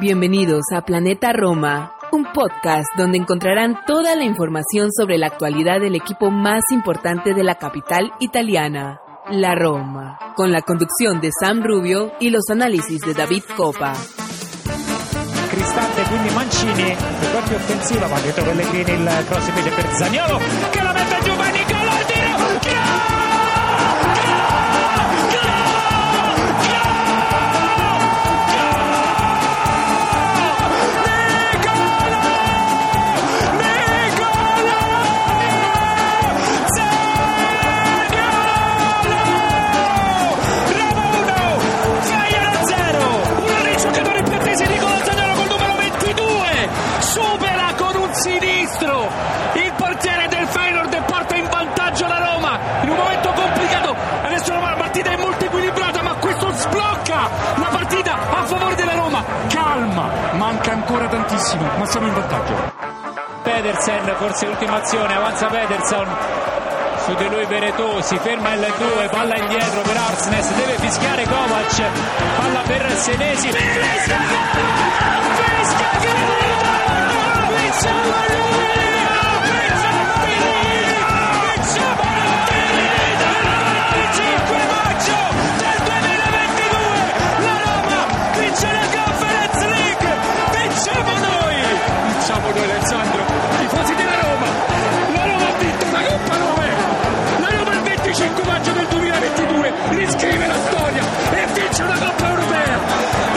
Bienvenidos a Planeta Roma, un podcast donde encontrarán toda la información sobre la actualidad del equipo más importante de la capital italiana, la Roma, con la conducción de Sam Rubio y los análisis de David Copa. Cristante quindi Mancini offensiva dietro Pellegrini il cross invece per Zagnolo che la mette giù tantissimo ma siamo in vantaggio. Pedersen forse l'ultima azione avanza Pedersen. Su di lui Veretù si ferma il 2 palla indietro per Arsnes deve fischiare Kovac. Palla per Senesi. Fischia fischia Granita riscrive la storia e vince una Coppa Europea.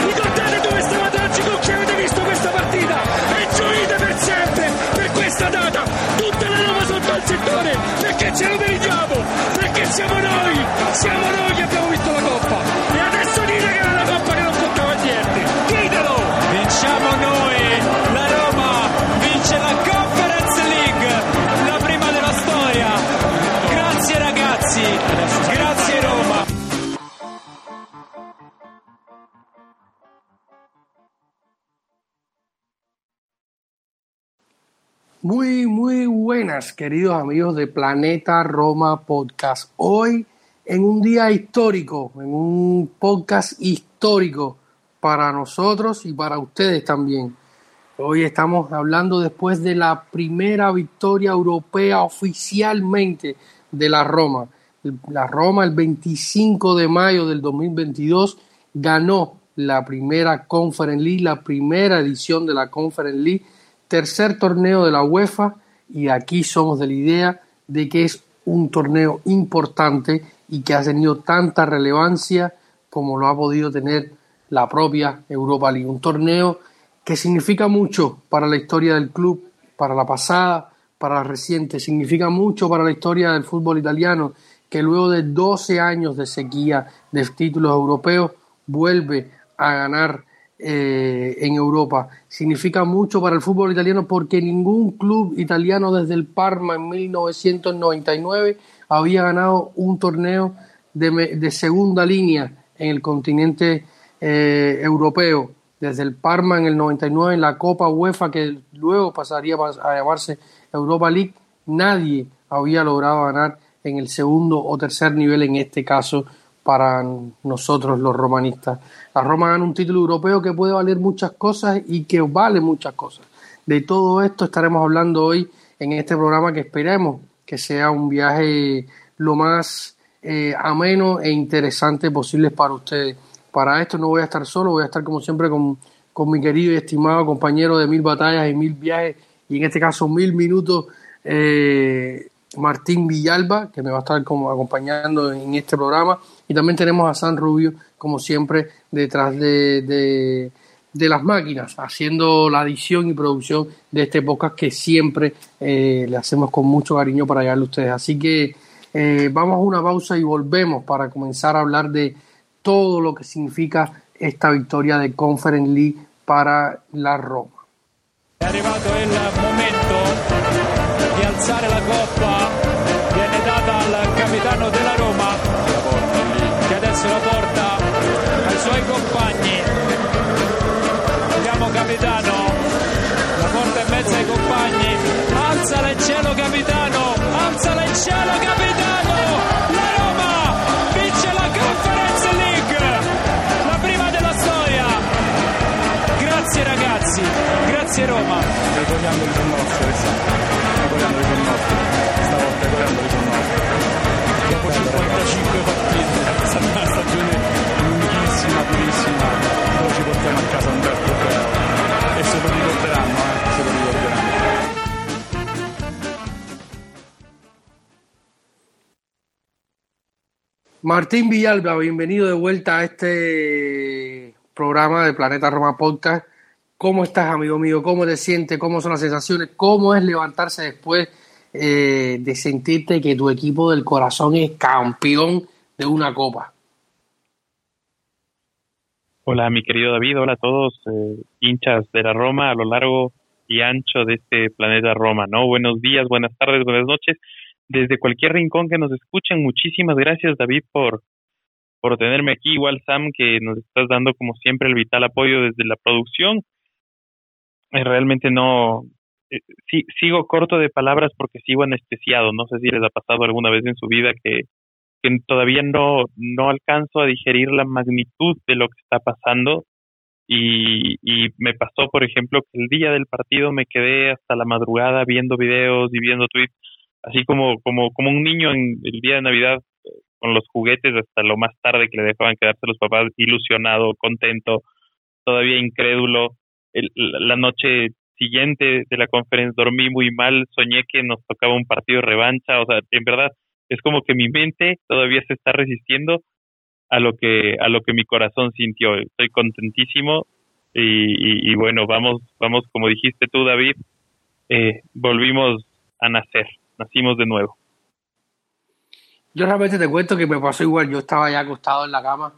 Ricordate dove stavate oggi con chi avete visto questa partita? E gioite per sempre per questa data. Tutta la Roma sotto al settore perché ce lo meritiamo perché siamo noi siamo noi che abbiamo vinto la Coppa queridos amigos de Planeta Roma Podcast. Hoy, en un día histórico, en un podcast histórico para nosotros y para ustedes también. Hoy estamos hablando después de la primera victoria europea oficialmente de la Roma. La Roma el 25 de mayo del 2022 ganó la primera Conference League, la primera edición de la Conference League tercer torneo de la UEFA y aquí somos de la idea de que es un torneo importante y que ha tenido tanta relevancia como lo ha podido tener la propia Europa League. Un torneo que significa mucho para la historia del club, para la pasada, para la reciente, significa mucho para la historia del fútbol italiano, que luego de 12 años de sequía de títulos europeos vuelve a ganar eh, en Europa. Significa mucho para el fútbol italiano porque ningún club italiano desde el Parma en 1999 había ganado un torneo de, segunda línea en el continente eh, europeo. Desde el Parma en el 99 en la Copa UEFA que luego pasaría a llamarse Europa League, nadie había logrado ganar en el segundo o tercer nivel en este caso para nosotros los romanistas. La Roma gana un título europeo que puede valer muchas cosas y que vale muchas cosas. De todo esto estaremos hablando hoy en este programa que esperemos que sea un viaje lo más eh, ameno e interesante posible para ustedes. Para esto no voy a estar solo, voy a estar como siempre con, con mi querido y estimado compañero de mil batallas y mil viajes y en este caso mil minutos, eh, Martín Villalba, que me va a estar como acompañando en este programa. Y también tenemos a San Rubio, como siempre, detrás de, de, las máquinas, haciendo la edición y producción de este podcast que siempre eh, le hacemos con mucho cariño para llegarle a ustedes. Así que eh, vamos a una pausa y volvemos para comenzar a hablar de todo lo que significa esta victoria de Conference League para la Roma. È arrivato il momento di alzare la coppa, viene data al capitano compagni. Andiamo capitano, la porta in mezzo ai compagni. Alzala in cielo capitano, alzala in cielo capitano. La Roma vince la Conference League, la prima della storia. Grazie ragazzi, grazie Roma. Regoliamo il commosso, Alessandro. Il commosso, stavolta regoliamo il commosso. Martín Villalba, bienvenido de vuelta a este programa de Planeta Roma Podcast. ¿Cómo estás, amigo mío? ¿Cómo te sientes? ¿Cómo son las sensaciones? ¿Cómo es levantarse después eh, de sentirte que tu equipo del corazón es campeón de una copa? Hola, mi querido David. Hola a todos, eh, hinchas de la Roma a lo largo y ancho de este planeta Roma, ¿no? Buenos días, buenas tardes, buenas noches. Desde cualquier rincón que nos escuchen, muchísimas gracias, David, por, por tenerme aquí. Igual, Sam, que nos estás dando, como siempre, el vital apoyo desde la producción. Eh, realmente no. eh, sigo corto de palabras porque sigo anestesiado. No sé si les ha pasado alguna vez en su vida que, que todavía no, no alcanzo a digerir la magnitud de lo que está pasando. Y, y me pasó, por ejemplo, que el día del partido me quedé hasta la madrugada viendo videos y viendo tweets, así como, como, como un niño en el día de Navidad eh, con los juguetes hasta lo más tarde que le dejaban quedarse los papás, ilusionado, contento, todavía incrédulo. La noche siguiente de la conferencia dormí muy mal, soñé que nos tocaba un partido de revancha, o sea, en verdad es como que mi mente todavía se está resistiendo a lo que a lo que mi corazón sintió. Estoy contentísimo y, bueno, vamos vamos como dijiste tú, David, eh, volvimos a nacer, nacimos de nuevo. Yo realmente te cuento que me pasó igual. Yo estaba ya acostado en la cama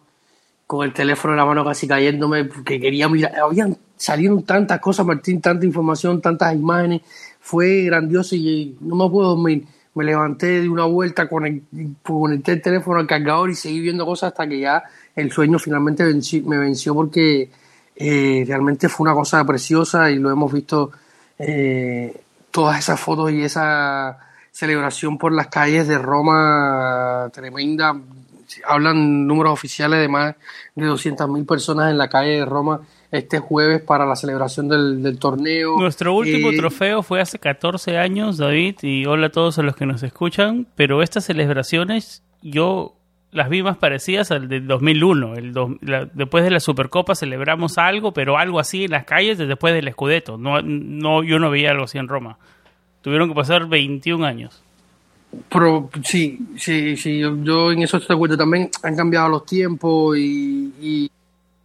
con el teléfono en la mano casi cayéndome porque quería mirar. Habían, salieron tantas cosas, Martín, tanta información, tantas imágenes. Fue grandioso y no me puedo dormir. Me levanté de una vuelta, conect- conecté el teléfono al cargador y seguí viendo cosas hasta que ya el sueño finalmente me venció porque eh, realmente fue una cosa preciosa y lo hemos visto eh, todas esas fotos y esa celebración por las calles de Roma tremenda. Hablan números oficiales de más de 200.000 personas en la calle de Roma este jueves para la celebración del, del torneo. Nuestro último Eh, trofeo fue hace 14 años, David, y hola a todos a los que nos escuchan, pero estas celebraciones yo las vi más parecidas al del 2001. El dos- la- después de la Supercopa celebramos algo, pero algo así en las calles de- después del Scudetto. No, no, yo no veía algo así en Roma. Tuvieron que pasar 21 años. Pero sí, sí, sí, yo, yo en eso estoy de acuerdo. También han cambiado los tiempos y, y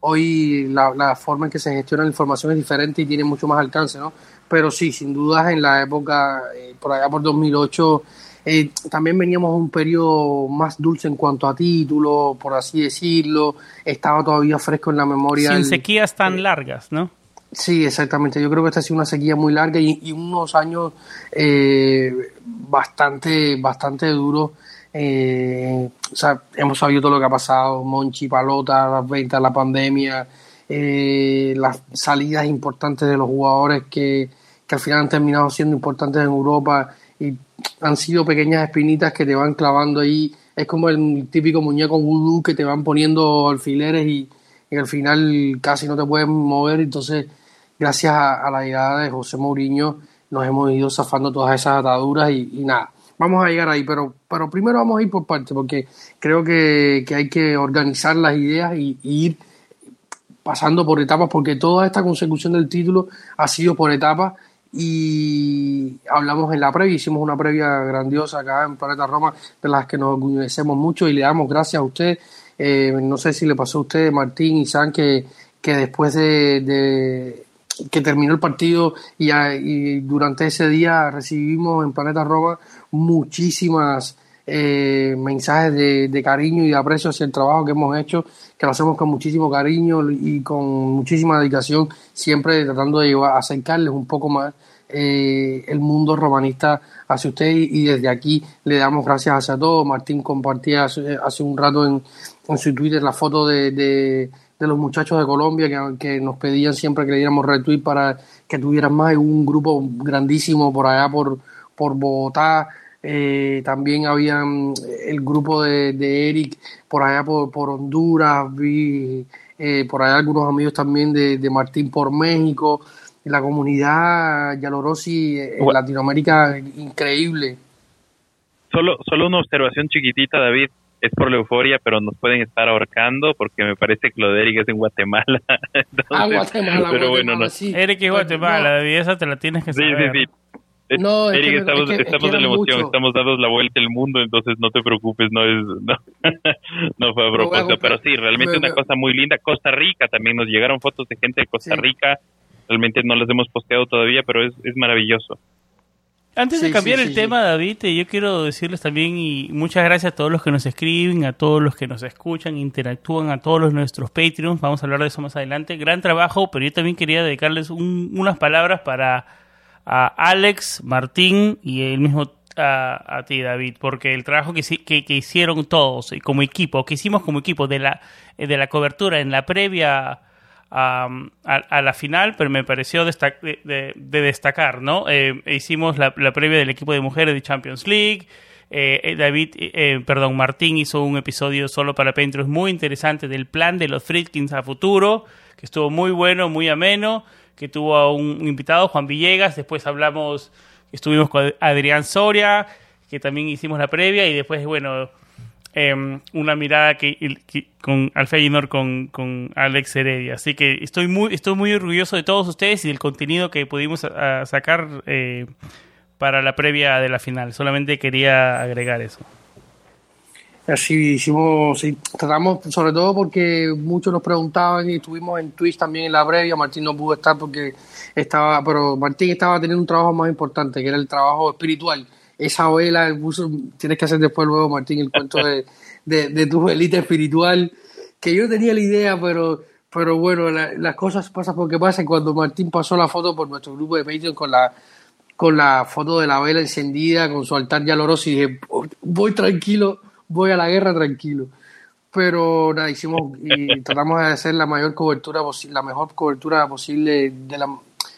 hoy la, la forma en que se gestiona la información es diferente y tiene mucho más alcance, ¿no? Pero sí, sin dudas en la época, eh, por allá por 2008, eh, también veníamos a un periodo más dulce en cuanto a títulos, por así decirlo. Estaba todavía fresco en la memoria. Sin el- sequías tan largas, ¿no? Sí, exactamente. Yo creo que esta ha sido una sequía muy larga y, y unos años eh, bastante, bastante duros. Eh, hemos sabido todo lo que ha pasado, Monchi, Palota, las ventas, la pandemia, eh, las salidas importantes de los jugadores que, que al final han terminado siendo importantes en Europa y han sido pequeñas espinitas que te van clavando ahí. Es como el típico muñeco vudú que te van poniendo alfileres y, al final casi no te puedes mover. Entonces, gracias a, a la llegada de José Mourinho, nos hemos ido zafando todas esas ataduras y, y nada. Vamos a llegar ahí, pero, pero primero vamos a ir por partes, porque creo que, que hay que organizar las ideas y, ir pasando por etapas, porque toda esta consecución del título ha sido por etapas y hablamos en la previa, hicimos una previa grandiosa acá en Planeta Roma, de las que nos orgullecemos mucho y le damos gracias a usted. Eh, no sé si le pasó a usted, Martín y San, que, que después de, de que terminó el partido y, y durante ese día recibimos en Planeta Roma muchísimas eh, mensajes de, cariño y de aprecio hacia el trabajo que hemos hecho, que lo hacemos con muchísimo cariño y con muchísima dedicación, siempre tratando de acercarles un poco más eh, el mundo romanista hacia usted y, desde aquí le damos gracias hacia todos. Martín compartía hace, un rato en, en su Twitter la foto de, de, los muchachos de Colombia que, nos pedían siempre que le diéramos retweet para que tuvieran más. Un grupo grandísimo por allá por, por Bogotá. Eh, también había mm, el grupo de, de Eric por allá por, por Honduras, vi eh, por allá algunos amigos también de, de Martín por México. la comunidad Yalorosi en Gua- Latinoamérica increíble. Solo, solo una observación chiquitita, David. Es por la euforia, pero nos pueden estar ahorcando porque me parece que lo de Eric es en Guatemala. Entonces, Ah, Guatemala, pero Guatemala, bueno, no. sí. Eric es No, Guatemala, David, esa te la tienes que Sí, saber. sí, sí. Eh, No, es Eric, que- estamos, es que- es que estamos en la emoción, mucho. estamos dados la vuelta al mundo, entonces no te preocupes, no es no, no fue a propósito, pero sí, realmente me- una me- cosa muy linda. Costa Rica también nos llegaron fotos de gente de Costa Sí. Rica, realmente no las hemos posteado todavía, pero es, es maravilloso. Antes de cambiar sí, el sí, tema, David, eh, yo quiero decirles también y muchas gracias a todos los que nos escriben, a todos los que nos escuchan, interactúan, a todos los nuestros Patreons. Vamos a hablar de eso más adelante. Gran trabajo, pero yo también quería dedicarles un- unas palabras para a Alex, Martín y el mismo a, ti, David, porque el trabajo que, que, hicieron todos como equipo, que hicimos como equipo de la, de la cobertura en la previa a, la final, pero me pareció de, de- de destacar, ¿no? Eh, hicimos la, previa del equipo de mujeres de Champions League. eh, eh, David, eh, eh, perdón, Martín hizo un episodio solo para Patreons muy interesante del plan de los Fritkins a futuro, que estuvo muy bueno, muy ameno, que tuvo a un invitado, Juan Villegas, después hablamos, estuvimos con Adrián Soria, que también hicimos la previa, y después, bueno, eh, una mirada que, que- con Alfa con, con Alex Heredia. Así que estoy muy, estoy muy orgulloso de todos ustedes y del contenido que pudimos sacar eh, para la previa de la final. Solamente quería agregar eso. Así hicimos, tratamos sobre todo porque muchos nos preguntaban y estuvimos en Twitch también en la previa. Martín no pudo estar porque estaba, pero Martín estaba teniendo un trabajo más importante que era el trabajo espiritual. Esa vela, puso- tienes que hacer después luego, Martín, el cuento de, de, de tu velita espiritual, que yo tenía la idea, pero, pero bueno, la- las cosas pasan porque pasan. Cuando Martín pasó la foto por nuestro grupo de Patreon con la, con la foto de la vela encendida, con su altar ya y dije, voy tranquilo, voy a la guerra tranquilo. Pero nada, hicimos y tratamos de hacer la mayor cobertura posible, la mejor cobertura posible de la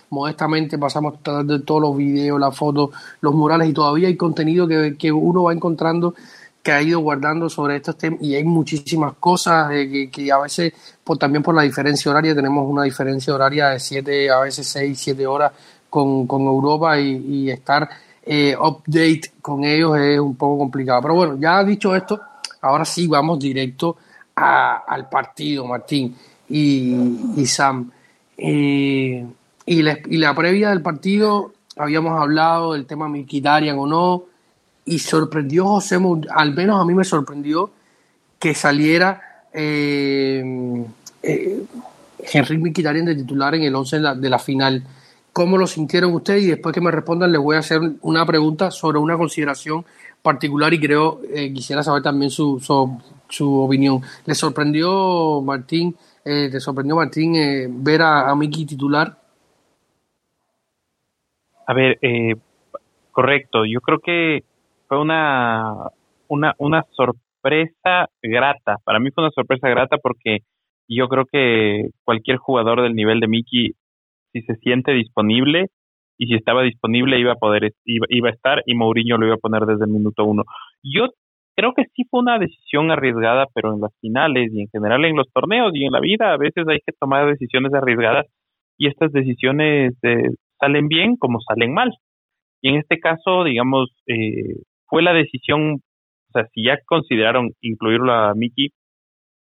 modestamente pasamos tratando de todos los videos, las fotos, los murales y todavía hay contenido que, que uno va encontrando que ha ido guardando sobre estos temas y hay muchísimas cosas eh, que, que a veces por, también por la diferencia horaria tenemos una diferencia horaria de 7 a veces 6, 7 horas con, con Europa y, y estar eh, update con ellos es un poco complicado. Pero bueno, ya dicho esto, ahora sí vamos directo al partido, Martín y, y Sam. Eh, y, la, previa del partido habíamos hablado del tema Miquitarian o no, y sorprendió José, al menos a mí me sorprendió que saliera eh, Henry Miquitarian de titular en el 11 de la, de la final. ¿Cómo lo sintieron ustedes? Y después que me respondan les voy a hacer una pregunta sobre una consideración particular y creo eh, quisiera saber también su, su, opinión. ¿Le sorprendió Martín, eh, sorprendió Martín eh, ver a, a Miki titular? A ver, eh, correcto. Yo creo que fue una, una, una sorpresa grata. Para mí fue una sorpresa grata porque yo creo que cualquier jugador del nivel de Mickey, si se siente disponible y si estaba disponible iba a poder, iba, iba a estar y Mourinho lo iba a poner desde el minuto uno. Yo creo que sí fue una decisión arriesgada, pero en las finales y en general en los torneos y en la vida a veces hay que tomar decisiones arriesgadas y estas decisiones eh, salen bien como salen mal. Y en este caso, digamos, eh, fue la decisión, o sea, si ya consideraron incluirlo a Mickey,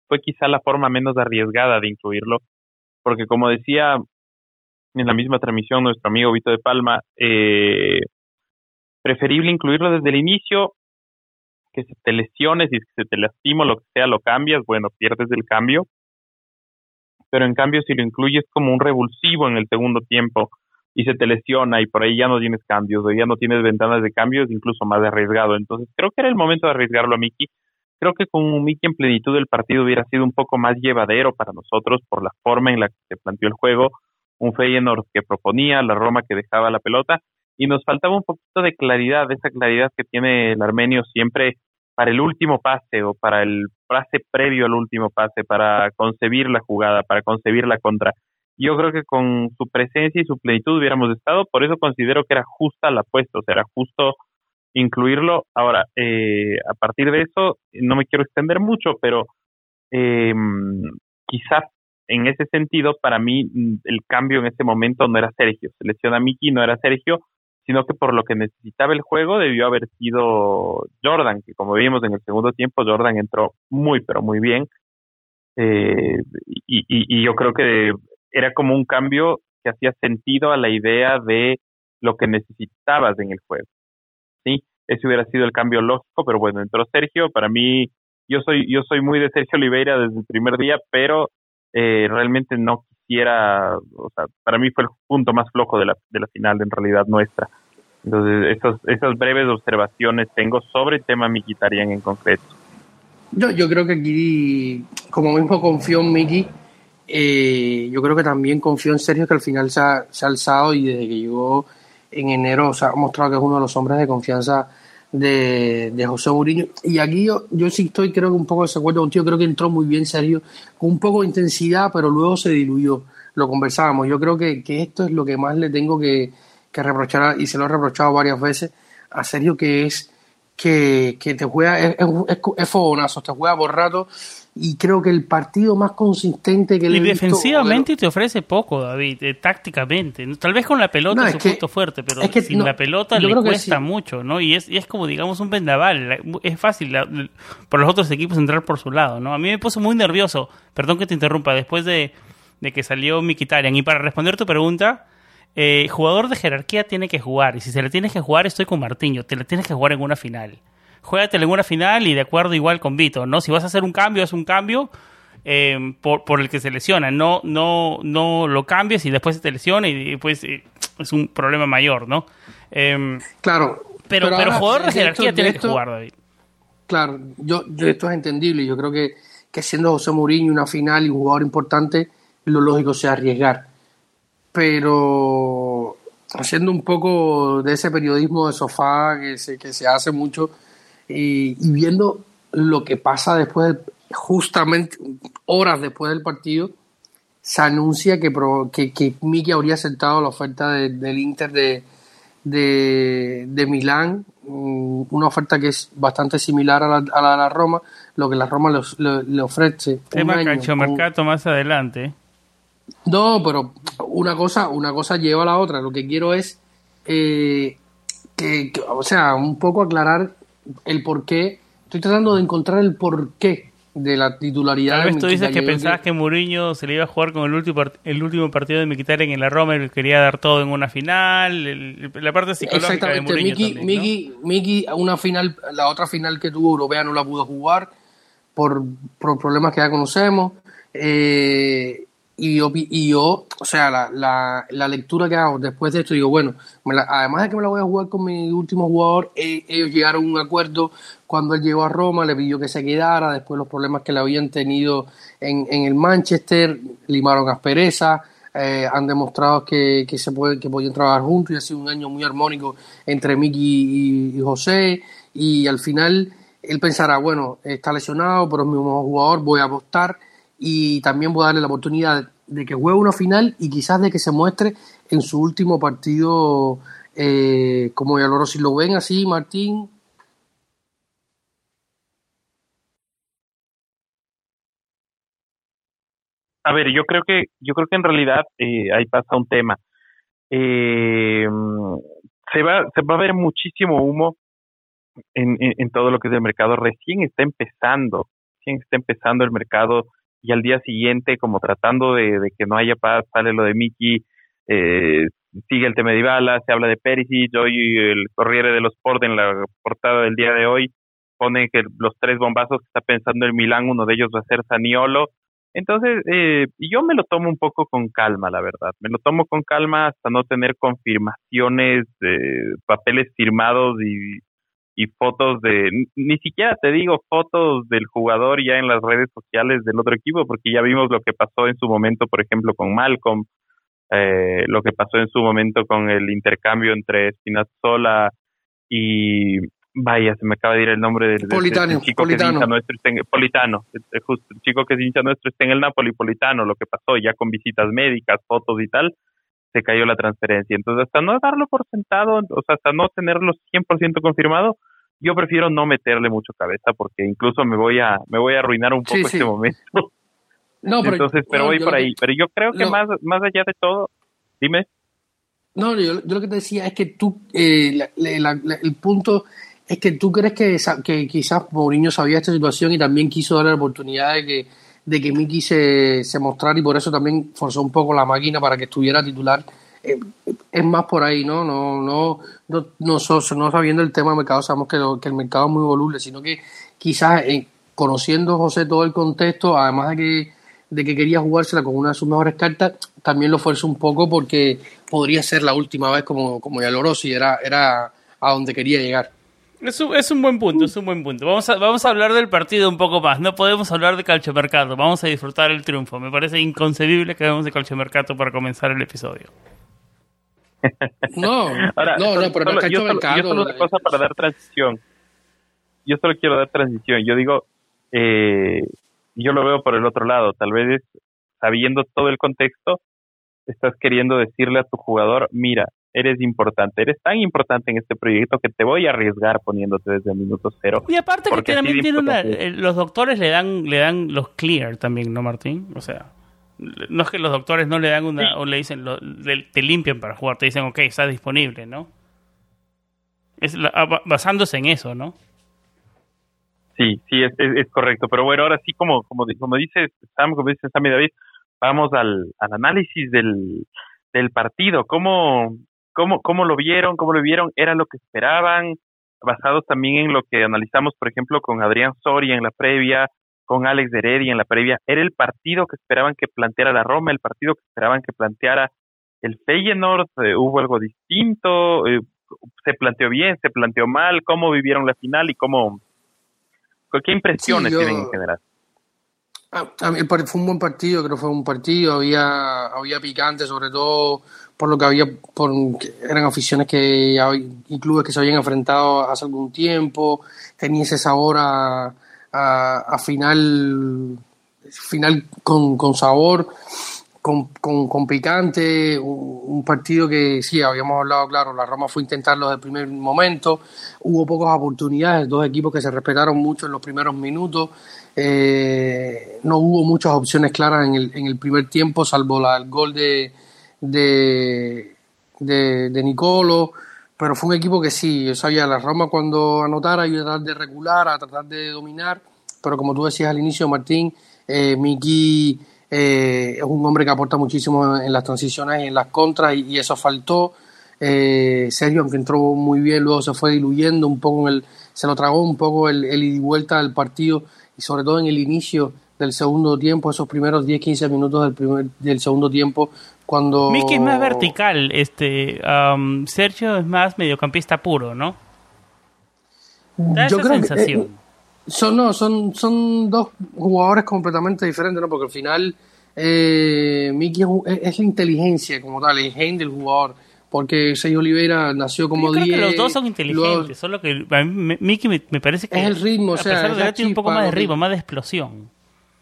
fue quizá la forma menos arriesgada de incluirlo, porque como decía en la misma transmisión nuestro amigo Vito de Palma, eh, preferible incluirlo desde el inicio, que se te lesiones y que se te lastima lo que sea, lo cambias, bueno, pierdes el cambio, pero en cambio si lo incluyes como un revulsivo en el segundo tiempo y se te lesiona y por ahí ya no tienes cambios o ya no tienes ventanas de cambios, incluso más arriesgado. Entonces creo que era el momento de arriesgarlo a Miki. Creo que con un Miki en plenitud del partido hubiera sido un poco más llevadero para nosotros por la forma en la que se planteó el juego, un Feyenoord que proponía, la Roma que dejaba la pelota y nos faltaba un poquito de claridad, esa claridad que tiene el armenio siempre para el último pase o para el pase previo al último pase, para concebir la jugada, para concebir la contra. Yo creo que con su presencia y su plenitud hubiéramos estado, por eso considero que era justa la apuesta, o sea, era justo incluirlo. Ahora, eh, a partir de eso, no me quiero extender mucho, pero eh, quizás en ese sentido, para mí, mm, el cambio en ese momento no era Sergio. Se lesiona Miki, no era Sergio, sino que por lo que necesitaba el juego debió haber sido Jordan, que como vimos en el segundo tiempo, Jordan entró muy, pero muy bien. Eh, y, y, yo creo que era como un cambio que hacía sentido a la idea de lo que necesitabas en el juego. Sí, ese hubiera sido el cambio lógico, pero bueno, entró Sergio. Para mí, yo soy yo soy muy de Sergio Oliveira desde el primer día, pero eh, realmente no quisiera, o sea, para mí fue el punto más flojo de la, de la final en realidad nuestra. Entonces, esas, esas breves observaciones tengo sobre el tema Mikitarian en concreto. Yo, yo creo que aquí, como mismo confío en Miki, eh, yo creo que también confío en Sergio, que al final se ha, se ha alzado y desde que llegó en enero o sea, ha mostrado que es uno de los hombres de confianza de, de José Mourinho. Y aquí yo, yo sí estoy, creo que un poco de desacuerdo contigo, creo que entró muy bien Sergio, con un poco de intensidad, pero luego se diluyó. Lo conversábamos. Yo creo que, que esto es lo que más le tengo que, que reprochar, y se lo he reprochado varias veces a Sergio, que es que, que te juega, es, es, es fogonazo, te juega por rato y creo que el partido más consistente que le Y he visto- defensivamente te ofrece poco, David, eh, tácticamente. Tal vez con la pelota No, es es su que- punto fuerte, pero es que sin no, la pelota le cuesta sí. mucho, ¿no? Y es, y es como, digamos, un vendaval. Es fácil la- por los otros equipos entrar por su lado, ¿no? A mí me puso muy nervioso, perdón que te interrumpa, después de, de que salió Mikitarian. Y para responder tu pregunta, eh, jugador de jerarquía tiene que jugar. Y si se le tienes que jugar, estoy con Martiño, te le tienes que jugar en una final. Juégatela en una final y de acuerdo igual con Vito, ¿no? Si vas a hacer un cambio, es un cambio eh, por, por el que se lesiona. No, no, no lo cambies y después se te lesiona y después eh, es un problema mayor, ¿no? Eh, Claro. pero, pero, jugador de esto- jerarquía tiene esto- que jugar, David. Claro, yo, yo esto es entendible. Yo creo que, que siendo José Mourinho una final y un jugador importante, lo lógico sea arriesgar. Pero haciendo un poco de ese periodismo de sofá que se, que se hace mucho y, y viendo lo que pasa después, justamente horas después del partido, se anuncia que, que, que Miki habría aceptado la oferta de- del Inter de, de, de Milán, mm, una oferta que es bastante similar a la, a la de la Roma, lo que la Roma los- le, le ofrece. Tema calchomercato más adelante. no, pero una cosa, una cosa lleva a la otra. Lo que quiero es eh, que, que- o sea, un poco aclarar el por qué. Estoy tratando de encontrar el porqué de la titularidad. Tal de vez tú dices que pensabas que Mourinho se le iba a jugar con el último, el último partido de Mkhitaryan en la Roma y le quería dar todo en una final. el- la parte psicológica de Exactamente, Mourinho Miki, también, ¿no? Miki, Miki, una final, la otra final que tuvo europea no la pudo jugar por, por problemas que ya conocemos. Eh, y, yo, y yo, o sea, la, la, la lectura que hago después de esto, digo, bueno, me la- además de que me la voy a jugar con mi último jugador, eh, ellos llegaron a un acuerdo. Cuando él llegó a Roma, le pidió que se quedara, después los problemas que le habían tenido en, en el Manchester, limaron aspereza, eh, han demostrado que, que se puede, que podían trabajar juntos y ha sido un año muy armónico entre Miki y, y José. Y al final él pensará, bueno, está lesionado, pero es mi mejor jugador, voy a apostar y también voy a darle la oportunidad de que juegue una final y quizás de que se muestre en su último partido eh, como Villaloro. Si lo ven así, Martín, A ver, yo creo que yo creo que en realidad eh, ahí pasa un tema. Eh, se va se va a ver muchísimo humo en, en, en todo lo que es el mercado. Recién está empezando, recién está empezando el mercado y al día siguiente, como tratando de, que no haya paz, sale lo de Miki, eh, sigue el tema de Ibala, se habla de Perisic, hoy el Corriere de los Sport en la portada del día de hoy pone que los tres bombazos que está pensando el Milán, uno de ellos va a ser Saniolo. Entonces, eh, yo me lo tomo un poco con calma, la verdad. Me lo tomo con calma hasta no tener confirmaciones, de papeles firmados y, y fotos de, ni siquiera te digo fotos del jugador ya en las redes sociales del otro equipo, porque ya vimos lo que pasó en su momento, por ejemplo, con Malcolm, eh, lo que pasó en su momento con el intercambio entre Spinazzola y vaya, se me acaba de ir el nombre del, Politano, chico que es hincha nuestro, está en- Politano, justo, el chico que es hincha nuestro está en el Napoli, Politano, lo que pasó ya con visitas médicas, fotos y tal, se cayó la transferencia. Entonces, hasta no darlo por sentado, o sea, hasta no tenerlo 100% confirmado, yo prefiero no meterle mucho cabeza porque incluso me voy a me voy a arruinar un poco Sí, este momento. No, pero, Entonces, pero voy por que- ahí. Pero yo creo que más, más allá de todo, dime. No, yo, yo lo que te decía es que tú, eh, la- la- la- el punto es que tú crees que, que quizás Mourinho sabía esta situación y también quiso darle la oportunidad de que, de que Miki se, se mostrara y por eso también forzó un poco la máquina para que estuviera titular. Eh, es más por ahí, ¿no? No, no, no, no, sabiendo el tema del mercado, sabemos que el mercado es muy voluble, sino que quizás eh, conociendo José todo el contexto, además de que, de que quería jugársela con una de sus mejores cartas, también lo fuerza un poco porque podría ser la última vez como, como ya logró, si era, era a donde quería llegar. Es un, es un buen punto, es un buen punto. Vamos a, vamos a hablar del partido un poco más. No podemos hablar de calchomercato. Vamos a disfrutar el triunfo. Me parece inconcebible que hablemos de calchomercato para comenzar el episodio. No, Ahora, no, solo- no, pero solo- no es yo, solo, mercado. yo solo una cosa para dar transición. Yo solo quiero dar transición. Yo digo, eh, yo lo veo por el otro lado. Tal vez sabiendo todo el contexto, estás queriendo decirle a tu jugador, mira, eres importante, eres tan importante en este proyecto que te voy a arriesgar poniéndote desde el minuto cero. Y aparte que también tiene una, los doctores le dan le dan los clear también, ¿no, Martín? O sea, no es que los doctores no le dan una o le dicen lo- le- te limpian para jugar, te dicen, ok, está disponible, ¿no? Es la- ah, ba- basándose en eso, ¿no? Sí, sí, es, es, es correcto. Pero bueno, ahora sí, como, como, como dice Sam, como dice Sam y David, vamos al, al análisis del, del partido. ¿Cómo, cómo, ¿Cómo lo vieron? ¿Cómo lo vieron? ¿Era lo que esperaban? Basados también en lo que analizamos, por ejemplo, con Adrián Soria en la previa, con Alex Heredia en la previa. ¿Era el partido que esperaban que planteara la Roma? ¿El partido que esperaban que planteara el Feyenoord? Eh, ¿Hubo algo distinto? Eh, ¿Se planteó bien? ¿Se planteó mal? ¿Cómo vivieron la final y cómo, ¿Qué impresiones Sí, yo- tienen en general? Ah, fue un buen partido, creo que fue un partido, había, había picante, sobre todo por lo que había, eran aficiones que y clubes que se habían enfrentado hace algún tiempo, tenía ese sabor a, final, final con, con sabor, con, con, picante, un, un partido que sí, habíamos hablado, claro, la Roma fue intentarlo desde el primer momento, hubo pocas oportunidades, dos equipos que se respetaron mucho en los primeros minutos, eh, no hubo muchas opciones claras en el, en el primer tiempo, salvo la, el gol de, de, de, Nicolo, pero fue un equipo que sí, yo sabía, la Roma cuando anotara iba a tratar de regular, a tratar de dominar, pero como tú decías al inicio, Martín, eh, Miki eh, es un hombre que aporta muchísimo en las transiciones y en las contras y, y eso faltó. Eh, Sergio, aunque entró muy bien, luego se fue diluyendo un poco, en el, se lo tragó un poco el, el ida y vuelta del partido y sobre todo en el inicio del segundo tiempo, esos primeros 10-15 minutos del, primer, del segundo tiempo, cuando... Miki es más vertical, este um, Sergio es más mediocampista puro, ¿no? Da Yo esa creo que, sensación. eh, son, no, son, son dos jugadores completamente diferentes, ¿no? Porque al final eh, Miki es la inteligencia como tal, el gen del jugador. Porque Sergio Oliveira nació como Yo creo 10. que los dos son inteligentes, luego- solo que a mí Miki me, me parece que Es el ritmo, o a sea, pesar es de la tiene un poco más de ritmo, más de explosión.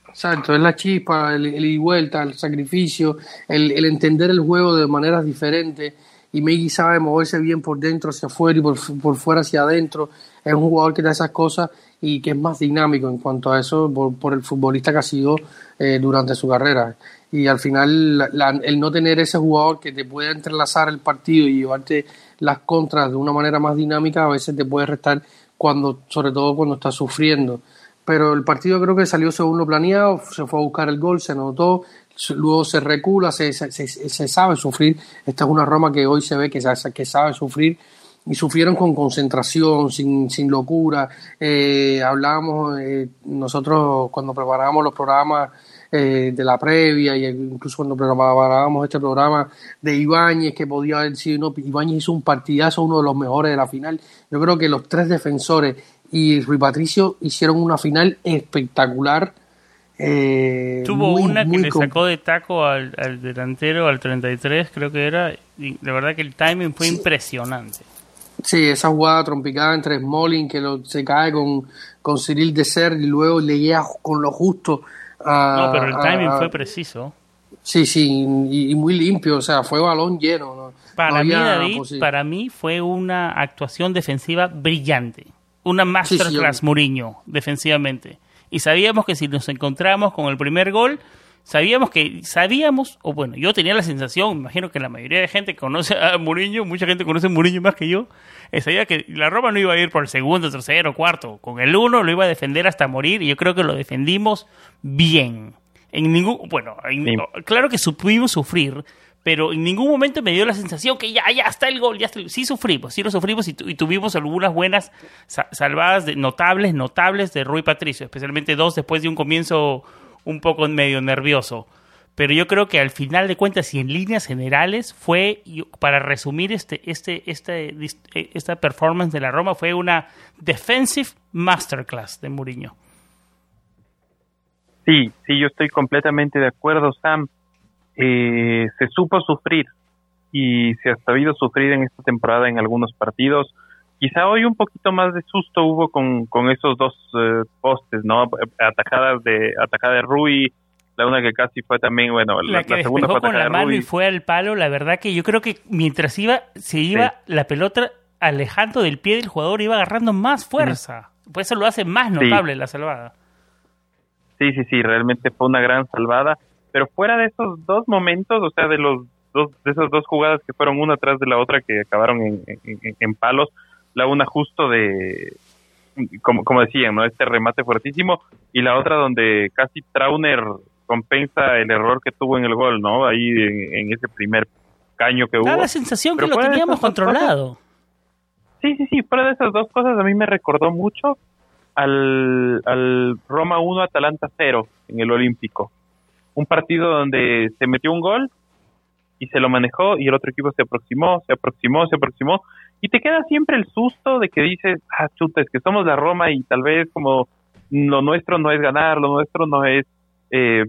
Exacto, es la chispa, el, el y vuelta, el sacrificio, el, el entender el juego de maneras diferentes. Y Miki sabe moverse bien por dentro hacia afuera y por fuera hacia adentro. Es un jugador que da esas cosas y que es más dinámico en cuanto a eso por, por el futbolista que ha sido eh, durante su carrera. Y al final, la- el no tener ese jugador que te pueda entrelazar el partido y llevarte las contras de una manera más dinámica, a veces te puede restar cuando, sobre todo cuando estás sufriendo pero el partido creo que salió según lo planeado, se fue a buscar el gol, se anotó, luego se recula, se, se, sabe sufrir. Esta es una Roma que hoy se ve que, que sabe sufrir y sufrieron con concentración, sin, sin locura. Eh, hablábamos eh, nosotros cuando preparábamos los programas eh, de la previa y incluso cuando preparábamos este programa de Ibáñez que podía haber sido no, Ibáñez hizo un partidazo uno de los mejores de la final yo creo que los tres defensores y Rui Patricio hicieron una final espectacular eh, Tuvo muy, una que muy le sacó de taco al, al delantero, al 33 creo que era, y la verdad que el timing fue impresionante. Sí, esa jugada trompicada entre Smolin que lo, se cae con, con Cyril Deser y luego le llega con lo justo a, No, pero el timing a- fue preciso. Sí, sí, y, y muy limpio, o sea, fue balón lleno. ¿no? Para No mí, David, para mí fue una actuación defensiva brillante. Una masterclass yo- Mourinho defensivamente. Y sabíamos que si nos encontramos con el primer gol, sabíamos que, sabíamos, o bueno, yo tenía la sensación, imagino que la mayoría de gente que conoce a Mourinho, mucha gente conoce a Mourinho más que yo, sabía que la Roma no iba a ir por el segundo, tercero, cuarto, con el uno lo iba a defender hasta morir y yo creo que lo defendimos bien. En ningún, bueno, en- Sí. claro que supimos sufrir, pero en ningún momento me dio la sensación que ya, ya está el gol, ya está el- Sí sufrimos, sí lo sufrimos y, tu- y tuvimos algunas buenas sa- salvadas de, notables, notables de Rui Patricio, especialmente dos después de un comienzo un poco medio nervioso. Pero yo creo que al final de cuentas y en líneas generales fue, para resumir este, este, este, eh, esta performance de la Roma, fue una defensive masterclass de Mourinho. Sí, sí, yo estoy completamente de acuerdo, Sam. Eh, se supo sufrir y se ha sabido sufrir en esta temporada en algunos partidos. Quizá hoy un poquito más de susto hubo con, con esos dos eh, postes, ¿no? Atajadas de, atacada de Rui, la una que casi fue también, bueno, la, La que la segunda fue con la mano y fue al palo, la verdad que yo creo que mientras iba, se iba la pelota alejando del pie del jugador, iba agarrando más fuerza. Por eso lo hace más notable la salvada. Sí, sí, sí, realmente fue una gran salvada. Pero fuera de esos dos momentos, o sea, de los dos, de esas dos jugadas que fueron una tras de la otra que acabaron en, en- en palos, la una justo de, como, como decían, ¿no? Este remate fuertísimo y la otra donde casi Trauner compensa el error que tuvo en el gol, ¿no? Ahí en, en ese primer caño que Da hubo. la sensación que lo teníamos controlado. Sí, sí, sí, fuera de esas dos cosas a mí me recordó mucho al, al Roma 1 Atalanta 0 en el Olímpico. Un partido donde se metió un gol y se lo manejó y el otro equipo se aproximó, se aproximó, se aproximó y te queda siempre el susto de que dices, ah, chuta, es que somos la Roma y tal vez como lo nuestro no es ganar, lo nuestro no es eh,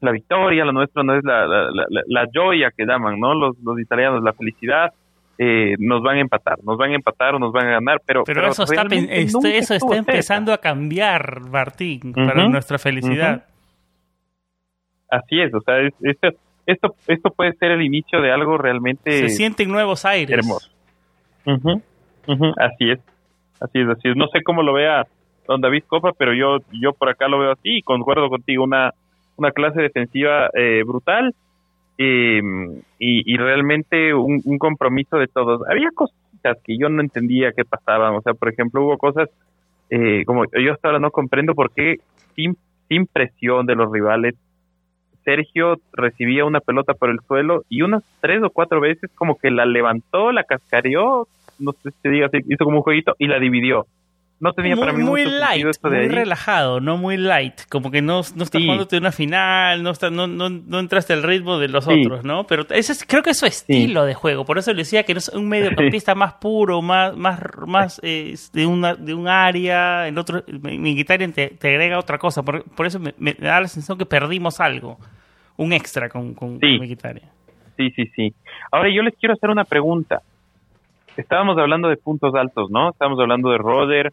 la victoria, lo nuestro no es la, la, la, la- joya que llaman, ¿no? Los, los italianos, la felicidad eh, nos van a empatar, nos van a empatar o nos van a ganar, pero, Pero, eso está, este- eso está cerca. empezando a cambiar, Martín, para nuestra felicidad. Así es, o sea, es- esto, esto, esto puede ser el inicio de algo realmente Se sienten nuevos aires. hermoso. Ujú, ujú, así es, así es, así es. No sé cómo lo vea don David Copa, pero yo, yo por acá lo veo así y concuerdo contigo, una, una clase defensiva eh, brutal eh, y, y realmente un, compromiso de todos. Había cositas que yo no entendía qué pasaban, o sea, por ejemplo, hubo cosas eh, como yo hasta ahora no comprendo por qué sin, sin presión de los rivales Sergio recibía una pelota por el suelo y unas tres o cuatro veces como que la levantó, la cascareó, no sé si diga hizo como un jueguito y la dividió. No tenía para mí muy, mucho light, esto de muy ahí. relajado, no muy light, como que no, no estás Sí. jugándote una final, no, está, no, no, no entraste al ritmo de los Sí. otros, ¿no? Pero ese es, creo que es su estilo de juego, por eso le decía que no es un mediocampista más puro, más, más, más eh, de, una, de un área, el otro, Mkhitaryan te, te agrega otra cosa, por, por eso me, me da la sensación que perdimos algo, un extra con, con, con Mkhitaryan. Sí, sí, sí. Ahora yo les quiero hacer una pregunta. Estábamos hablando de puntos altos, ¿no? Estábamos hablando de Roder,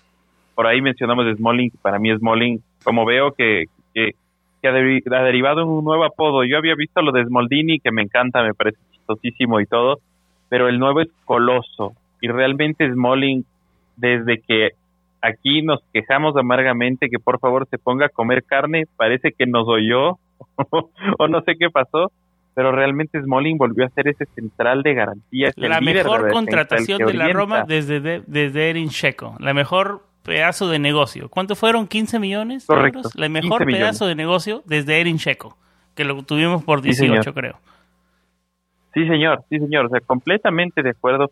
por ahí mencionamos Smalling, para mí Smalling, como veo que, que, que ha, deri- ha derivado en un nuevo apodo. Yo había visto lo de Smoldini, que me encanta, me parece chistosísimo y todo, pero el nuevo es Coloso. Y realmente Smalling, desde que aquí nos quejamos amargamente que por favor se ponga a comer carne, parece que nos oyó o no sé qué pasó, pero realmente Smalling volvió a ser ese central de garantía. La mejor contratación de la. Roma desde, de- desde Erin Checo. La mejor pedazo de negocio. ¿Cuánto fueron? ¿15 millones de Correcto, euros? 15 mejor millones. pedazo de negocio desde Erin Checo. Que lo tuvimos por Sí, 18, señor. creo. Sí, señor, sí, señor, o sea, completamente de acuerdo.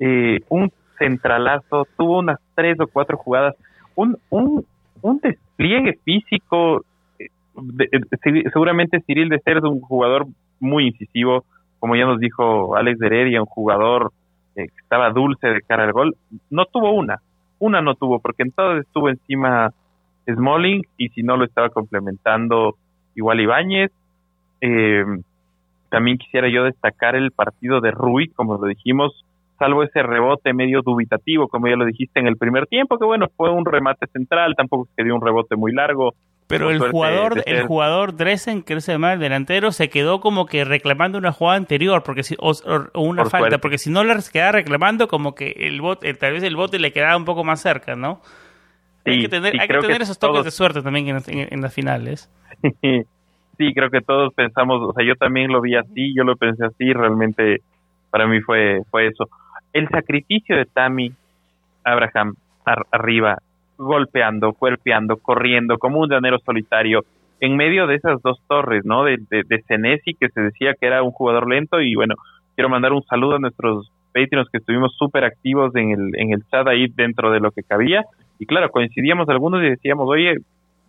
Eh, un centralazo, tuvo unas tres o cuatro jugadas, un, un, un despliegue físico. eh, de- de- se- seguramente Cyril de Ser es un jugador muy incisivo, como ya nos dijo Alex Heredia, un jugador eh, que estaba dulce de cara al gol. No tuvo una, una no tuvo, porque entonces estuvo encima Smalling y si no lo estaba complementando igual Ibáñez. Eh, también quisiera yo destacar el partido de Rui, como lo dijimos, salvo ese rebote medio dubitativo, como ya lo dijiste en el primer tiempo, que bueno, fue un remate central, tampoco se dio un rebote muy largo. Pero el suerte jugador, el ser- jugador Dresen, que se llama el delantero, se quedó como que reclamando una jugada anterior porque si, o, o una Por falta, suerte. porque si no le quedaba reclamando, como que el bote, tal vez el bote le quedaba un poco más cerca, ¿no? hay que tener, sí, hay que tener esos toques todos- de suerte también en, en- en las finales. Sí, creo que todos pensamos, o sea, yo también lo vi así, yo lo pensé así, realmente para mí fue, fue eso. El sacrificio de Tammy Abraham arriba, golpeando, cuerpeando, corriendo, como un llanero solitario, en medio de esas dos torres, ¿no? De, de, de Senesi, que se decía que era un jugador lento, y bueno, quiero mandar un saludo a nuestros Patreons que estuvimos súper activos en el, en el chat ahí dentro de lo que cabía, y claro, coincidíamos algunos y decíamos, oye,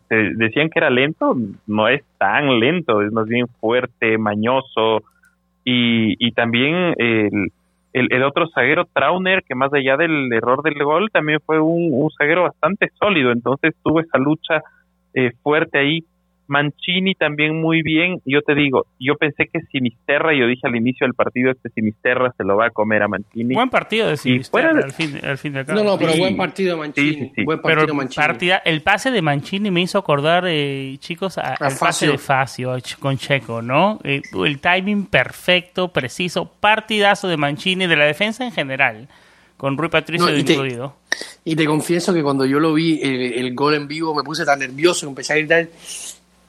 decían que era lento, no es tan lento, es más bien fuerte, mañoso, y, y también el, el, el, otro zaguero Trauner, que más allá del error del gol, también fue un, zaguero bastante sólido, entonces tuvo esa lucha eh, fuerte ahí Mancini también muy bien. Yo te digo, yo pensé que Sinisterra, yo dije al inicio del partido, este Sinisterra se lo va a comer a Mancini. Buen partido de Sinisterra al, fin, al fin de No, no, pero sí. buen partido de Mancini. Sí, sí, buen partido pero Mancini. Partida, el pase de Mancini me hizo acordar, eh, chicos, a, al pase de Facio con Checo, ¿no? Eh, el timing perfecto, preciso, partidazo de Mancini, de la defensa en general con Rui Patricio no, y incluido. Te, y te confieso que cuando yo lo vi, el, el, gol en vivo, me puse tan nervioso, empecé a gritar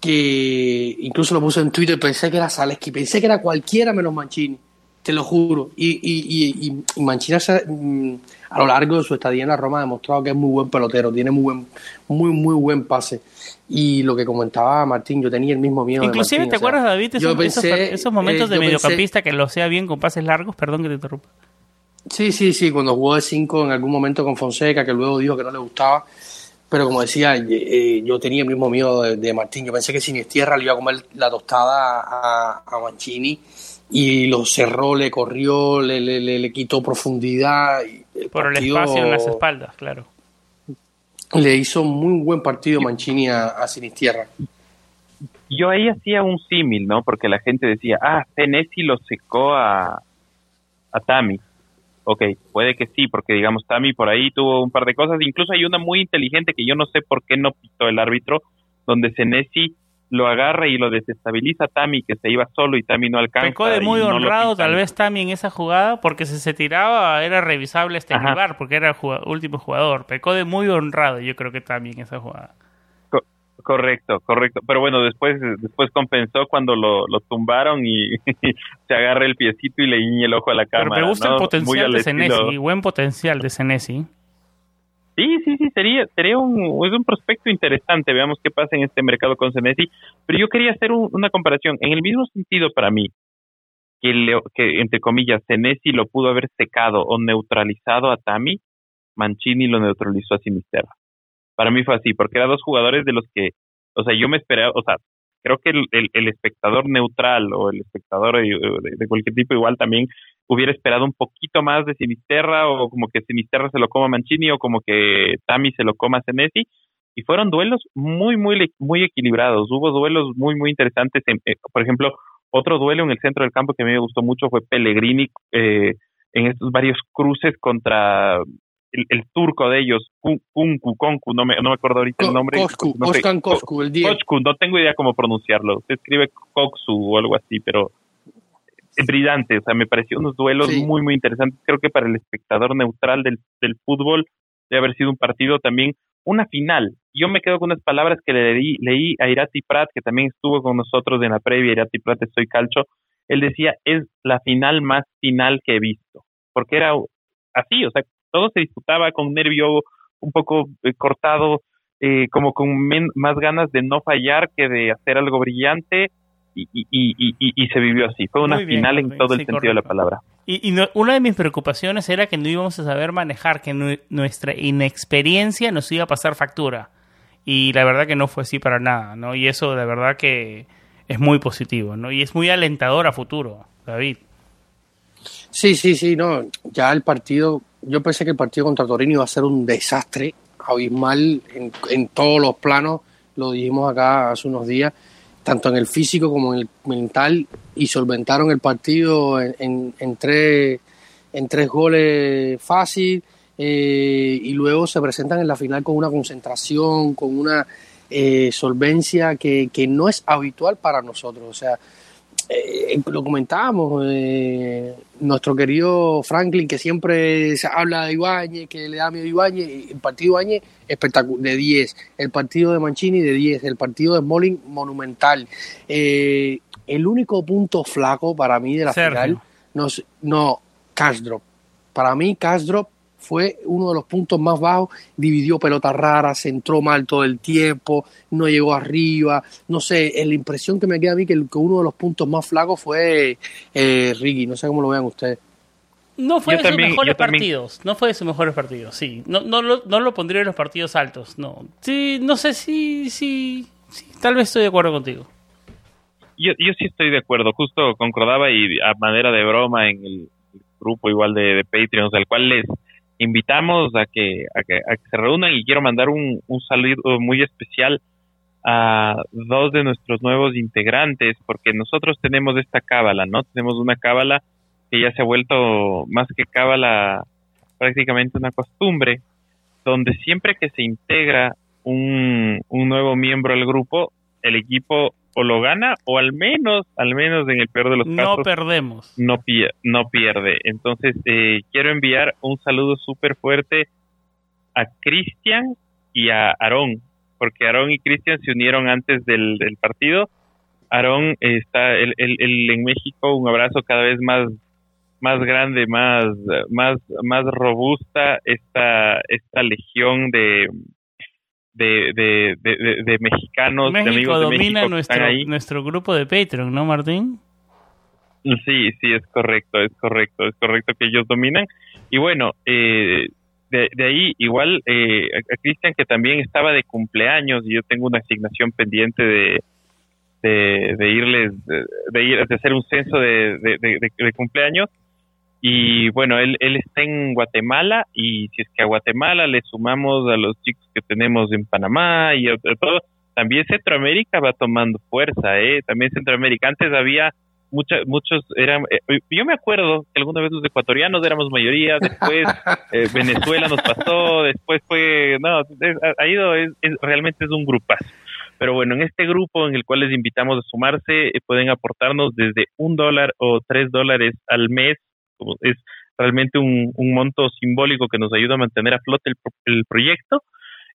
que incluso lo puse en Twitter, pensé que era Zaleski, pensé que era cualquiera menos Mancini, te lo juro. Y, y, y, y Mancini mm, a lo largo de su estadía en la Roma ha demostrado que es muy buen pelotero, tiene muy buen, muy, muy buen pase. Y lo que comentaba Martín, yo tenía el mismo miedo. Inclusive, Martín, ¿te acuerdas, sea, David? Esos, pensé, esos, esos momentos eh, de mediocampista pensé, que lo sea bien con pases largos, perdón que te interrumpa. Sí, sí, sí, cuando jugó de 5 en algún momento con Fonseca, que luego dijo que no le gustaba pero como decía, eh, yo tenía el mismo miedo de, de, Martín. Yo pensé que Sinistierra le iba a comer la tostada a, a Mancini y lo cerró, le corrió, le, le, le, le quitó profundidad. El Por partido, el espacio en las espaldas, claro. Le hizo muy buen partido Mancini a, a Sinistierra. Yo ahí hacía un símil, ¿no? Porque la gente decía, ah, Senesi lo secó a, a Tami ok, puede que sí, porque digamos Tami por ahí tuvo un par de cosas, incluso hay una muy inteligente que yo no sé por qué no pitó el árbitro, donde Senesi lo agarra y lo desestabiliza a Tami, que se iba solo y Tami no alcanza. Pecó de muy honrado no tal vez Tami en esa jugada, porque si se tiraba era revisable este lugar, porque era el jugador, último jugador. Pecó de muy honrado, yo creo que Tami en esa jugada. Correcto, correcto. Pero bueno, después después compensó cuando lo, lo tumbaron y se agarra el piecito y le guiña el ojo a la cámara. Pero me gusta ¿no? el potencial de Senesi, buen potencial de Senesi. Sí, sí, sí, sería, sería un, es un prospecto interesante. Veamos qué pasa en este mercado con Senesi. Pero yo quería hacer un, una comparación. En el mismo sentido para mí, que, le, que entre comillas, Senesi lo pudo haber secado o neutralizado a Tami, Mancini lo neutralizó a Sinisterra para mí fue así, porque eran dos jugadores de los que, o sea, yo me esperaba, o sea, creo que el, el, espectador neutral o el espectador de, de, cualquier tipo igual también hubiera esperado un poquito más de Sinisterra o como que Sinisterra se lo coma Mancini o como que Tami se lo coma Senesi y fueron duelos muy, muy, muy equilibrados. Hubo duelos muy, muy interesantes. En, eh, por ejemplo, otro duelo en el centro del campo que a mí me gustó mucho fue Pellegrini eh, en estos varios cruces contra el, el, turco de ellos, Kunku, Konku, no me, no me acuerdo ahorita el nombre. Kosku, no sé, Kosku, el 10. Kosku, no tengo idea cómo pronunciarlo. Se escribe Koksu o algo así, pero es brillante. O sea, me pareció unos duelos sí. muy, muy interesantes. Creo que para el espectador neutral del, del fútbol debe haber sido un partido también, una final. Yo me quedo con unas palabras que le leí, leí a Irati Prat, que también estuvo con nosotros en la previa. Irati Prat, estoy calcho. Él decía, es la final más final que he visto. Porque era así, o sea, todo se disputaba con un nervio un poco eh, cortado, eh, como con men, más ganas de no fallar que de hacer algo brillante. Y, y, y, y se vivió así. Fue una bien, final en todo sí, el sentido correcto. de la palabra. Y, no, una de mis preocupaciones era que no íbamos a saber manejar, que nu nuestra inexperiencia nos iba a pasar factura. Y la verdad que no fue así para nada, ¿no? Y eso de verdad que es muy positivo, ¿no? Y es muy alentador a futuro, David. Sí, sí, sí, no. Ya el partido yo pensé que el partido contra Torino iba a ser un desastre abismal en, en, todos los planos, lo dijimos acá hace unos días, tanto en el físico como en el mental, y solventaron el partido en, en, en tres, en tres goles fácil, eh, y luego se presentan en la final con una concentración, con una eh, solvencia que, que no es habitual para nosotros. O sea, eh, lo comentábamos, eh, nuestro querido Franklin, que siempre se habla de Ibáñez, que le da miedo a Ibáñez, el partido de Ibáñez espectacular, de 10, el partido de Mancini de 10, el partido de Smalling monumental. Eh, el único punto flaco para mí de la Sergio. final, no, no, cash drop. Para mí, cash drop fue uno de los puntos más bajos, dividió pelotas raras, se entró mal todo el tiempo, no llegó arriba, no sé, la impresión que me queda a mí que, el- que uno de los puntos más flacos fue eh, Ricky, no sé cómo lo vean ustedes. No fue Yo de sus también- mejores partidos. No fue de sus mejores partidos, sí. No, no, lo, no lo pondría en los partidos altos, no. Sí, no sé si, si, si- Tal vez estoy de acuerdo contigo. Yo, yo sí estoy de acuerdo, justo concordaba y a manera de broma en el grupo igual de, de Patreons, al cual les invitamos a que, a que, a que se reúnan y quiero mandar un, un saludo muy especial a dos de nuestros nuevos integrantes, porque nosotros tenemos esta cábala, ¿no? Tenemos una cábala que ya se ha vuelto más que cábala prácticamente una costumbre, donde siempre que se integra un, un nuevo miembro al grupo, el equipo o lo gana o al menos, al menos en el peor de los No casos, perdemos. no, pie- no pierde. Entonces, eh, quiero enviar un saludo súper fuerte a Cristian y a Aarón, porque Aarón y Cristian se unieron antes del, del partido. Aarón eh, está él, él- él en México, un abrazo cada vez más más grande, más más más robusta esta esta legión de de, de, de, de- mexicanos, de México amigos de domina México que están nuestro, ahí. nuestro grupo de Patreon, ¿no, Martín? Sí, sí, es correcto, es correcto, es correcto que ellos dominan. Y bueno, eh, de, de ahí igual eh, a, Cristian que también estaba de cumpleaños y yo tengo una asignación pendiente de, de, de irles, de, de ir, de hacer un censo de cumpleaños. Y bueno, él, él está en Guatemala y si es que a Guatemala le sumamos a los chicos que tenemos en Panamá y a, a todo, también Centroamérica va tomando fuerza, ¿eh? También Centroamérica. Antes había mucha, muchos, eran, eh, yo me acuerdo que alguna vez los ecuatorianos éramos mayoría, después eh, Venezuela nos pasó, después fue, no, es- ha, ido, es, es- realmente es un grupazo. Pero bueno, en este grupo en el cual les invitamos a sumarse, eh, pueden aportarnos desde un dólar o tres dólares al mes. Como Es realmente un, un monto simbólico que nos ayuda a mantener a flote el, el proyecto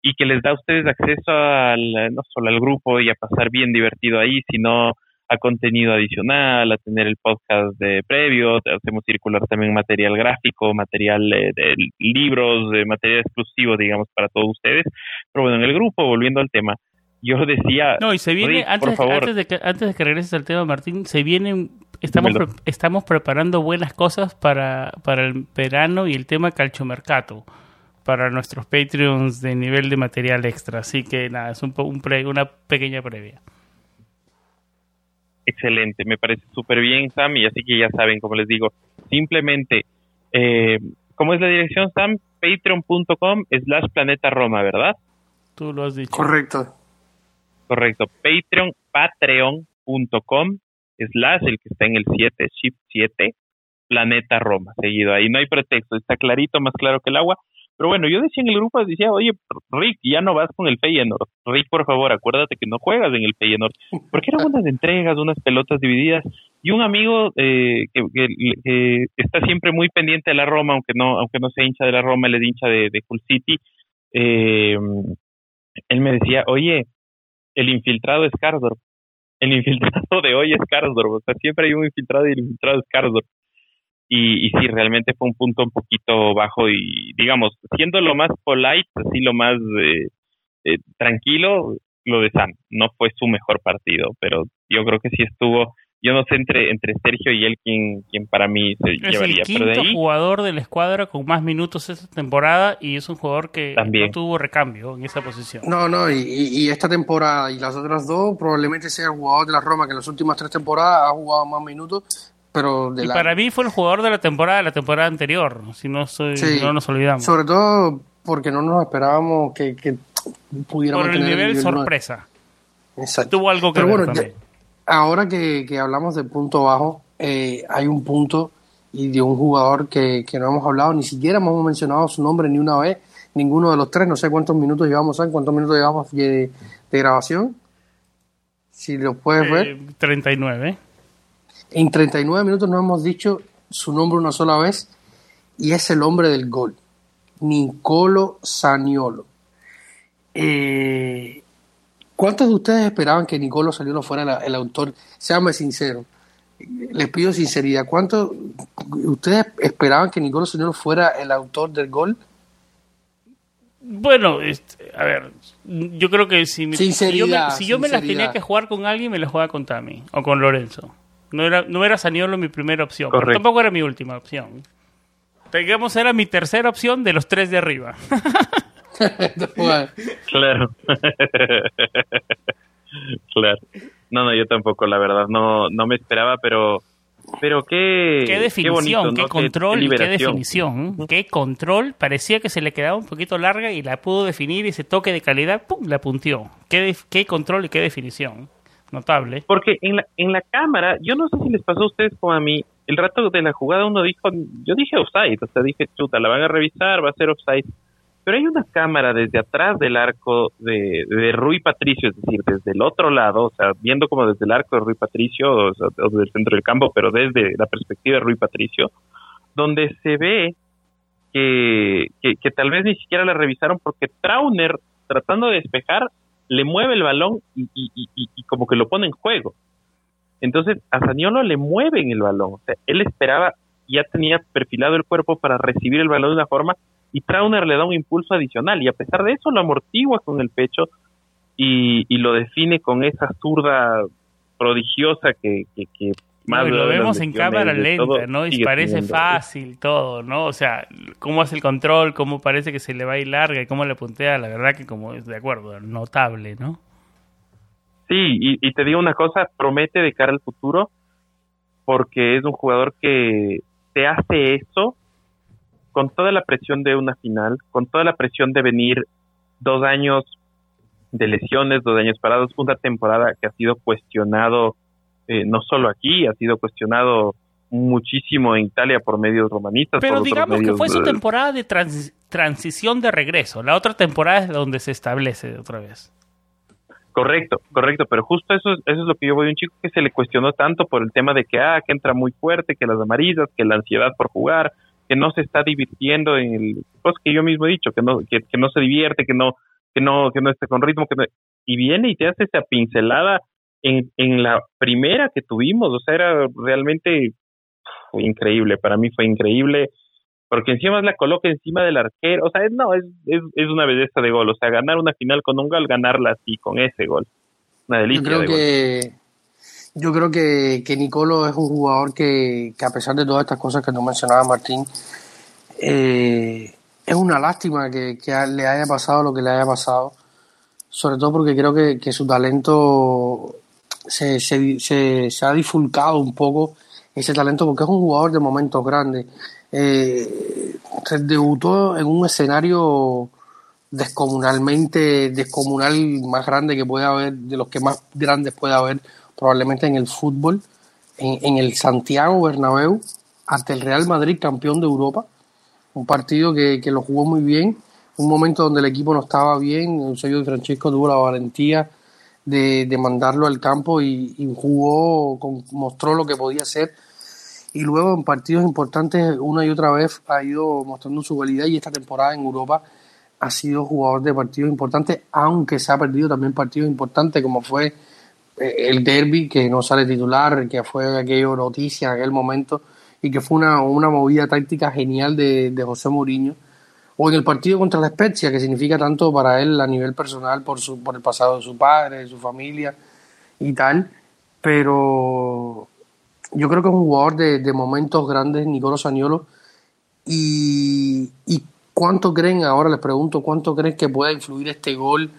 y que les da a ustedes acceso al, no solo al grupo y a pasar bien divertido ahí, sino a contenido adicional, a tener el podcast de previo, hacemos circular también material gráfico, material eh, de libros, de material exclusivo, digamos, para todos ustedes. Pero bueno, en el grupo, volviendo al tema, yo decía, No, y se viene, Rick, por antes, favor. antes, de que, antes de que regreses al tema, Martín, se vienen, estamos, pre- estamos preparando buenas cosas para, para el verano y el tema calchomercato, para nuestros Patreons de nivel de material extra. Así que nada, es un pre- una pequeña previa. excelente, me parece súper bien, Sam, y así que ya saben, como les digo, simplemente, eh, ¿cómo es la dirección, Sam? Patreon.com slash planeta Roma, ¿verdad? Tú lo has dicho. Correcto. Correcto. Patreon, patreon.com slash el que está en el 7, shift 7, planeta Roma, seguido. Ahí no hay pretexto, está clarito, más claro que el agua. Pero bueno, yo decía en el grupo, decía, oye, Rick, ya no vas con el Feyenoord. Rick, por favor, acuérdate que no juegas en el Feyenoord. Porque eran unas entregas, unas pelotas divididas. Y un amigo eh, que, está siempre muy pendiente de la Roma, aunque no aunque no sea hincha de la Roma, él es hincha de, de Hull City, eh, él me decía, oye, el infiltrado es Karsdorp. El infiltrado de hoy es Karsdorp. O sea, siempre hay un infiltrado y el infiltrado es Karsdorp. Y, y sí, realmente fue un punto un poquito bajo y, digamos, siendo lo más polite, así lo más eh, eh, tranquilo, lo de Sam. No fue su mejor partido, pero yo creo que sí estuvo, yo no sé entre, entre Sergio y él quién, quién para mí se Es llevaría. el Pero de quinto ahí, jugador de la escuadra con más minutos esta temporada y es un jugador que También. no tuvo recambio en esa posición. No, no, y, esta temporada y las otras dos probablemente sea el jugador de la Roma que en las últimas tres temporadas ha jugado más minutos, pero de Y la, para mí fue el jugador de la temporada de la temporada anterior, si no, soy, Sí. no nos olvidamos. sobre todo porque no nos esperábamos que, que pudiera Por el nivel nivel nueve. sorpresa. Exacto. Tuvo algo que Pero ver bueno, también. ya- ahora que, que hablamos de punto bajo, eh, hay un punto y de un jugador que, que no hemos hablado, ni siquiera hemos mencionado su nombre ni una vez, ninguno de los tres, no sé cuántos minutos llevamos, ¿saben cuántos minutos llevamos de, de grabación? Si lo puedes ver. Eh, 39. En 39 minutos no hemos dicho su nombre una sola vez y es el hombre del gol, Nicolo Saniolo. Eh, ¿Cuántos de ustedes esperaban que Nicolo Saniolo fuera la- el autor? Seamos sinceros, les pido sinceridad. ¿Cuántos ustedes esperaban que Nicolo Saniolo fuera el autor del gol? Bueno, este, a ver, yo creo que si, me- si yo me, si yo me las tenía que jugar con alguien, me las jugaba con Tami o con Lorenzo. No era, no era Saniolo mi primera opción, pero Correcto. tampoco era mi última opción. Digamos, era mi tercera opción de los tres de arriba. Claro. claro. No, no, yo tampoco, la verdad, no, no me esperaba, pero, pero qué, qué definición, bonito, qué ¿no? control, y qué liberación. definición. Qué control. Parecía que se le quedaba un poquito larga y la pudo definir y ese toque de calidad, ¡pum! la puntió. Qué, qué control y qué definición. Notable. Porque en la, en la cámara, yo no sé si les pasó a ustedes como a mí, el rato de la jugada uno dijo, yo dije offside, o sea, dije, chuta, la van a revisar, va a ser offside. Pero hay una cámara desde atrás del arco de, de Patricio, es decir, desde el otro lado, o sea, viendo como desde el arco de Rui Patricio, o, sea, o desde el centro del campo, pero desde la perspectiva de Rui Patricio, donde se ve que, que, tal vez ni siquiera la revisaron porque Trauner, tratando de despejar, le mueve el balón y, y, como que lo pone en juego. Entonces, a Zaniolo le mueven el balón. O sea, él esperaba, ya tenía perfilado el cuerpo para recibir el balón de una forma y Trauner le da un impulso adicional y a pesar de eso lo amortigua con el pecho y, y lo define con esa zurda prodigiosa que, que, que más No, y allá lo vemos en cámara lenta, ¿no? Y parece teniendo- fácil todo, ¿no? O sea, cómo hace el control, cómo parece que se le va a ir larga y cómo le puntea, la verdad que como es de acuerdo, notable, ¿no? Sí, y, y te digo una cosa, promete de cara al futuro, porque es un jugador que te hace eso con toda la presión de una final, con toda la presión de venir dos años de lesiones, dos años parados, una temporada que ha sido cuestionado eh, no solo aquí, ha sido cuestionado muchísimo en Italia por medios romanistas. Pero digamos que fue su eh, temporada de transi- transición de regreso. La otra temporada es donde se establece otra vez. Correcto, correcto, pero justo eso, es- eso es lo que yo voy, un chico que se le cuestionó tanto por el tema de que, ah, que entra muy fuerte, que las amarillas, que la ansiedad por jugar, que no se está divirtiendo en el, pues que yo mismo he dicho, que no, que, que no se divierte, que no, que no, que no esté con ritmo, que no- y viene y te hace esa pincelada en, en la primera que tuvimos, o sea, era realmente fue increíble, para mí fue increíble, porque encima la coloca encima del arquero, o sea, es- no, es, es, es una belleza de gol, o sea, ganar una final con un gol, ganarla así, con ese gol, una yo delicia creo de gol. Yo creo que, que Nicolo es un jugador que, que a pesar de todas estas cosas que tú mencionabas, Martín, eh, es una lástima que, le haya pasado lo que le haya pasado, sobre todo porque creo que, que su talento se, se, se, se ha difulcado un poco ese talento porque es un jugador de momentos grandes. Eh, se debutó en un escenario descomunalmente descomunal más grande que puede haber, de los que más grandes puede haber probablemente en el fútbol, en, en el Santiago Bernabéu, ante el Real Madrid, campeón de Europa, un partido que, que lo jugó muy bien, un momento donde el equipo no estaba bien, Eusebio Di Francesco tuvo la valentía de, de mandarlo al campo y, jugó, con- mostró lo que podía hacer. Y luego en partidos importantes una y otra vez ha ido mostrando su calidad y esta temporada en Europa ha sido jugador de partidos importantes, aunque se ha perdido también partidos importantes como fue el derby que no sale titular, que fue aquello noticia en aquel momento y que fue una, una movida táctica genial de, de José Mourinho o en el partido contra la Spezia que significa tanto para él a nivel personal por su por el pasado de su padre, de su familia y tal, pero yo creo que es un jugador de, de momentos grandes, Nicolo Saniolo. Y, y cuánto creen, ahora les pregunto, cuánto creen que pueda influir este gol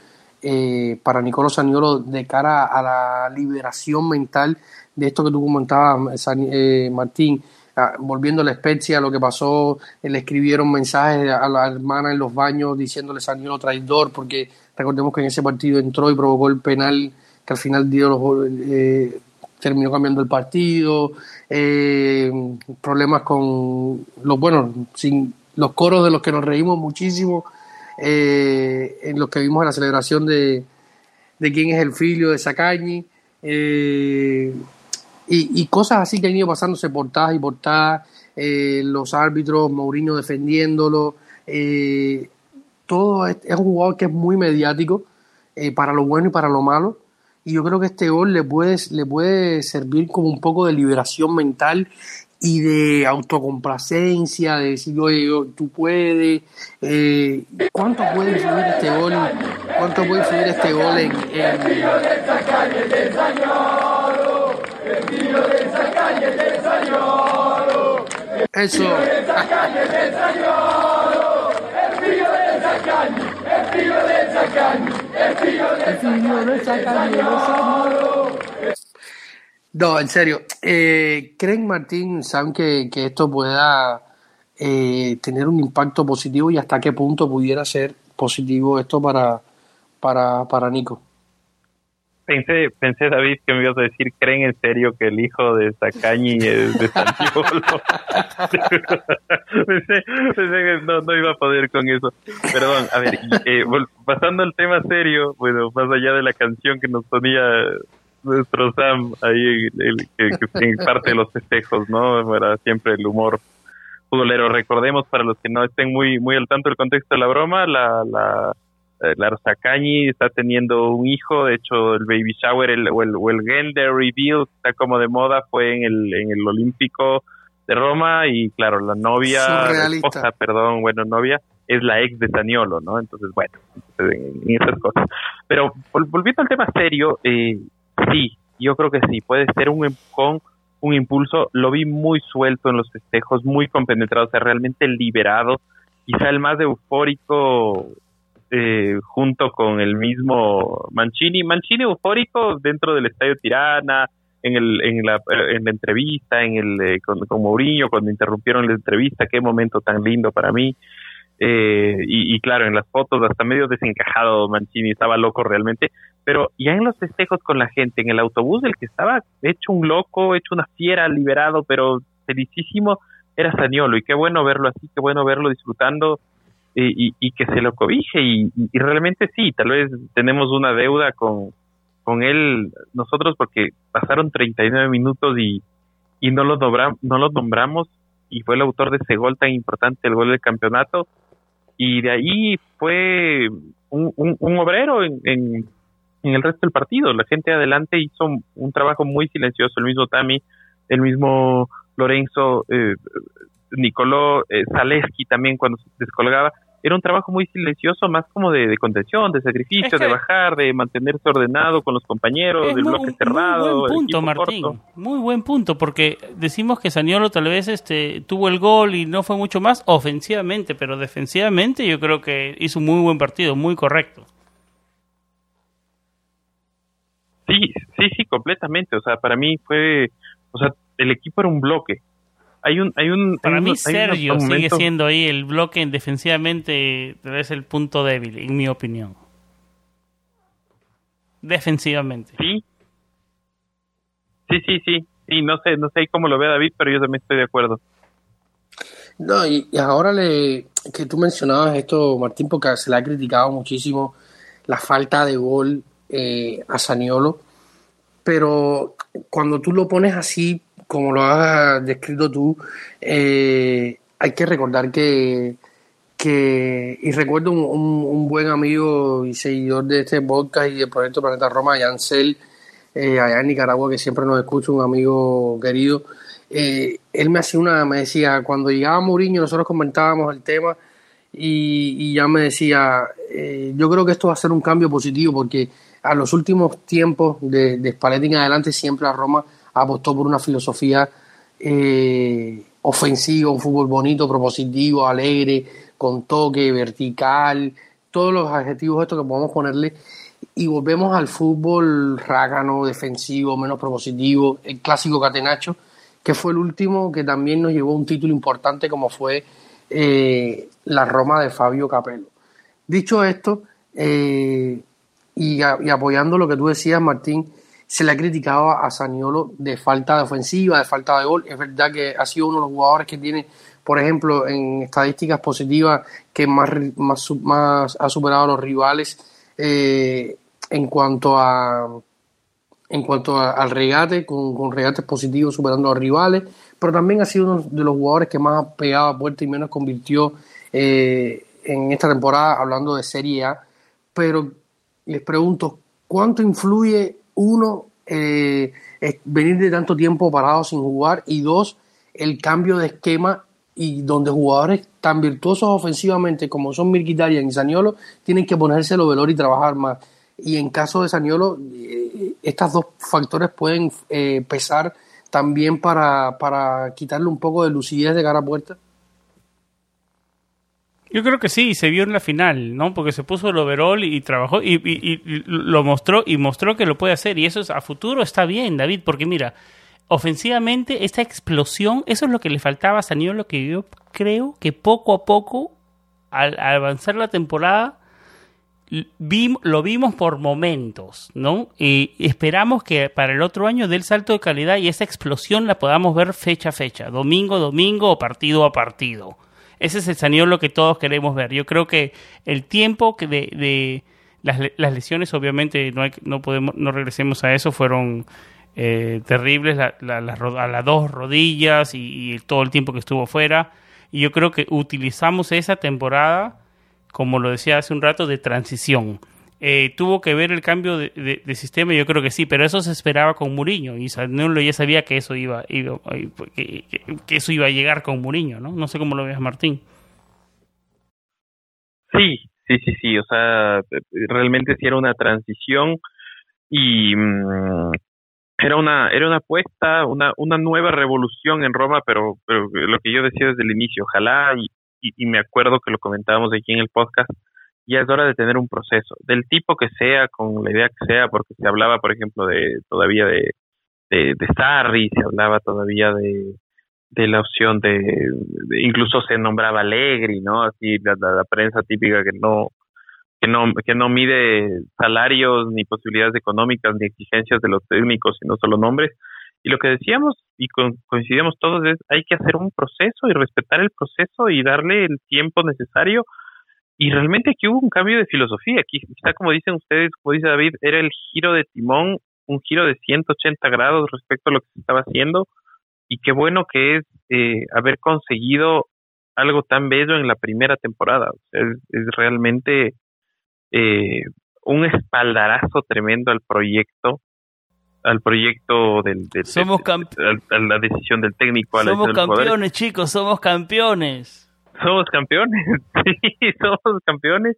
eh, para Nicolo Saniolo de cara a la liberación mental de esto que tú comentabas, eh, Martín, ah, volviendo a la especie, a lo que pasó, eh, le escribieron mensajes a la hermana en los baños diciéndole Saniolo traidor, porque recordemos que en ese partido entró y provocó el penal que al final dio los, eh, terminó cambiando el partido, eh, problemas con los bueno, sin los coros de los que nos reímos muchísimo, eh, en los que vimos en la celebración de, de quién es el filio de Sacañi. eh, y, cosas así que han ido pasándose portadas y portadas, eh, los árbitros, Mourinho defendiéndolo, todo es, es un jugador que es muy mediático para lo bueno y para lo malo. Y yo creo que este gol le puede, le puede servir como un poco de liberación mental y de autocomplacencia, de decir, oye, tú puedes. Eh, ¿Cuánto puede influir este gol? ¿Cuánto puede influir este gol en, en- Eso. No, en serio. Eh, ¿Creen, Martín, Sam, que, que esto pueda eh, tener un impacto positivo y hasta qué punto pudiera ser positivo esto para, para, para Nico? Pensé, pensé, David, que me ibas a decir, ¿creen en serio que el hijo de Sacañi es de Santiolo? pensé, pensé que no, no iba a poder con eso. Perdón, a ver, eh, pasando al tema serio, bueno, más allá de la canción que nos ponía nuestro Sam ahí, el, que, parte de los festejos, ¿no? Era siempre el humor futbolero. Recordemos, para los que no estén muy muy al tanto del contexto de la broma, la... la eh, Sacañi está teniendo un hijo, de hecho el baby shower el, o, el, o el gender reveal que está como de moda fue en el, en el Olímpico de Roma y claro, la novia, la esposa, perdón, bueno, novia, es la ex de Saniolo, ¿no? Entonces, bueno, en, esas cosas. Pero vol- volviendo al tema serio, eh, sí, yo creo que sí, puede ser un empujón, un impulso, lo vi muy suelto en los festejos, muy compenetrado, o sea, realmente liberado, quizá el más eufórico eh, junto con el mismo Mancini. Mancini eufórico dentro del Estadio Tirana, en, el, en, la, en la entrevista, en el, eh, con, Mourinho, cuando interrumpieron la entrevista, qué momento tan lindo para mí. Eh, y, y claro, en las fotos hasta medio desencajado Mancini, estaba loco realmente, pero ya en los festejos con la gente, en el autobús, el que estaba hecho un loco, hecho una fiera, liberado, pero felicísimo, era Saniolo, y qué bueno verlo así, qué bueno verlo disfrutando y, que se lo cobije, y, realmente sí, tal vez tenemos una deuda con, con él, nosotros, porque pasaron 39 minutos y, y no, lo nombra- no lo nombramos, y fue el autor de ese gol tan importante, el gol del campeonato, y de ahí fue un, un, obrero en, en el resto del partido. La gente adelante hizo un, un trabajo muy silencioso, el mismo Tami, el mismo Lorenzo, eh, Nicoló, eh, Zaleski también cuando se descolgaba. Era un trabajo muy silencioso, más como de, de contención, de sacrificio, Es que- de bajar, de mantenerse ordenado con los compañeros, del muy- bloque un- cerrado. Muy buen punto, Martín. corto. Muy buen punto, porque decimos que Saniolo tal vez este tuvo el gol y no fue mucho más ofensivamente, pero defensivamente yo creo que hizo un muy buen partido, muy correcto. Sí, sí, sí, completamente. O sea, para mí fue, o sea, el equipo era un bloque. Hay un, hay un, Para hay mí unos Sergio sigue siendo ahí el bloque defensivamente es el punto débil, en mi opinión. Defensivamente. Sí, sí, sí, sí. Sí, no sé, no sé cómo lo ve David, pero yo también estoy de acuerdo. No, y, y ahora le, que tú mencionabas esto, Martín, porque se le ha criticado muchísimo la falta de gol eh, a Saniolo, pero cuando tú lo pones así, como lo has descrito tú, eh, hay que recordar que, que y recuerdo un, un- buen amigo y seguidor de este podcast y del proyecto Planeta Roma, Yancel, eh, allá en Nicaragua, que siempre nos escucha, un amigo querido, eh, él me hacía una, me decía, cuando llegaba Mourinho, nosotros comentábamos el tema y, y ya me decía, eh, yo creo que esto va a ser un cambio positivo porque a los últimos tiempos de, de en adelante siempre la Roma apostó por una filosofía eh, ofensiva, un fútbol bonito, propositivo, alegre, con toque, vertical, todos los adjetivos estos que podemos ponerle y volvemos al fútbol rácano, defensivo, menos propositivo, el clásico catenacho, que fue el último que también nos llevó un título importante como fue eh, la Roma de Fabio Capello. Dicho esto, eh, y, a- apoyando lo que tú decías, Martín, se le ha criticado a Saniolo de falta de ofensiva, de falta de gol. Es verdad que ha sido uno de los jugadores que tiene, por ejemplo, en estadísticas positivas, que más, más, más ha superado a los rivales eh, en cuanto a, en cuanto al regate, con, con, regates positivos superando a los rivales, pero también ha sido uno de los jugadores que más ha pegado a puerta y menos convirtió eh, en esta temporada, hablando de Serie A. Pero les pregunto, ¿cuánto influye uno eh, venir de tanto tiempo parado sin jugar y dos, el cambio de esquema y donde jugadores tan virtuosos ofensivamente como son Mirquitarian y Saniolo tienen que ponerse lo velor y trabajar más? Y en caso de Saniolo, eh, estos dos factores pueden eh, pesar también para, para quitarle un poco de lucidez de cara a puerta. Yo creo que sí, se vio en la final, ¿no? Porque se puso el overall y trabajó y, y, lo mostró y mostró que lo puede hacer. Y eso es, a futuro está bien, David, porque mira, ofensivamente esta explosión, eso es lo que le faltaba a Saniolo, que yo creo que poco a poco, al, al avanzar la temporada, lo vimos por momentos, ¿no? Y esperamos que para el otro año dé el salto de calidad y esa explosión la podamos ver fecha a fecha, domingo a domingo o partido a partido. Ese es el lo que todos queremos ver. Yo creo que el tiempo que de, de las, las, lesiones, obviamente, no, hay, no podemos, no regresemos a eso, fueron eh, terribles, la, la, a las dos rodillas y, y todo el tiempo que estuvo fuera. Y yo creo que utilizamos esa temporada como lo decía hace un rato, de transición. Eh, tuvo que ver el cambio de, sistema, yo creo que sí, pero eso se esperaba con Mourinho y Sanulo ya sabía que eso iba, iba que, que, eso iba a llegar con Mourinho, ¿no? No sé cómo lo ves, Martín. Sí, sí, sí, sí, o sea, realmente sí era una transición y mmm, era una era una apuesta, una una nueva revolución en Roma, pero pero lo que yo decía desde el inicio, ojalá y, y, me acuerdo que lo comentábamos aquí en el podcast, ya es hora de tener un proceso, del tipo que sea, con la idea que sea, porque se hablaba, por ejemplo, de todavía de, de, de Sarri, se hablaba todavía de, de la opción de, incluso se nombraba Allegri, ¿no? Así la, la, prensa típica que no que no que no mide salarios ni posibilidades económicas ni exigencias de los técnicos, sino solo nombres. Y lo que decíamos y coincidíamos todos es hay que hacer un proceso y respetar el proceso y darle el tiempo necesario. Y realmente aquí hubo un cambio de filosofía. Aquí, quizá como dicen ustedes, como dice David, era el giro de timón, un giro de 180 grados respecto a lo que se estaba haciendo. Y qué bueno que es eh, haber conseguido algo tan bello en la primera temporada. es, es realmente eh, un espaldarazo tremendo al proyecto al proyecto del, del somos a la decisión del técnico a somos campeones chicos somos campeones somos campeones sí somos campeones.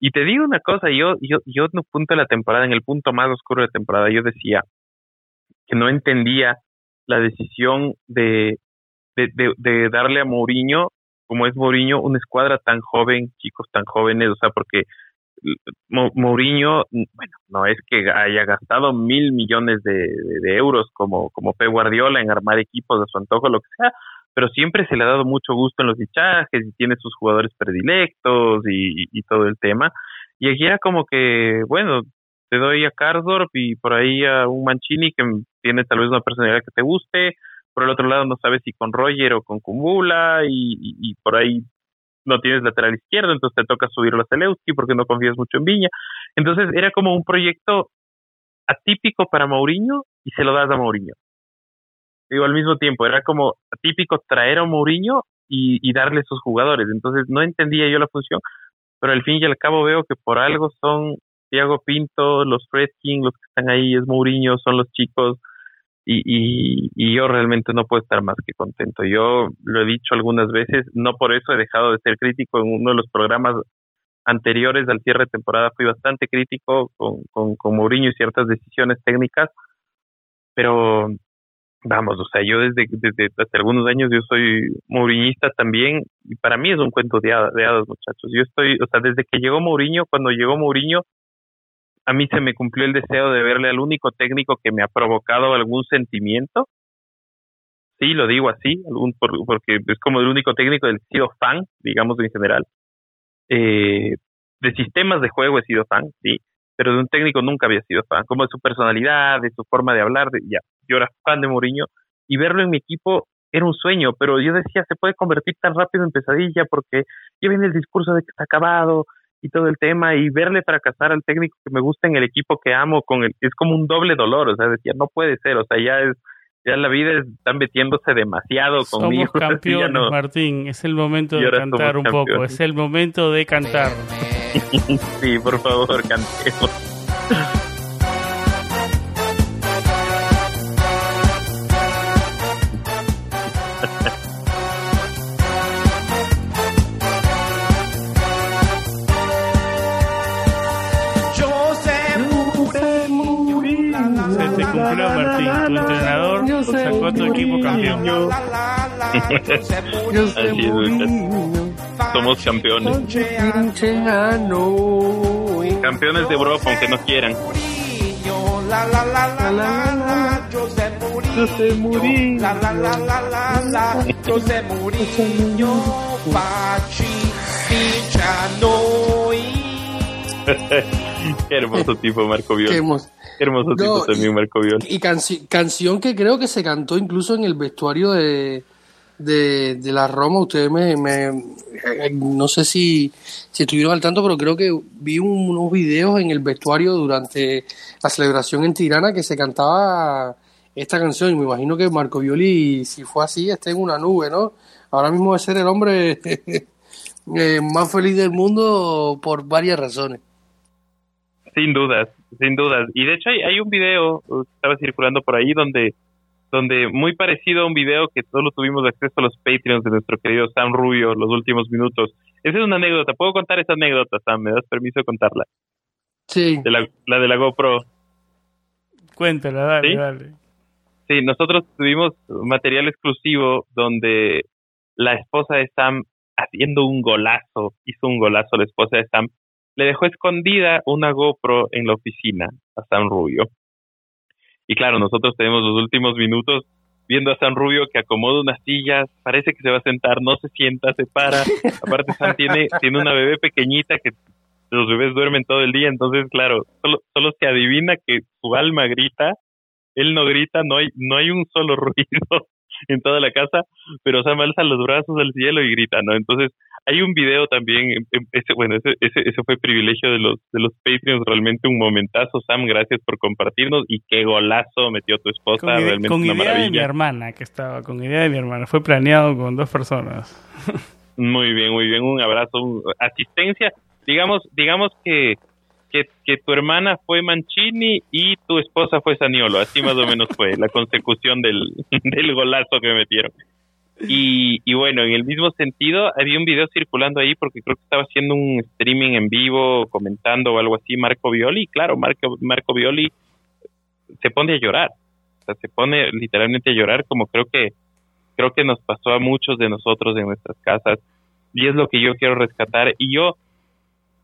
Y te digo una cosa yo yo yo en un punto de la temporada en el punto más oscuro de la temporada yo decía que no entendía la decisión de de, de, de darle a Mourinho como es Mourinho una escuadra tan joven chicos tan jóvenes o sea porque Mourinho, bueno, no es que haya gastado mil millones de, euros como, como Pep Guardiola en armar equipos de su antojo, lo que sea, pero siempre se le ha dado mucho gusto en los fichajes y tiene sus jugadores predilectos y, todo el tema. Y aquí era como que, bueno, te doy a Karsdorp y por ahí a un Mancini que tiene tal vez una personalidad que te guste, por el otro lado no sabes si con Roger o con Kumula y, y por ahí no tienes lateral izquierdo, entonces te toca subirlo a Zelewski porque no confías mucho en Viña. Entonces era como un proyecto atípico para Mourinho y se lo das a Mourinho. Digo, al mismo tiempo, era como atípico traer a Mourinho y, y darle sus jugadores. Entonces no entendía yo la función, pero al fin y al cabo veo que por algo son Thiago Pinto, los Fredkin, los que están ahí es Mourinho, son los chicos y, y, y, yo realmente no puedo estar más que contento. Yo lo he dicho algunas veces, no por eso he dejado de ser crítico. En uno de los programas anteriores al cierre de temporada fui bastante crítico con, con, con Mourinho y ciertas decisiones técnicas, pero vamos, o sea, yo desde, desde hace algunos años yo soy mourinhista también y para mí es un cuento de hadas, de hadas, muchachos. Yo estoy, o sea, desde que llegó Mourinho, cuando llegó Mourinho, a mí se me cumplió el deseo de verle al único técnico que me ha provocado algún sentimiento. Sí, lo digo así, algún, porque es como el único técnico del que he sido fan, digamos en general. Eh, de sistemas de juego he sido fan, sí, pero de un técnico nunca había sido fan, como de su personalidad, de su forma de hablar, de, ya, yo era fan de Mourinho y verlo en mi equipo era un sueño, pero yo decía, se puede convertir tan rápido en pesadilla porque ya viene el discurso de que está acabado, y todo el tema y verle fracasar al técnico que me gusta en el equipo que amo con el es como un doble dolor, o sea, decía, no puede ser, o sea, ya es ya la vida están metiéndose demasiado conmigo. Somos campeones, no. Martín. Es el momento de cantar somos un poco. campeones. Es el momento de cantar. sí, por favor, cantemos. Tu entrenador Yo sacó a tu equipo campeón. Yo Así es, Mourinho, Somos campeones. Campeones de Europa, aunque no quieran. La, la, la, la, José Mourinho. La, la, la, la, la, la, José Mourinho. Qué hermoso tipo, Marco Qué Viol. Qué hermoso No, tipo también, Marco Viol. Y canci- canción que creo que se cantó incluso en el vestuario de, de, de la Roma. Ustedes me, me- eh, no sé si, si estuvieron al tanto, pero creo que vi un- unos videos en el vestuario durante la celebración en Tirana que se cantaba esta canción. Y me imagino que Marco Violi, si fue así, está en una nube, ¿no? Ahora mismo va a ser el hombre eh, más feliz del mundo por varias razones. Sin dudas, sin dudas. Y de hecho hay, hay un video uh, que estaba circulando por ahí donde, donde muy parecido a un video que solo tuvimos acceso a los Patreons de nuestro querido Sam Rubio los últimos minutos. Esa es una anécdota. ¿Puedo contar esa anécdota, Sam? ¿Me das permiso de contarla? Sí. De la, la de la GoPro. Cuéntala, dale, ¿Sí? dale. Sí, nosotros tuvimos material exclusivo donde la esposa de Sam, haciendo un golazo, hizo un golazo la esposa de Sam, le dejó escondida una GoPro en la oficina a Sam Rubio. Y claro, nosotros tenemos los últimos minutos viendo a Sam Rubio que acomoda unas sillas, parece que se va a sentar, no se sienta, se para. Aparte Sam tiene, tiene una bebé pequeñita que los bebés duermen todo el día, entonces claro, solo, solo se adivina que su alma grita él no grita, no hay, no hay un solo ruido en toda la casa, pero Sam alza los brazos al cielo y grita, ¿no? Entonces, hay un video también, em, em, ese, bueno, ese, ese, ese fue privilegio de los, de los Patreons, realmente un momentazo, Sam, gracias por compartirnos y qué golazo metió tu esposa, Con, realmente con una idea de mi hermana que estaba, con idea de mi hermana. Fue planeado con dos personas. Muy bien, muy bien, un abrazo, un- asistencia, digamos, digamos que, que, que tu hermana fue Mancini y tu esposa fue Saniolo, así más o menos fue la consecución del, del golazo que metieron. Y, y bueno, en el mismo sentido, había un video circulando ahí porque creo que estaba haciendo un streaming en vivo, comentando o algo así, Marco Violi, y claro, Marco, Marco Violi se pone a llorar, o sea, se pone literalmente a llorar como creo que creo que nos pasó a muchos de nosotros en nuestras casas. Y es lo que yo quiero rescatar. Y yo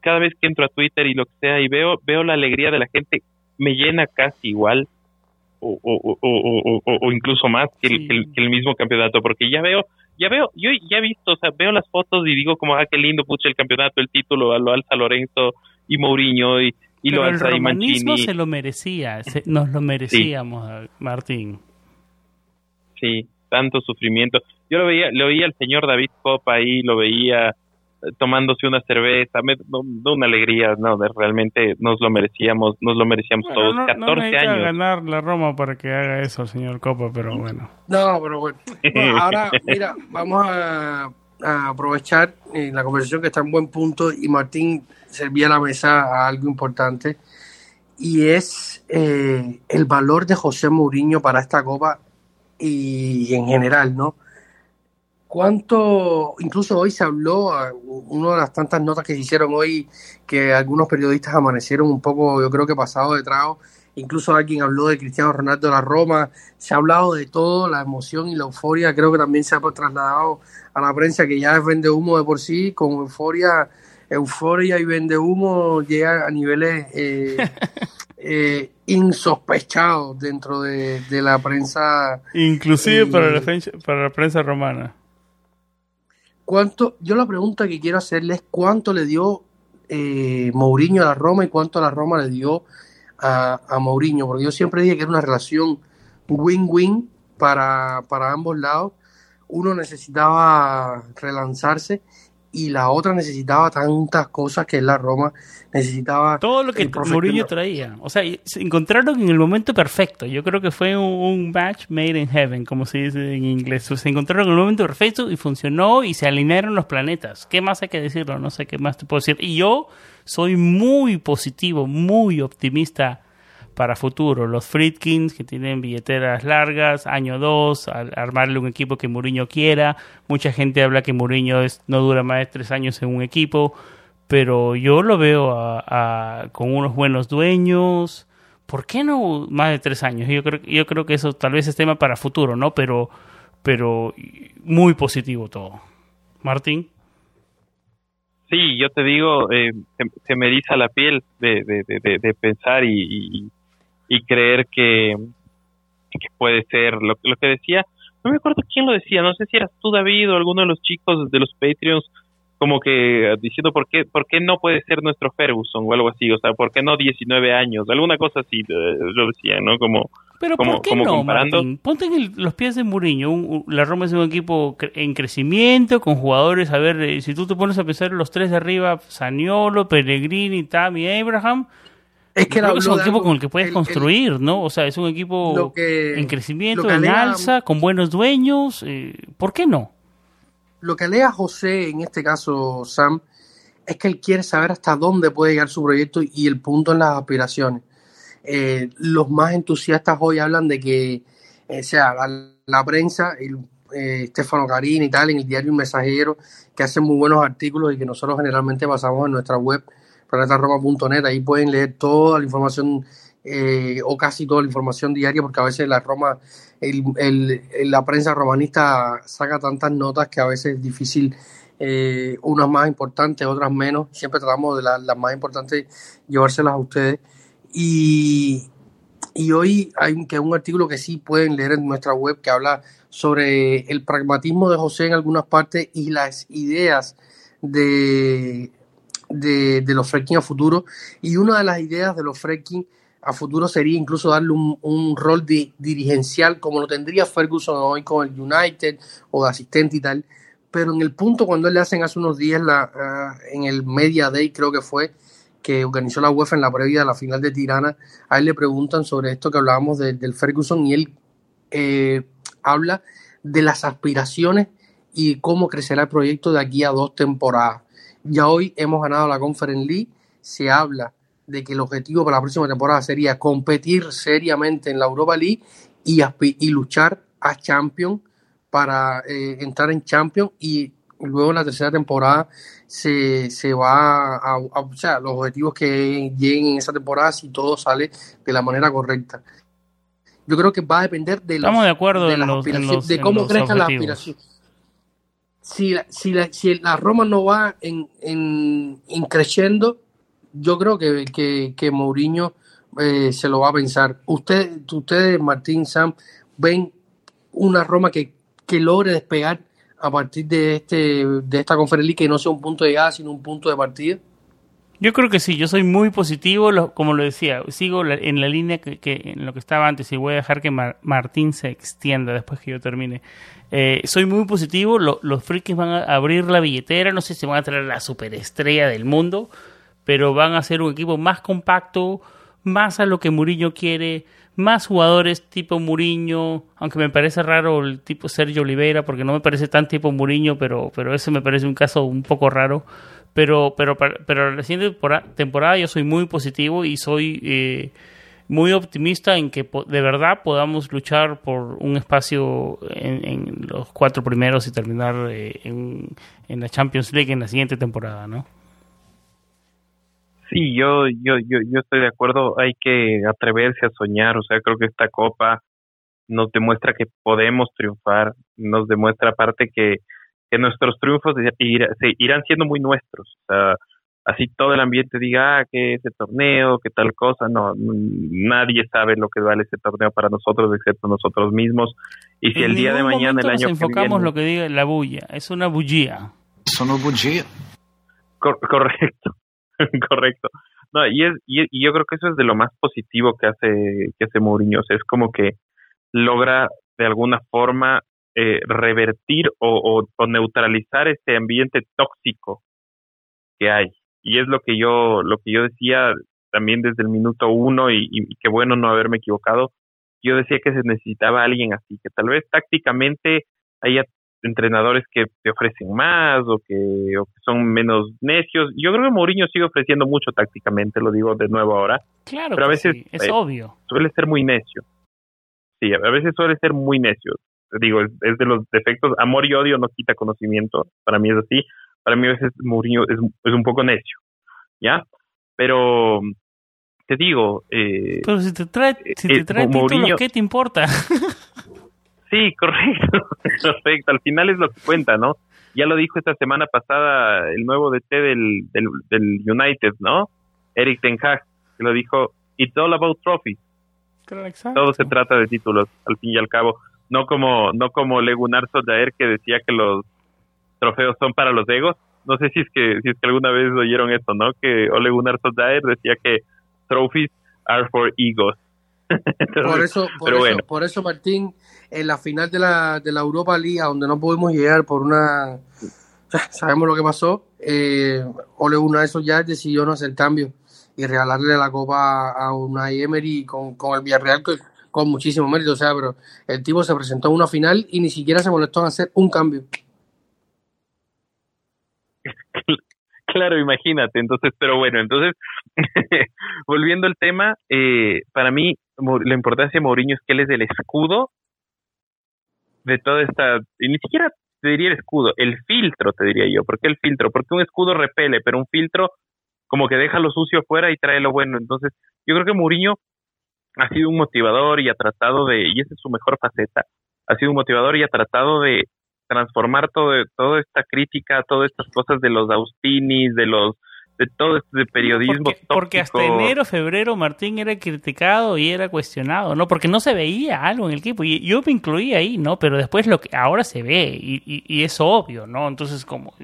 cada vez que entro a Twitter y lo que sea y veo veo la alegría de la gente me llena casi igual o, o, o, o, o- o incluso más que el, Sí. que, el, que el mismo campeonato porque ya veo ya veo yo ya he visto o sea veo las fotos y digo como ah qué lindo pucha el campeonato el título lo alza Lorenzo y Mourinho y, y lo Pero el alza y Mancini se lo merecía. se- nos lo merecíamos, Martín. Sí, tanto sufrimiento. Yo lo veía, lo veía al señor David Copa ahí, lo veía tomándose una cerveza, me, no, no, una alegría, no, de- realmente nos lo merecíamos, nos lo merecíamos Bueno, todos, no, no 14 necesita años. ganar la Roma para que haga eso el señor Copa, pero bueno. No, pero bueno. Bueno, ahora, mira, vamos a, a aprovechar eh, la conversación que está en buen punto y Martín servía la mesa a algo importante y es eh, el valor de José Mourinho para esta copa y en general, ¿no? ¿Cuánto, incluso hoy se habló, una de las tantas notas que se hicieron hoy, que algunos periodistas amanecieron un poco, yo creo que pasado de trago, incluso alguien habló de Cristiano Ronaldo de la Roma, se ha hablado de todo, la emoción y la euforia, creo que también se ha trasladado a la prensa que ya es vende humo de por sí, con euforia, euforia y vende humo llega a niveles eh, eh, insospechados dentro de, de la prensa Inclusive la para la prensa romana. ¿Cuánto? Yo la pregunta que quiero hacerle es cuánto le dio eh, Mourinho a la Roma y cuánto la Roma le dio a, a Mourinho, porque yo siempre dije que era una relación win-win para, para ambos lados. Uno necesitaba relanzarse y la otra necesitaba tantas cosas que la Roma necesitaba todo lo que Mourinho traía. O sea se encontraron en el momento perfecto. Yo creo que fue un, match made in heaven como se dice en inglés. Se encontraron en el momento perfecto y funcionó y se alinearon los planetas. Qué más hay que decirlo no sé qué más te puedo decir. Y yo soy muy positivo muy optimista para futuro. Los Friedkins, que tienen billeteras largas, año 2, armarle un equipo que Mourinho quiera. Mucha gente habla que Mourinho no dura más de tres años en un equipo, pero yo lo veo con unos buenos dueños. ¿Por qué no más de tres años? Yo creo, yo creo que eso tal vez es tema para futuro, ¿no? Pero, pero muy positivo todo. Martín. Sí, yo te digo, eh, se, me eriza la piel de, de, pensar y, y creer que, puede ser lo, lo que decía. No me acuerdo quién lo decía, no sé si eras tú, David, o alguno de los chicos de los Patreons, como que diciendo por qué, por qué no puede ser nuestro Ferguson o algo así, o sea, por qué no 19 años, alguna cosa así, eh, lo decía, ¿no? Como, pero como, ¿por qué no, comparando. Ponte en los pies de Mourinho. la Roma es un equipo en crecimiento, con jugadores. A ver, eh, si tú te pones a pensar los tres de arriba: Saniolo, Pellegrini, Tammy, Abraham. Es que, es un equipo con el que puedes construir, ¿no? O sea, es un equipo en crecimiento, en alza, con buenos dueños. Eh, ¿Por qué no? Lo que alega José, en este caso Sam, es que él quiere saber hasta dónde puede llegar su proyecto y el punto en las aspiraciones. Eh, los más entusiastas hoy hablan de que, eh, sea, la, prensa, el, Stefano Carini y tal, en el diario Un Mensajero, que hacen muy buenos artículos y que nosotros generalmente basamos en nuestra web planetaroma.net, ahí pueden leer toda la información eh, o casi toda la información diaria, porque a veces la Roma, el, la prensa romanista saca tantas notas que a veces es difícil, eh, unas más importantes, otras menos. Siempre tratamos de las más importantes llevárselas a ustedes. Y, y hoy hay que un artículo que sí pueden leer en nuestra web que habla sobre el pragmatismo de José en algunas partes y las ideas de de, los fracking a futuro. Y una de las ideas de los fracking a futuro sería incluso darle un, rol de, dirigencial como lo tendría Ferguson hoy con el United o de asistente y tal. Pero en el punto cuando le hacen hace unos días la, ah, en el Media Day creo que fue que organizó la UEFA en la previa de la final de Tirana, a él le preguntan sobre esto que hablábamos del Ferguson y él eh, habla de las aspiraciones y cómo crecerá el proyecto de aquí a dos temporadas. Ya hoy hemos ganado la Conference League. Se habla de que el objetivo para la próxima temporada sería competir seriamente en la Europa League y, y luchar a Champions para eh, entrar en Champions y luego en la tercera temporada se, se va a, o sea, los objetivos que lleguen en esa temporada si todo sale de la manera correcta. Yo creo que va a depender de, Estamos de, acuerdo de, de cómo crezcan las aspiraciones si la, si la, si la Roma no va en, en, creciendo, yo creo que, que, que Mourinho eh, se lo va a pensar. Usted, ustedes, Martín, Sam, ven una Roma que, que logre despegar a partir de este de esta conferencia que no sea un punto de llegada, sino un punto de partida. Yo creo que sí, yo soy muy positivo, como lo decía, sigo en la línea que, en lo que estaba antes y voy a dejar que Martín se extienda después que yo termine. Eh, soy muy positivo, los frikis van a abrir la billetera, no sé si van a traer la superestrella del mundo, pero van a ser un equipo más compacto, más a lo que Mourinho quiere, más jugadores tipo Mourinho, aunque me parece raro el tipo Sergio Oliveira, porque no me parece tan tipo Mourinho, pero, pero ese me parece un caso un poco raro. Pero, pero, pero la siguiente temporada yo soy muy positivo y soy eh, muy optimista en que de verdad podamos luchar por un espacio en, los cuatro primeros y terminar eh, en, la Champions League en la siguiente temporada, ¿no? Sí, yo, yo, yo, yo estoy de acuerdo. Hay que atreverse a soñar. O sea, creo que esta copa nos demuestra que podemos triunfar. Nos demuestra aparte que que nuestros triunfos se irán siendo muy nuestros. O sea, así todo el ambiente diga ah, que ese torneo, que tal cosa, no, nadie sabe lo que vale ese torneo para nosotros excepto nosotros mismos. Y si el día de mañana, el año nos enfocamos lo que diga la bulla, es una bullía. Son una bullía. correcto, correcto. No, y, es, y, yo creo que eso es de lo más positivo que hace que hace Mourinho, es como que logra de alguna forma eh, revertir o, o, neutralizar este ambiente tóxico que hay. Y es lo que yo, lo que yo decía también desde el minuto uno y, y qué bueno no haberme equivocado. Yo decía que se necesitaba alguien así, que tal vez tácticamente haya entrenadores que te ofrecen más o que, o que son menos necios. Yo creo que Mourinho sigue ofreciendo mucho tácticamente, lo digo de nuevo ahora. Claro, pero a veces es eh, obvio. Suele ser muy necio. Sí, a veces suele ser muy necio. Digo, es, de los defectos. Amor y odio no quita conocimiento. Para mí es así. Para mí a veces Mourinho es, es un poco necio. ¿Ya? Pero te digo. Eh, pero si te trae, si te eh, trae títulos, ¿qué te importa? Sí, correcto, perfecto. Al final es lo que cuenta, ¿no? Ya lo dijo esta semana pasada el nuevo DT del, del, del United, ¿no? Eric Ten Hag, que lo dijo, it's all about trophies. Todo se trata de títulos, al fin y al cabo. No como, no como Legunar Soldaer que decía que los trofeos son para los egos. No sé si es que, si es que alguna vez oyeron esto, ¿no? Que Ole Gunnar Soldaer decía que trophies are for egos. por eso, por eso, por eso, Martín, en la final de la, de la Europa League, donde no pudimos llegar por una sabemos lo que pasó, eh, Ole Gunnar ya decidió no hacer cambio y regalarle la copa a una Emery con, con el Villarreal con, con muchísimo mérito, o sea, pero el tipo se presentó en una final y ni siquiera se molestó en hacer un cambio. Claro, imagínate. Entonces, pero bueno, entonces, volviendo al tema, eh, para mí la importancia de Mourinho es que él es el escudo de toda esta, y ni siquiera te diría el escudo, el filtro te diría yo. ¿Por qué el filtro? Porque un escudo repele, pero un filtro como que deja lo sucio afuera y trae lo bueno. Entonces, yo creo que Mourinho ha sido un motivador y ha tratado de, y esa es su mejor faceta, ha sido un motivador y ha tratado de transformar todo, toda esta crítica, todas estas cosas de los Austinis, de los de todo este periodismo. Porque, porque, hasta enero, febrero, Martín era criticado y era cuestionado, ¿no? Porque no se veía algo en el equipo. Y yo me incluía ahí, ¿no? Pero después lo que ahora se ve y, y, es obvio, ¿no? Entonces, ¿cómo,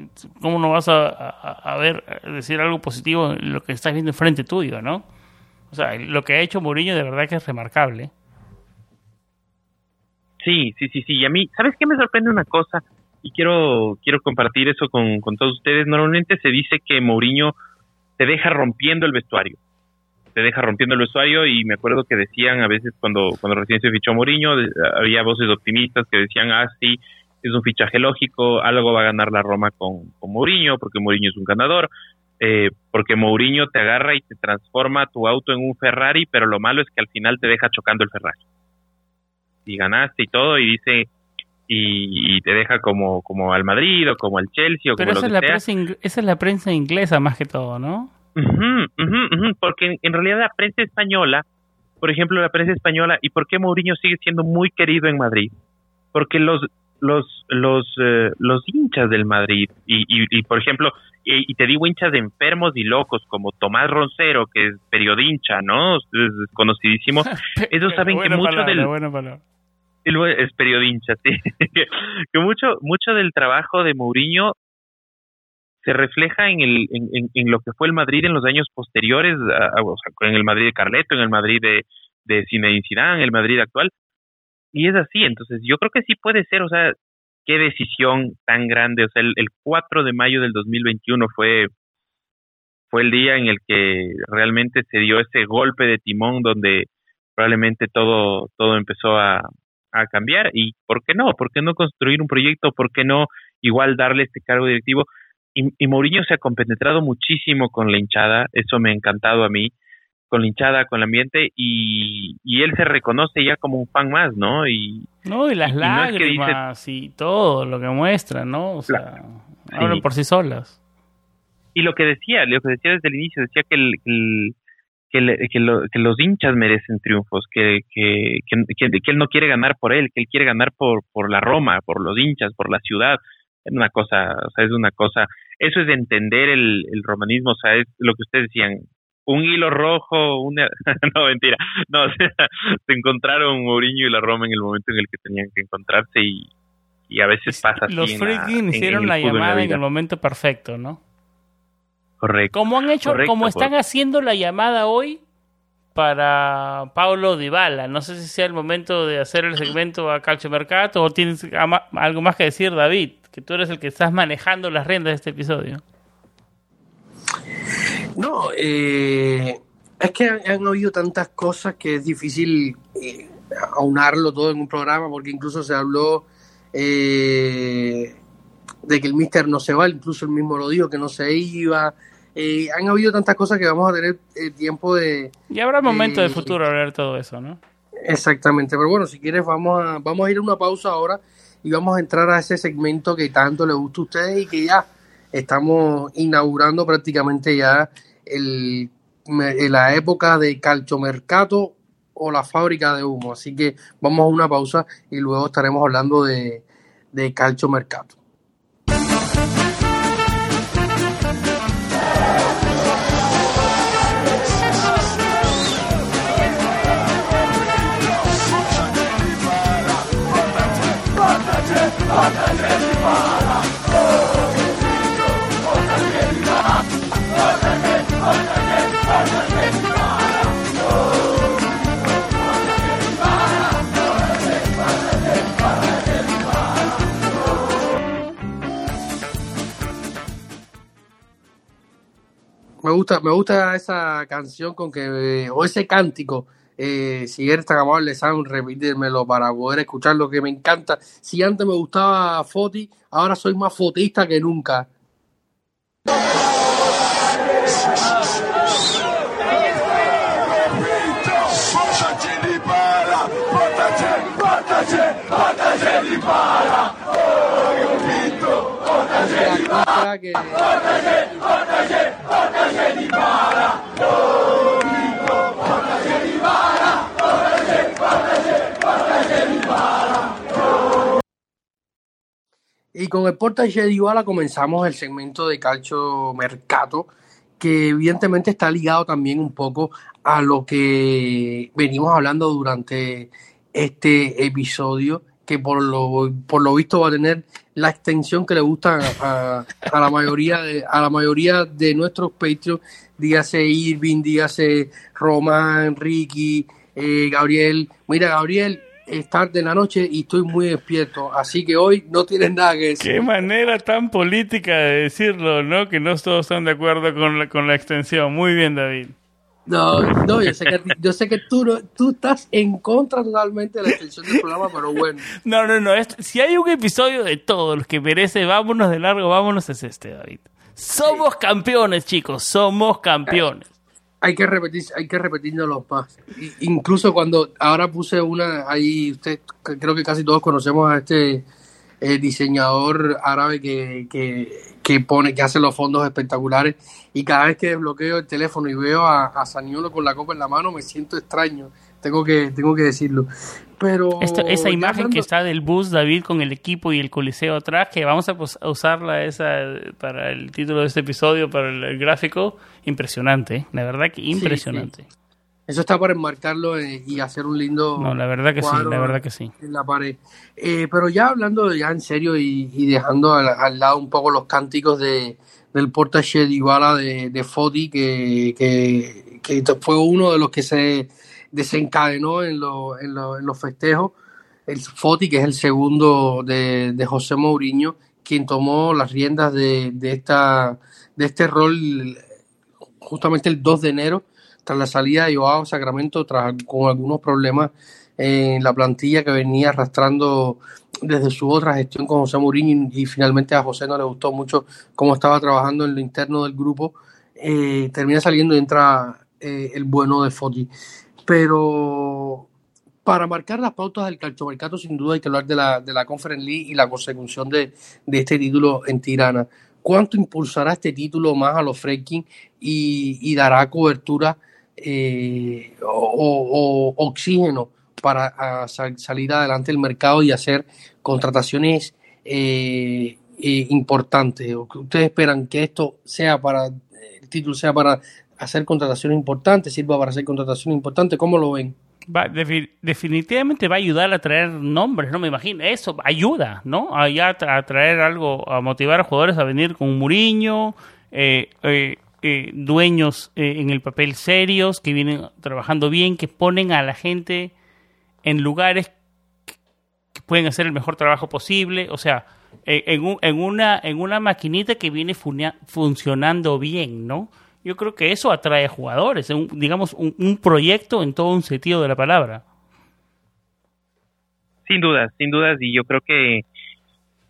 cómo no vas a, a, ver, decir algo positivo en lo que estás viendo enfrente tuyo, ¿no? Lo que ha hecho Mourinho de verdad que es remarcable. Sí, sí, sí, sí. Y a mí, ¿sabes qué me sorprende una cosa? Y quiero, quiero compartir eso con, con todos ustedes. Normalmente se dice que Mourinho te deja rompiendo el vestuario. Te deja rompiendo el vestuario y me acuerdo que decían a veces cuando, cuando recién se fichó Mourinho, había voces optimistas que decían, ah, sí, es un fichaje lógico, algo va a ganar la Roma con, con Mourinho, porque Mourinho es un ganador, eh, porque Mourinho te agarra y te transforma tu auto en un Ferrari, pero lo malo es que al final te deja chocando el Ferrari y ganaste y todo, y dice, y, te deja como, como al Madrid o como al Chelsea o Pero como esa, lo es la sea. Prensa esa es la prensa inglesa más que todo, ¿no? porque en, realidad la prensa española, por ejemplo, la prensa española, ¿y por qué Mourinho sigue siendo muy querido en Madrid? Porque los los los eh, los hinchas del Madrid y, y, por ejemplo y, te digo hinchas de enfermos y locos como Tomás Roncero que es periodincha no es conocidísimo. Ellos saben que mucho del es periodincha, sí. que mucho, mucho del trabajo de Mourinho se refleja en, el, en, en, lo que fue el Madrid en los años posteriores, o sea, en el Madrid de Carleto, en el Madrid de, de Zinedine Zidane, el Madrid actual, y es así, entonces yo creo que sí puede ser, o sea, qué decisión tan grande, o sea, el, el 4 de mayo del 2021 fue fue el día en el que realmente se dio ese golpe de timón donde probablemente todo todo empezó a, a cambiar y ¿por qué no? ¿Por qué no construir un proyecto? ¿Por qué no igual darle este cargo directivo? Y, y Mourinho se ha compenetrado muchísimo con la hinchada, eso me ha encantado a mí, con la hinchada, con el ambiente y, y él se reconoce ya como un fan más, ¿no? Y, no, y las lágrimas y todo lo que muestra, ¿no? O sea, hablan por sí solas. Y lo que decía, lo que decía desde el inicio, decía que el que, que, los hinchas merecen triunfos, que, que, que, él no quiere ganar por él, que él quiere ganar por, por la Roma, por los hinchas, por la ciudad. Es una cosa, o sea, es una cosa, eso es de entender el, el romanismo, o sea, es lo que ustedes decían, un hilo rojo, una... no, mentira, no, se encontraron Mourinho y la Roma en el momento en el que tenían que encontrarse y, y a veces pasa Los freaking hicieron la llamada en el momento perfecto, ¿no? Correcto. Como han hecho, como están haciendo la llamada hoy para Paulo Dybala. No sé si sea el momento de hacer el segmento a Calcio Mercato o tienes algo más que decir, David, que tú eres el que estás manejando las riendas de este episodio. No, eh, es que han, han habido tantas cosas que es difícil eh, aunarlo todo en un programa, porque incluso se habló eh, de que el Mister no se va, incluso él mismo lo dijo, que no se iba. Eh, han habido tantas cosas que vamos a tener eh, tiempo de... Y habrá momento de futuro hablar todo eso, ¿no? Exactamente, pero bueno, si quieres vamos a, vamos a ir a una pausa ahora y vamos a entrar a ese segmento que tanto le gusta a ustedes y que ya estamos inaugurando prácticamente ya el, la época de calchomercato o la fábrica de humo. Así que vamos a una pausa y luego estaremos hablando de, de calchomercato. Me gusta, me gusta esa canción con que, o ese cántico, eh, si eres tan amable, Sam, repítemelo para poder escuchar lo que me encanta. Si antes me gustaba Foti, ahora soy más fotista que nunca. Eh, Y con el Portage de Dybala comenzamos el segmento de Calcio Mercato, que evidentemente está ligado también un poco a lo que venimos hablando durante este episodio, que por lo, por lo visto va a tener la extensión que le gusta a, a la mayoría de, a la mayoría de nuestros Patreons, dígase Irving, dígase Román, Ricky, eh, Gabriel. Mira, Gabriel, es tarde en la noche y estoy muy despierto, así que hoy no tienes nada que decir. Qué manera tan política de decirlo, ¿no? Que no todos están de acuerdo con la, con la extensión. Muy bien, David. No, no, yo sé que, yo sé que tú, no- tú estás en contra totalmente de la extensión del programa, pero bueno. No, no, no. si hay un episodio de todos los que merece vámonos de largo, vámonos, es este, David. Somos campeones, chicos. Somos campeones. Hay que repetir, hay que repetirnos más. Incluso cuando ahora puse una ahí, usted creo que casi todos conocemos a este eh, diseñador árabe que, que, que pone, que hace los fondos espectaculares. Y cada vez que desbloqueo el teléfono y veo a, a Saniolo con la copa en la mano, me siento extraño. Tengo que, tengo que decirlo. Pero Esto- esa imagen hablando- que está del bus, David, con el equipo y el coliseo atrás, que vamos a, usarla esa para el título de este episodio, para el, el gráfico, impresionante. ¿eh? La verdad que impresionante. Eso está para enmarcarlo eh, y hacer un lindo. No, la verdad que sí, la verdad que sí. En la pared. Eh, pero ya hablando ya en serio y, y dejando al, al lado un poco los cánticos de, del Portache Dybala de, de Foti, que, que, que fue uno de los que se desencadenó en, lo- en, lo- en los festejos. El Foti, que es el segundo de, de José Mourinho, quien tomó las riendas de, de, esta, de este rol justamente el 2 de enero, tras la salida de Joao Sacramento, tras, con algunos problemas en la plantilla que venía arrastrando desde su otra gestión con José Mourinho y, finalmente a José no le gustó mucho cómo estaba trabajando en lo interno del grupo, eh, termina saliendo y entra eh, el bueno de Foti. Pero para marcar las pautas del calchomercato, sin duda hay que hablar de la, de la Conference League y la consecución de, de este título en Tirana. ¿Cuánto impulsará este título más a los Fredkin y, y dará cobertura eh, o, oxígeno para a, sal- salir adelante el mercado y hacer contrataciones eh, eh, importantes? ¿O que ¿Ustedes esperan que esto sea para, el título sea para hacer contrataciones importantes, sirva para hacer contrataciones importantes? ¿Cómo lo ven? Va- defi- definitivamente va a ayudar a traer nombres, ¿no? Me imagino. Eso ayuda, ¿no? A, a traer algo, a motivar a jugadores a venir con Muriño. Eh, eh, eh, dueños eh, en el papel serios, que vienen trabajando bien, que ponen a la gente en lugares que pueden hacer el mejor trabajo posible. O sea, en, un- en, una, en una maquinita que viene funcionando bien, ¿no? Yo creo que eso atrae jugadores, un- digamos, un, proyecto en todo un sentido de la palabra. Sin dudas, sin dudas, y yo creo que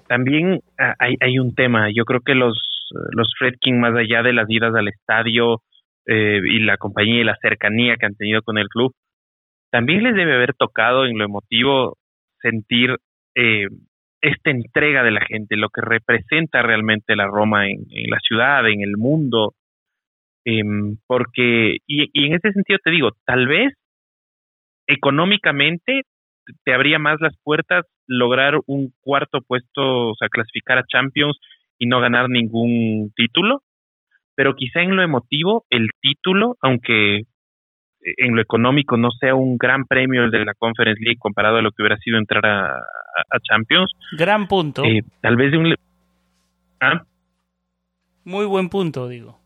también ah, hay un tema. Yo creo que los, los Fredkin, más allá de las idas al estadio eh, y la compañía y la cercanía que han tenido con el club, también les debe haber tocado en lo emotivo sentir eh, esta entrega de la gente, lo que representa realmente la Roma en, la ciudad, en el mundo. Em, porque, y, y en ese sentido te digo, tal vez económicamente te abría más las puertas lograr un cuarto puesto, o sea, clasificar a Champions y no ganar ningún título, pero quizá en lo emotivo el título, aunque en lo económico no sea un gran premio el de la Conference League comparado a lo que hubiera sido entrar a, Champions, Gran punto. eh, tal vez de un... ¿Ah? Muy buen punto, digo.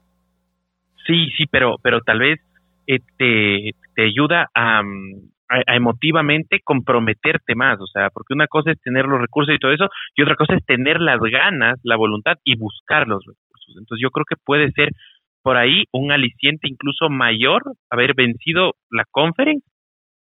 Sí, sí, pero, pero tal vez eh, te, te ayuda a, mm, emotivamente comprometerte más, o sea, porque una cosa es tener los recursos y todo eso, y otra cosa es tener las ganas, la voluntad y buscar los recursos. Entonces yo creo que puede ser por ahí un aliciente incluso mayor haber vencido la conference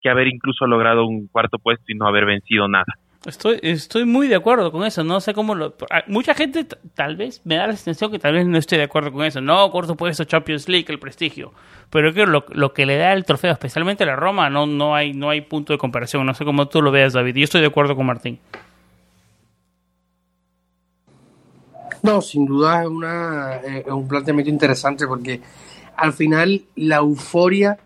que haber incluso logrado un cuarto puesto y no haber vencido nada. Estoy, estoy muy de acuerdo con eso, no sé cómo lo... a- Mucha gente tal vez me da la sensación que tal vez no estoy de acuerdo con eso. No, cuarto puesto Champions League, el prestigio. Pero creo que lo, lo que le da el trofeo, especialmente a la Roma, no, no, hay, no hay punto de comparación. No sé cómo tú lo veas, David. Yo estoy de acuerdo con Martín. No, sin duda es, una, eh, es un planteamiento interesante porque al final la euforia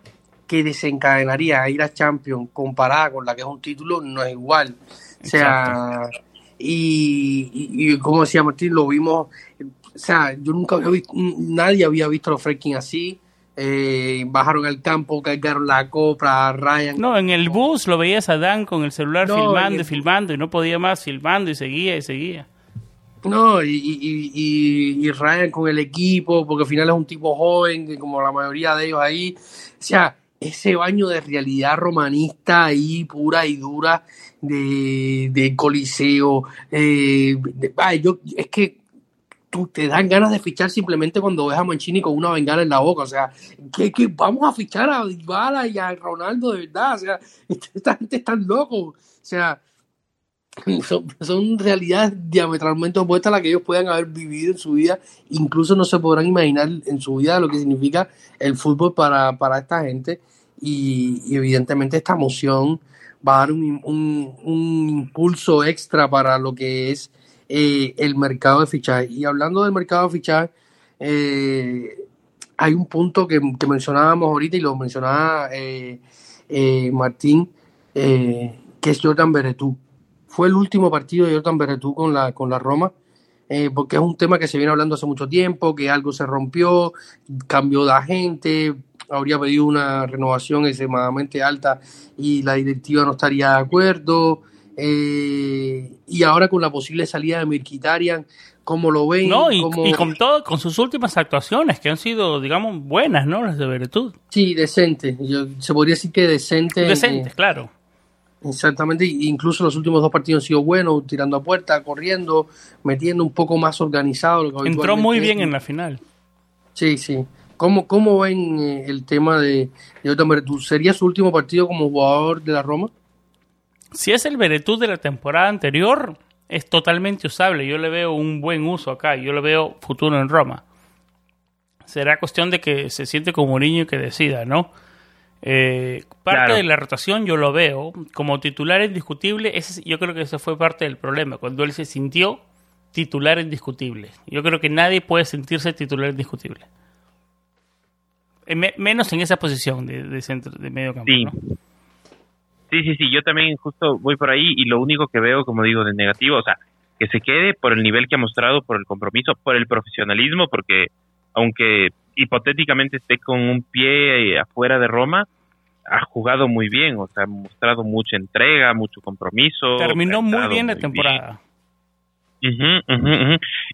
que desencadenaría ir a Champions comparada con la que es un título no es igual. O sea, y, y- y como decía Martín, lo vimos, o sea, yo nunca había visto, nadie había visto a los Freaking así. eh, bajaron al campo, cargaron la copa, Ryan. No, en el bus lo veías a Dan con el celular No, filmando el y filmando y no podía más filmando y seguía y seguía. No, y, y, y, y Ryan con el equipo, porque al final es un tipo joven, como la mayoría de ellos ahí. O sea, ese baño de realidad romanista ahí, pura y dura, de, de Coliseo. eh, ay, yo, es que tú te dan ganas de fichar simplemente cuando ves a Mancini con una bengala en la boca. O sea, que, vamos a fichar a Dybala y a Ronaldo de verdad. O sea, esta gente está loco. O sea, son, realidades diametralmente opuestas a las que ellos puedan haber vivido en su vida. Incluso no se podrán imaginar en su vida lo que significa el fútbol para, para esta gente. Y evidentemente esta emoción va a dar un, un- un impulso extra para lo que es eh, el mercado de fichaje. Y hablando del mercado de fichaje, eh, hay un punto que, que mencionábamos ahorita y lo mencionaba eh, Martín, que es Jordan Beretú. Fue el último partido de Jordan Beretú con la, con la Roma, eh, porque es un tema que se viene hablando hace mucho tiempo, que algo se rompió, cambió de agente, habría pedido una renovación extremadamente alta y la directiva no estaría de acuerdo. eh, y ahora con la posible salida de Mirkitarian, ¿cómo lo ven? No, y, ¿Cómo- y con todo, con sus últimas actuaciones, que han sido, digamos, buenas, ¿no? Las de Veretud. Sí, decente. Yo- se podría decir que decente. Decentes, eh, claro. Exactamente, incluso los últimos dos partidos han sido buenos, tirando a puerta, corriendo, metiendo un poco más organizado. Lo que Entró muy es. bien en la final. Sí, sí. ¿Cómo, cómo ven eh, el tema de, de? ¿Sería su último partido como jugador de la Roma? Si es el Veretud de la temporada anterior, es totalmente usable. Yo le veo un buen uso acá. Yo le veo futuro en Roma. Será cuestión de que se siente como niño y que decida, ¿no? Eh, parte Claro. de la rotación yo lo veo como titular indiscutible. Ese, yo creo que ese fue parte del problema. Cuando él se sintió titular indiscutible. Yo creo que nadie puede sentirse titular indiscutible. Eh, me- menos en esa posición de, de centro, de medio campo. Sí. ¿no? Sí, sí, sí, yo también justo voy por ahí y lo único que veo, como digo, de negativo, o sea, que se quede por el nivel que ha mostrado, por el compromiso, por el profesionalismo, porque aunque hipotéticamente esté con un pie eh, afuera de Roma, ha jugado muy bien, o sea, ha mostrado mucha entrega, mucho compromiso. Terminó muy bien la muy temporada. Y,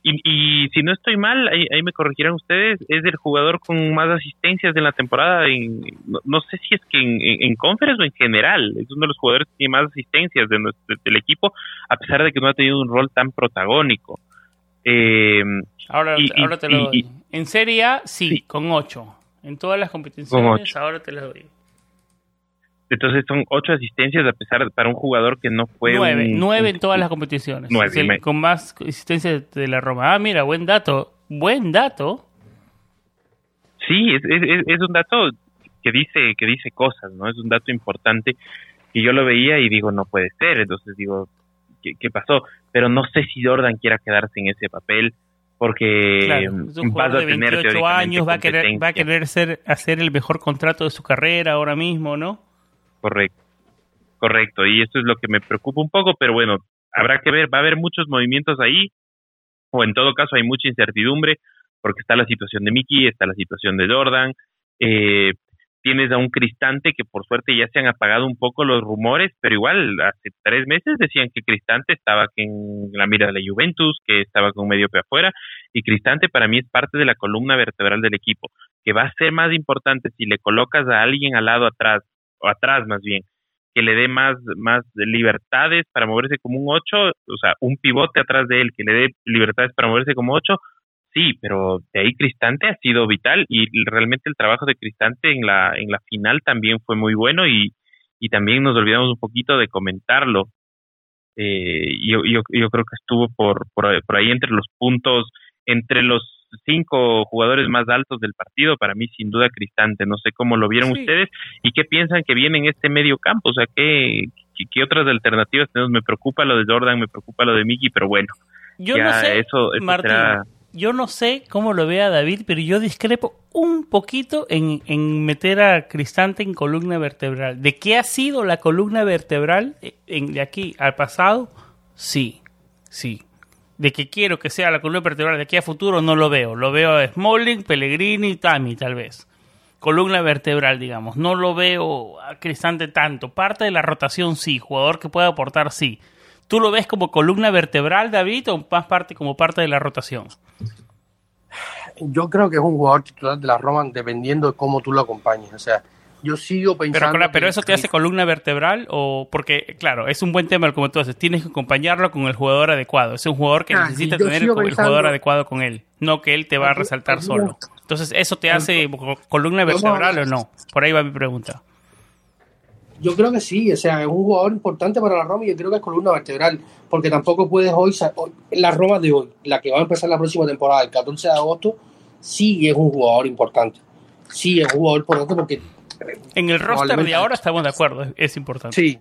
y si no estoy mal, ahí, ahí me corregirán ustedes, es el jugador con más asistencias de la temporada. En, no, no sé si es que en, en, en conference o en general. Es uno de los jugadores que tiene más asistencias de nuestro, del equipo, a pesar de que no ha tenido un rol tan protagónico. Eh, Ahora, Y- y- ahora te lo y- doy. y- en Serie A, sí, Sí. con 8. En todas las competiciones, ahora te lo doy. entonces son ocho asistencias a pesar para un jugador que no fue 9, un- 9 un- en todas las competiciones. Nueve, Es el me- con más asistencia de la Roma. Ah, mira, buen dato. Buen dato. Sí, es, es, es- es un dato que dice que dice cosas, ¿no? Es un dato importante que yo lo veía y digo, no puede ser. Entonces digo, ¿qué, qué pasó? Pero no sé si Jordan quiera quedarse en ese papel porque Claro, es un vas a de tener 28 teóricamente años, va a querer, va a querer ser, hacer el mejor contrato de su carrera ahora mismo, ¿no? Correcto, correcto. Y esto es lo que me preocupa un poco, pero bueno, habrá que ver, va a haber muchos movimientos ahí, o en todo caso hay mucha incertidumbre, porque está la situación de Mickey, está la situación de Jordan, eh, tienes a un Cristante que por suerte ya se han apagado un poco los rumores, pero igual hace tres meses decían que Cristante estaba en la mira de la Juventus, que estaba con medio pe afuera, y Cristante para mí es parte de la columna vertebral del equipo, que va a ser más importante si le colocas a alguien al lado atrás, o atrás más bien, que le dé más, más libertades para moverse como un 8, o sea, un pivote atrás de él que le dé libertades para moverse como 8, sí, pero de ahí Cristante ha sido vital y realmente el trabajo de Cristante en la, en la final también fue muy bueno y, y también nos olvidamos un poquito de comentarlo. Eh, yo, yo, yo creo que estuvo por, por, por ahí entre los puntos, entre los cinco jugadores más altos del partido, para mí sin duda Cristante, no sé cómo lo vieron Sí. ustedes y qué piensan que viene en este medio campo, o sea, qué, qué, qué otras alternativas tenemos, me preocupa lo de Jordan, me preocupa lo de Mickey, pero bueno, Yo ya no sé, eso, eso Martín, será- yo no sé cómo lo vea David, pero yo discrepo un poquito en, en meter a Cristante en columna vertebral. ¿De qué ha sido la columna vertebral eh, en, de aquí al pasado? Sí, sí. De que quiero que sea la columna vertebral de aquí a futuro no lo veo. Lo veo a Smalling, Pellegrini, Tami tal vez. Columna vertebral, digamos. No lo veo a Cristante tanto. Parte de la rotación sí. Jugador que pueda aportar sí. ¿Tú lo ves como columna vertebral, David, o más parte como parte de la rotación? Yo creo que es un jugador titular de la Roma dependiendo de cómo tú lo acompañes. O sea, yo sigo pensando. pero eso te hace columna vertebral o porque, claro, es un buen tema como tú haces, tienes que acompañarlo con el jugador adecuado. Es un jugador que Ah, necesita tener el, pensando- jugador adecuado con él, no que él te va a resaltar solo. Entonces, ¿eso te hace co- columna vertebral o no? Por ahí va mi pregunta. Yo creo que sí, o sea, es un jugador importante para la Roma y yo creo que es columna vertebral, porque tampoco puedes hoy, la Roma de hoy, la que va a empezar la próxima temporada, el 14 de agosto, sí es un jugador importante. Sí es un jugador importante porque En el roster de ahora estamos de acuerdo, es, importante. sí,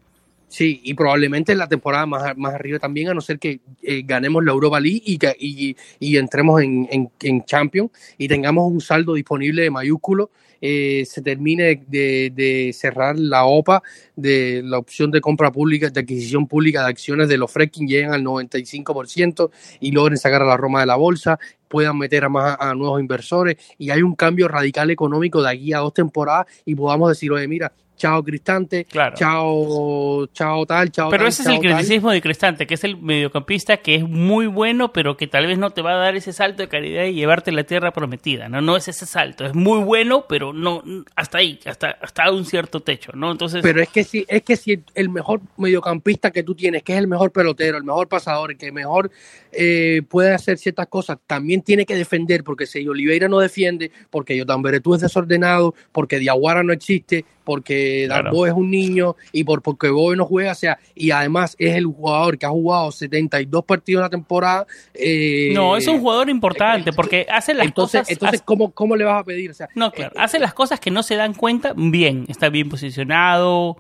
sí, y probablemente en la temporada más, más arriba también, a no ser que eh, ganemos la Europa League y, que, y, y entremos en, en, en Champions y tengamos un saldo disponible de mayúsculo, eh, se termine de, de cerrar la OPA de la opción de compra pública, de adquisición pública de acciones de los Fredkin lleguen al 95% y logren sacar a la Roma de la bolsa, puedan meter a más a nuevos inversores y hay un cambio radical económico de aquí a dos temporadas y podamos decir, oye, mira, chao Cristante, Claro. chao, chao tal, chao Pero tal, ese es el criticismo de Cristante, que es el mediocampista que es muy bueno, pero que tal vez no te va a dar ese salto de calidad y llevarte la tierra prometida. No, no es ese salto. Es muy bueno, pero no hasta ahí, hasta hasta un cierto techo, ¿no? Entonces, Pero es que si es que si el mejor mediocampista que tú tienes, que es el mejor pelotero, el mejor pasador, el que mejor eh, puede hacer ciertas cosas, también tiene que defender, porque si Oliveira no defiende, porque Yotan Beretú es desordenado, porque Diaguara no existe, porque Claro. Darbo es un niño y por porque Boe no juega, o sea, y además es el jugador que ha jugado 72 partidos en la temporada. eh, no, es un jugador importante porque hace las entonces, cosas entonces hace- ¿cómo, ¿cómo le vas a pedir? O sea, No, claro. eh, Hace las cosas que no se dan cuenta bien. Está bien posicionado,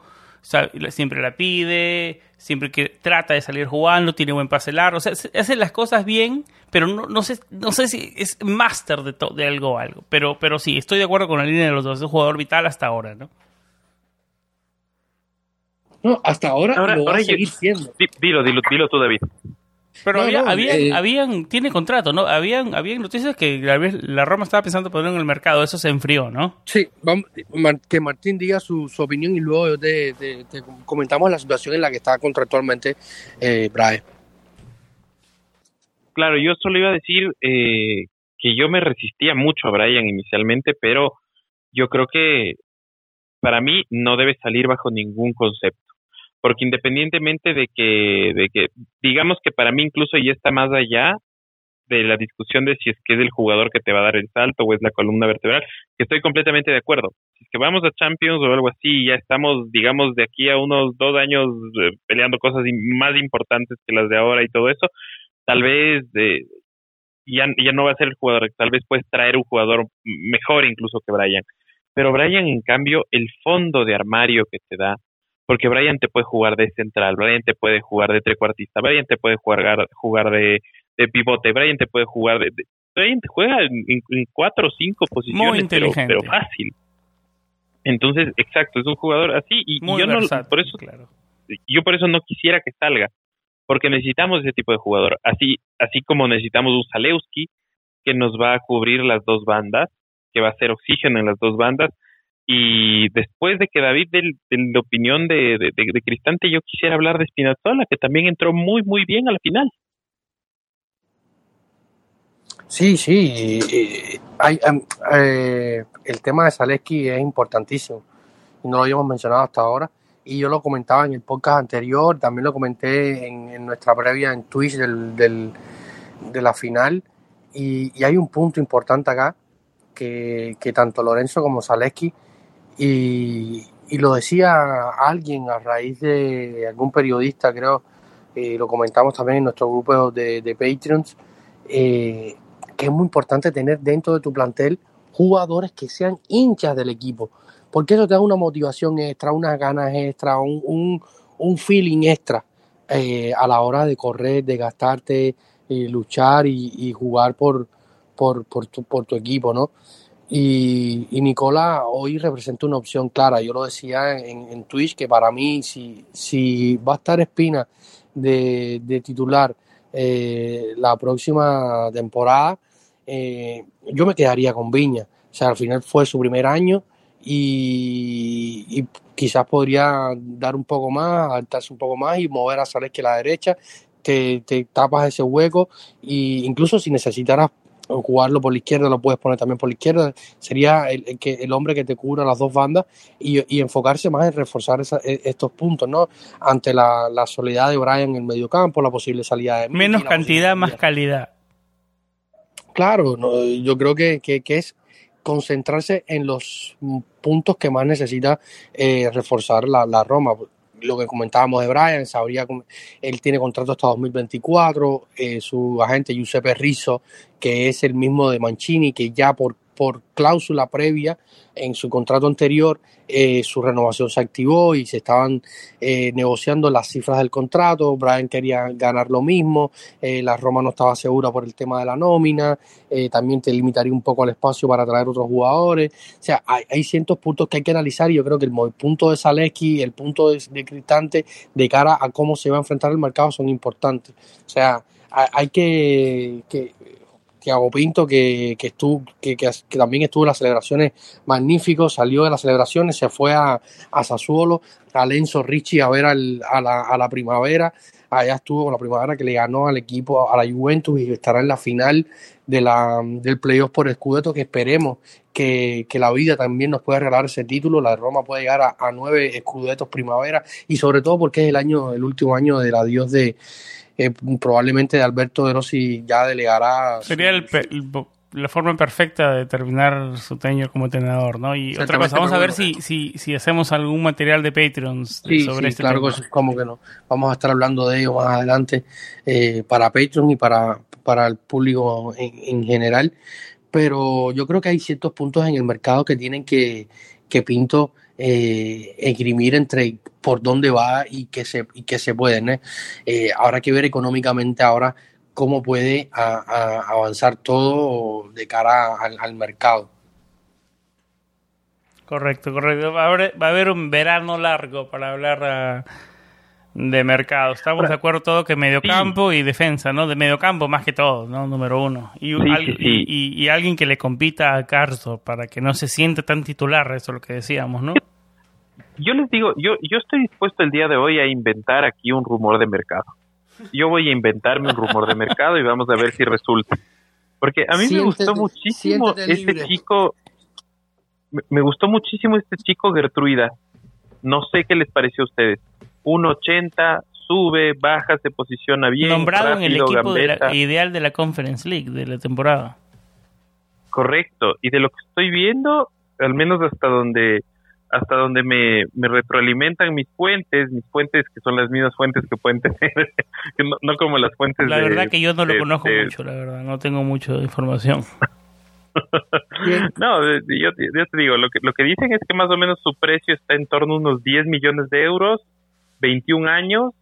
sabe- siempre la pide, siempre que trata de salir jugando, tiene buen pase largo. O sea, se- hace las cosas bien, pero no, no sé no sé si es máster de, de algo o algo. Pero, pero sí, estoy de acuerdo con la línea de los dos. Es un jugador vital hasta ahora, ¿no? no, hasta ahora, Ahora- lo va ahora a yo- seguir siendo. Di- Dilo, dilo, dilo tú, David. Pero No, había, no, habían, eh, habían, tiene contrato, ¿no? Habían, habían noticias que la, la Roma estaba pensando poner en el mercado. Eso se enfrió, ¿no? Sí, vamos, que Martín diga su, su opinión y luego yo te, te- te comentamos la situación en la que está contractualmente eh, Brahe. claro, yo solo iba a decir eh, que yo me resistía mucho a Brian inicialmente, pero yo creo que para mí no debe salir bajo ningún concepto. Porque independientemente de que, de que, digamos que para mí incluso ya está más allá de la discusión de si es que es el jugador que te va a dar el salto o es la columna vertebral, que estoy completamente de acuerdo. Si es que vamos a Champions o algo así, ya estamos, digamos, de aquí a unos dos años eh, peleando cosas más importantes que las de ahora y todo eso, tal vez eh, ya, ya no va a ser el jugador, tal vez puedes traer un jugador mejor incluso que Brian. Pero Brian, en cambio, el fondo de armario que te da, porque Brian te puede jugar de central, Brian te puede jugar de trecuartista, Brian te puede jugar, jugar de, de pivote, Brian te puede jugar de, Brian te juega en, en cuatro o cinco posiciones, Muy pero, inteligente. pero fácil. Entonces, exacto, es un jugador así y, yo no, por eso claro. yo por eso no quisiera que salga, porque necesitamos ese tipo de jugador, así así como necesitamos un Zalewski que nos va a cubrir las dos bandas, que va a ser oxígeno en las dos bandas, y después de que David de, la opinión de, de, Cristante, yo quisiera hablar de Spinazzola, que también entró muy muy bien a la final. Sí, sí. hay, eh, el tema de Zaleski es importantísimo y no lo habíamos mencionado hasta ahora. Y yo lo comentaba en el podcast anterior, también lo comenté en, nuestra previa en Twitch del, del- de la final. Y, hay un punto importante acá que, que tanto Lorenzo como Zaleski, y, y lo decía alguien a raíz de algún periodista, creo, eh, lo comentamos también en nuestro grupo de, de Patreons, eh, que es muy importante tener dentro de tu plantel jugadores que sean hinchas del equipo, porque eso te da una motivación extra, unas ganas extra, un, un, un feeling extra eh, a la hora de correr, de gastarte, eh, luchar y, y jugar por, por, por, tu, por tu equipo, ¿no? Y, y Nicola hoy representa una opción clara. Yo lo decía en, en Twitch que para mí, si, si va a estar Espina de, titular eh, la próxima temporada, eh, yo me quedaría con Viña. O sea, al final fue su primer año y, quizás podría dar un poco más, adaptarse un poco más y mover a Sales que la derecha. Te, te tapas ese hueco y incluso si necesitaras jugarlo por la izquierda, lo puedes poner también por la izquierda. Sería el, el que, el hombre que te cubra las dos bandas y, y enfocarse más en reforzar esa- e- estos puntos, ¿no? Ante la, la soledad de Brian en el mediocampo, la posible salida de Menos cantidad, más calidad. Claro, no, yo creo que, que, que es concentrarse en los puntos que más necesita eh, reforzar la, la Roma. Lo que comentábamos de Brian, sabría, él tiene contrato hasta 2024, eh, su agente Giuseppe Rizzo, que es el mismo de Mancini, que ya por, por cláusula previa en su contrato anterior, eh, su renovación se activó y se estaban eh, negociando las cifras del contrato, Brian quería ganar lo mismo, eh, la Roma no estaba segura por el tema de la nómina, eh, también te limitaría un poco el espacio para traer otros jugadores. O sea, hay, hay ciertos puntos que hay que analizar y yo creo que el, punto de Zaleski, el punto de, de Cristante de cara a cómo se va a enfrentar el mercado son importantes. O sea, hay, hay que, que Thiago Pinto, que, que, estuvo, que, que, que también estuvo en las celebraciones magnífico, salió de las celebraciones, se fue a, a Sassuolo, a Lenzo Ricci a ver al- a, la, a la primavera, allá estuvo con la primavera que le ganó al equipo, a la Juventus y estará en la final de la, del playoff por Scudetto que esperemos que, que la vida también nos pueda regalar ese título, la de Roma puede llegar a, nueve Scudettos primavera y sobre todo porque es el año, el último año del adiós de eh, probablemente Alberto De Rossi ya delegará Sería el pe- el la forma perfecta de terminar su tenure como entrenador, ¿no? Y otra cosa, vamos a ver si, si, si hacemos algún material de Patreons Sí, sobre sí, este claro tema. sí, como que no. Vamos a estar hablando de ello más adelante eh, para Patreon y para, para el público en, en general. Pero yo creo que hay ciertos puntos en el mercado que tienen que, que Pinto eh, esgrimir entre por dónde va y qué se, y se puede. ¿no? Eh, habrá que ver económicamente ahora cómo puede a- a- avanzar todo de cara al, al mercado. Correcto, correcto. Va a, haber, va a haber un verano largo para hablar ah, de mercado. Estamos de acuerdo todo que mediocampo y defensa, ¿no? De mediocampo más que todo, ¿no? Número uno. Y, Sí, al- sí, sí. y- y- y alguien que le compita a Carso para que no se sienta tan titular, eso es lo que decíamos, ¿no? Yo les digo, yo, yo estoy dispuesto el día de hoy a inventar aquí un rumor de mercado. yo voy a inventarme un rumor de mercado y vamos a ver si resulta. Porque a mí me gustó muchísimo este libre. chico, me, me gustó muchísimo este chico Gertruida. No sé qué les pareció a ustedes. 1.80, sube, baja, se posiciona bien. Nombrado en el equipo de la- ideal de la Conference League de la temporada. Correcto. Y de lo que estoy viendo, al menos hasta donde hasta donde me, me retroalimentan mis fuentes, mis fuentes que son las mismas fuentes que pueden tener, que no, no como las fuentes La de- verdad que yo no lo de- conozco de- mucho, la verdad. No tengo mucho de información. No, yo, yo te digo, lo que, lo que dicen es que más o menos su precio está en torno a unos 10 millones de euros, 21 años,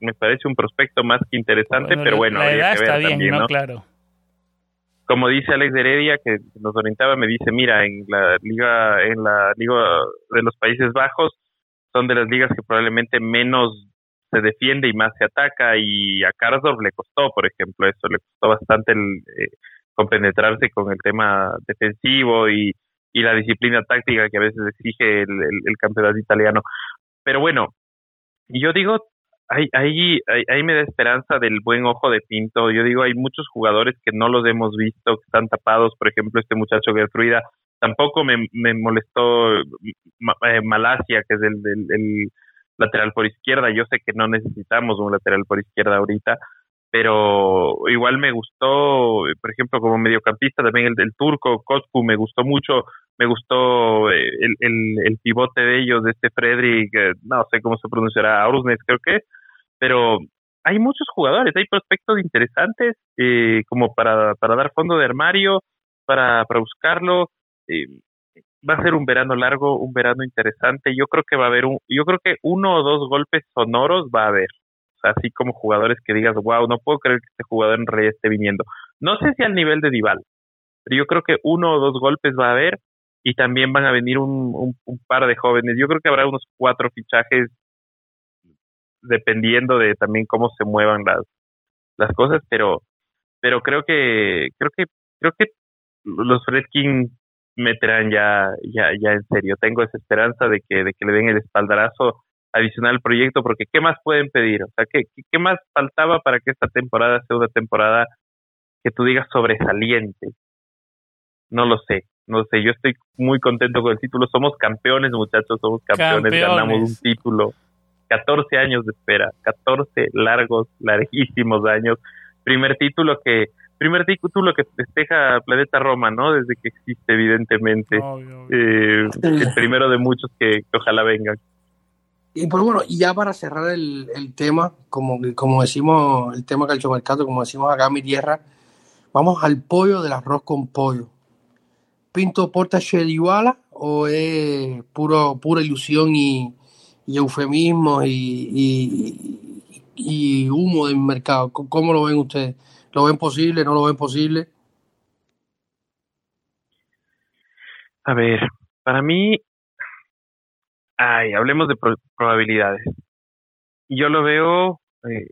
me parece un prospecto más que interesante, Bueno, pero bueno, la edad que ver está bien, también, ¿no? ¿no? Claro. como dice Alex Heredia que nos orientaba me dice mira en la liga en la liga de los Países Bajos son de las ligas que probablemente menos se defiende y más se ataca y a Karsdorp le costó por ejemplo eso le costó bastante el eh, compenetrarse con el tema defensivo y, y la disciplina táctica que a veces exige el, el, el campeonato italiano pero bueno yo digo ahí, ahí, ahí, me da esperanza del buen ojo de Pinto. Yo digo, hay muchos jugadores que no los hemos visto, que están tapados. Por ejemplo, este muchacho Gertruida. Tampoco me, me molestó eh, Malasia, que es el, el, lateral por izquierda. Yo sé que no necesitamos un lateral por izquierda ahorita, pero igual me gustó, por ejemplo, como mediocampista también el turco, Kosku, me gustó mucho, me gustó eh, el, el, el pivote de ellos, de este Fredrik, eh, no sé cómo se pronunciará, Aurusnes creo que pero hay muchos jugadores, hay prospectos interesantes eh, como para, para dar fondo de armario, para, para buscarlo. eh, va a ser un verano largo, un verano interesante. Yo creo que va a haber un, yo creo que uno o dos golpes sonoros va a haber. Así como jugadores que digas, wow, no puedo creer que este jugador en realidad esté viniendo. No sé si al nivel de Dival, pero yo creo que uno o dos golpes va a haber y también van a venir un, un, par de jóvenes. Yo creo que habrá unos cuatro fichajes dependiendo de también cómo se muevan las las cosas, pero pero creo que creo que creo que los Fredkin meterán ya ya ya en serio. Tengo esa esperanza de que de que le den el espaldarazo adicional al proyecto porque qué más pueden pedir, o sea, qué, qué más faltaba para que esta temporada sea una temporada que tú digas sobresaliente. No lo sé, no sé, yo estoy muy contento con el título, somos campeones, muchachos, somos campeones, Campeones. ganamos un título. 14 años de espera, 14 largos, larguísimos años. Primer título que primer título que festeja Planeta Roma, ¿no? Desde que existe, evidentemente. Obvio, obvio. Eh, el primero de muchos que, que ojalá vengan. Y pues bueno, y ya para cerrar el, el tema, como, como decimos, el tema calchomercato, como decimos acá en mi tierra, vamos al pollo del arroz con pollo. ¿Pinto porta Dybala o es puro, pura ilusión y, y eufemismo y, humo del mercado? ¿Cómo lo ven ustedes? ¿Lo ven posible? ¿No lo ven posible? A ver, para mí, ay, hablemos de pro- probabilidades. Yo lo veo eh,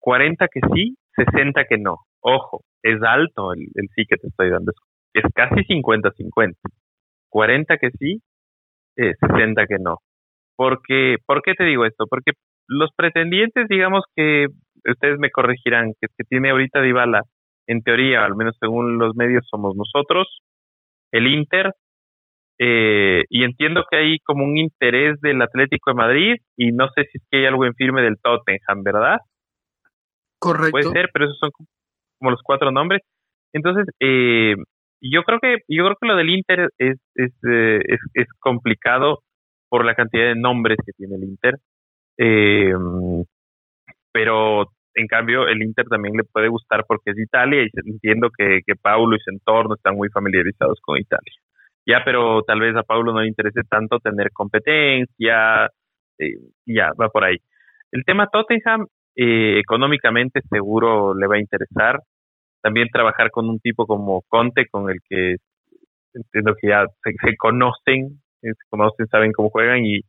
40 que sí, 60 que no. Ojo, es alto el, el sí que te estoy dando. Es, es casi 50-50. 40 que sí, eh, 60 que no. Porque, ¿Por qué te digo esto? Porque los pretendientes, digamos que ustedes me corregirán, que, que tiene ahorita Dybala, en teoría, al menos según los medios, somos nosotros, el Inter, eh, y entiendo que hay como un interés del Atlético de Madrid, y no sé si es que hay algo en firme del Tottenham, ¿verdad? Correcto. Puede ser, pero esos son como los cuatro nombres. Entonces, eh, yo creo que yo creo que lo del Inter es es, eh, es es complicado por la cantidad de nombres que tiene el Inter. Eh, pero en cambio el Inter también le puede gustar porque es Italia y entiendo que, que Paulo y su entorno están muy familiarizados con Italia. Ya, pero tal vez a Paulo no le interese tanto tener competencia, eh, ya, va por ahí. El tema Tottenham, eh, económicamente seguro le va a interesar. También trabajar con un tipo como Conte, con el que entiendo que ya se, se conocen, eh, se conocen, saben cómo juegan y,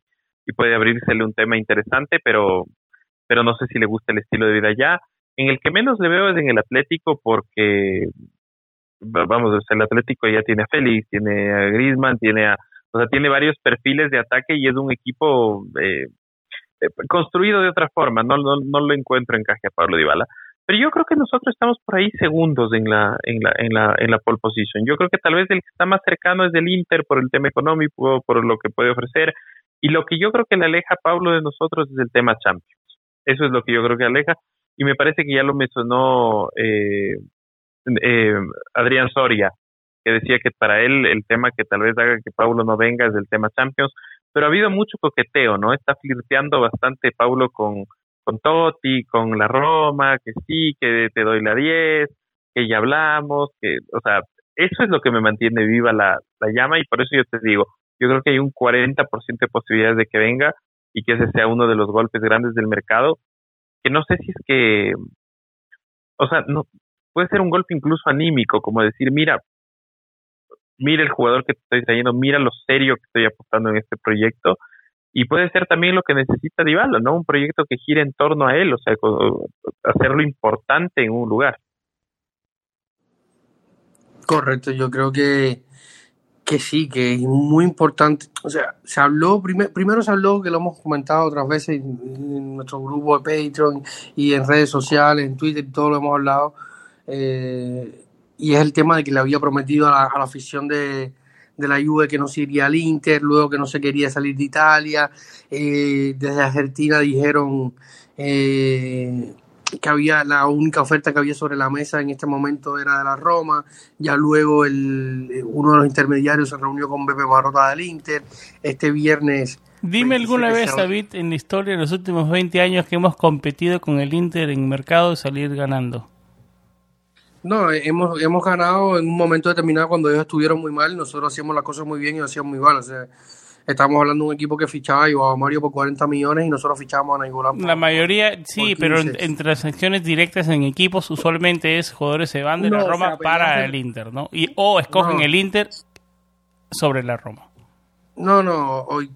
puede abrírsele un tema interesante, pero, pero no sé si le gusta el estilo de vida ya. En el que menos le veo es en el Atlético porque, va- vamos, el Atlético ya tiene a Félix, tiene a Griezmann, tiene a, o sea, tiene varios perfiles de ataque y es un equipo eh, eh, construido de otra forma, no, no, no lo encuentro encaje a Pablo Dybala. Pero yo creo que nosotros estamos por ahí segundos en la, en la, en la, en la pole position. Yo creo que tal vez el que está más cercano es el Inter por el tema económico, por lo que puede ofrecer. Y lo que yo creo que le aleja a Pablo de nosotros es el tema Champions. Eso es lo que yo creo que aleja. Y me parece que ya lo mencionó eh, eh, Adrián Soria, que decía que para él el tema que tal vez haga que Pablo no venga es el tema Champions. Pero ha habido mucho coqueteo, ¿no? Está flirteando bastante Pablo con, con Totti, con la Roma, que sí, que te doy la 10, que ya hablamos, que, o sea, eso es lo que me mantiene viva la, la llama y por eso yo te digo, yo creo que hay un 40% de posibilidades de que venga y que ese sea uno de los golpes grandes del mercado, que no sé si es que, o sea, no puede ser un golpe incluso anímico, como decir, mira, mira el jugador que te estoy trayendo, mira lo serio que estoy apostando en este proyecto y puede ser también lo que necesita Dybala, ¿no? Un proyecto que gire en torno a él, o sea, hacerlo importante en un lugar. Correcto, yo creo que, que sí, que es muy importante. O sea, se habló, primero se habló, que lo hemos comentado otras veces en, nuestro grupo de Patreon y en redes sociales, en Twitter, todo lo hemos hablado. Eh, y es el tema de que le había prometido a la afición de, de la Juve que no se iría al Inter, luego que no se quería salir de Italia, eh, desde Argentina dijeron eh, que había la única oferta que había sobre la mesa en este momento era de la Roma, ya luego el, uno de los intermediarios se reunió con Pepe Marota del Inter, este viernes... Dime alguna vez, David, en la historia de los últimos 20 años que hemos competido con el Inter en mercado y salir ganando. No, hemos, hemos ganado en un momento determinado cuando ellos estuvieron muy mal, nosotros hacíamos las cosas muy bien y lo hacíamos muy mal. O sea, estamos hablando de un equipo que fichaba a Mario por 40 millones y nosotros fichábamos a Nainggolan. La mayoría, sí, pero en, transacciones directas en equipos usualmente es jugadores se van de la Roma para el Inter, ¿no? Y, o escogen el Inter sobre la Roma. No, no, hoy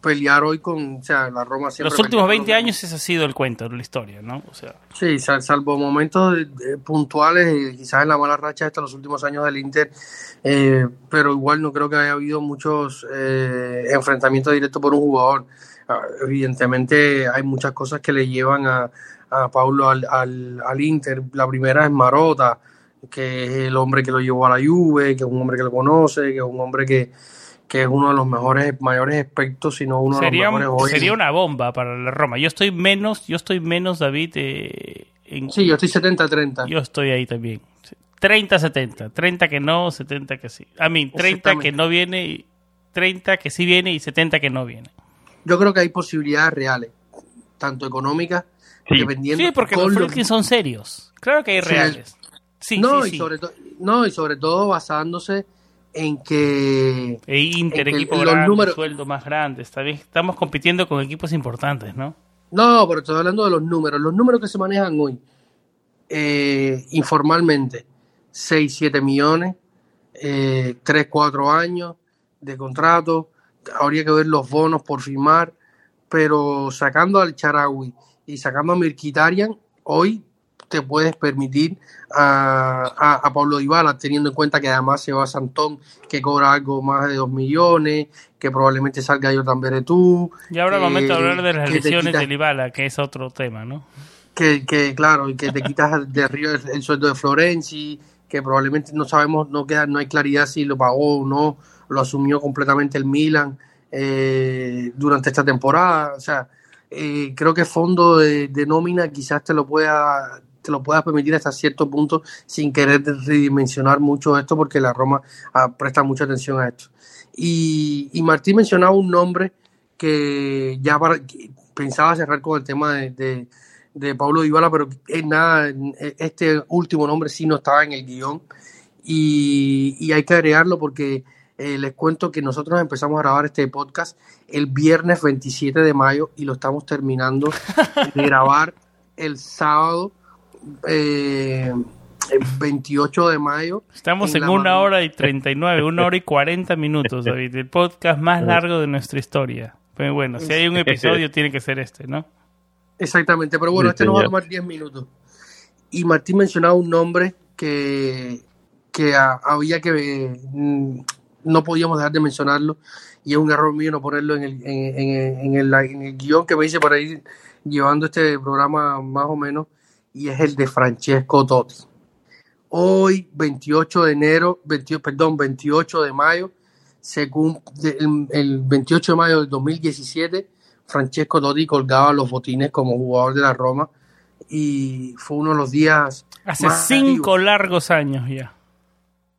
pelear hoy con, o sea, la Roma siempre... Los últimos 20 años ese ha sido el cuento, la historia, ¿no? O sea... Sí, salvo momentos puntuales, quizás en la mala racha de los últimos años del Inter, eh, pero igual no creo que haya habido muchos eh, enfrentamientos directos por un jugador. Ah, evidentemente hay muchas cosas que le llevan a, a Paulo al, al, al Inter. La primera es Marota, que es el hombre que lo llevó a la Juve, que es un hombre que lo conoce, que es un hombre que que es uno de los mejores, mayores aspectos, sino uno sería, de los mejores hoy. Sería una bomba para la Roma. Yo estoy menos, yo estoy menos, David. Eh, en, sí, yo estoy 70-30. Yo estoy ahí también. 30-70. 30 que no, 70 que sí. A mí, 30 que no viene, 30 que sí viene y 70 que no viene. Yo creo que hay posibilidades reales, tanto económicas, sí. dependiendo. Sí, porque los Friedkin son serios. Claro que hay reales. Sí, no, sí, y Sobre no, y sobre todo basándose en que e Inter en que equipo los grande, números sueldo más grande, está bien, estamos compitiendo con equipos importantes, ¿no? no, pero estoy hablando de los números, los números que se manejan hoy eh, informalmente 6, 7 millones eh, 3, 4 años de contrato. Habría que ver los bonos por firmar. Pero sacando al Charawi y sacando a Mirkitarian hoy te puedes permitir a, a, a, Pablo Dybala, teniendo en cuenta que además se va a Santón, que cobra algo más de 2 millones, que probablemente salga Jordan Beretú. Y ahora eh, momento de hablar de las lesiones de Dybala, que es otro tema, ¿no? Que, que claro, y que te quitas de arriba el, el, sueldo de Florenzi, que probablemente no sabemos, no queda, no hay claridad si lo pagó o no, lo asumió completamente el Milan eh, durante esta temporada, o sea, eh, creo que fondo de, de, nómina quizás te lo pueda te lo puedas permitir hasta cierto punto sin querer redimensionar mucho esto porque la Roma ah, presta mucha atención a esto. Y, y, Martín mencionaba un nombre que ya para, que pensaba cerrar con el tema de, de, de Pablo Dybala, pero es nada, este último nombre sí no estaba en el guion y, y hay que agregarlo porque eh, les cuento que nosotros empezamos a grabar este podcast el viernes 27 de mayo y lo estamos terminando de grabar el sábado eh, el 28 de mayo. Estamos en, en una mano. hora y 39, una hora y 40 minutos, David. El podcast más largo de nuestra historia. Pero bueno, si hay un episodio, tiene que ser este, ¿no? Exactamente, pero bueno, este nos va a tomar 10 minutos. Y Martín mencionaba un nombre que, que a, había que. Mm, no podíamos dejar de mencionarlo y es un error mío no ponerlo en el, en, en- en el, en el guion que me hice para ir llevando este programa más o menos y es el de Francesco Totti. Hoy, 28 de enero, 28, perdón, 28 de mayo, según el, el 28 de mayo del 2017, Francesco Totti colgaba los botines como jugador de la Roma y fue uno de los días Hace más cinco largos años ya.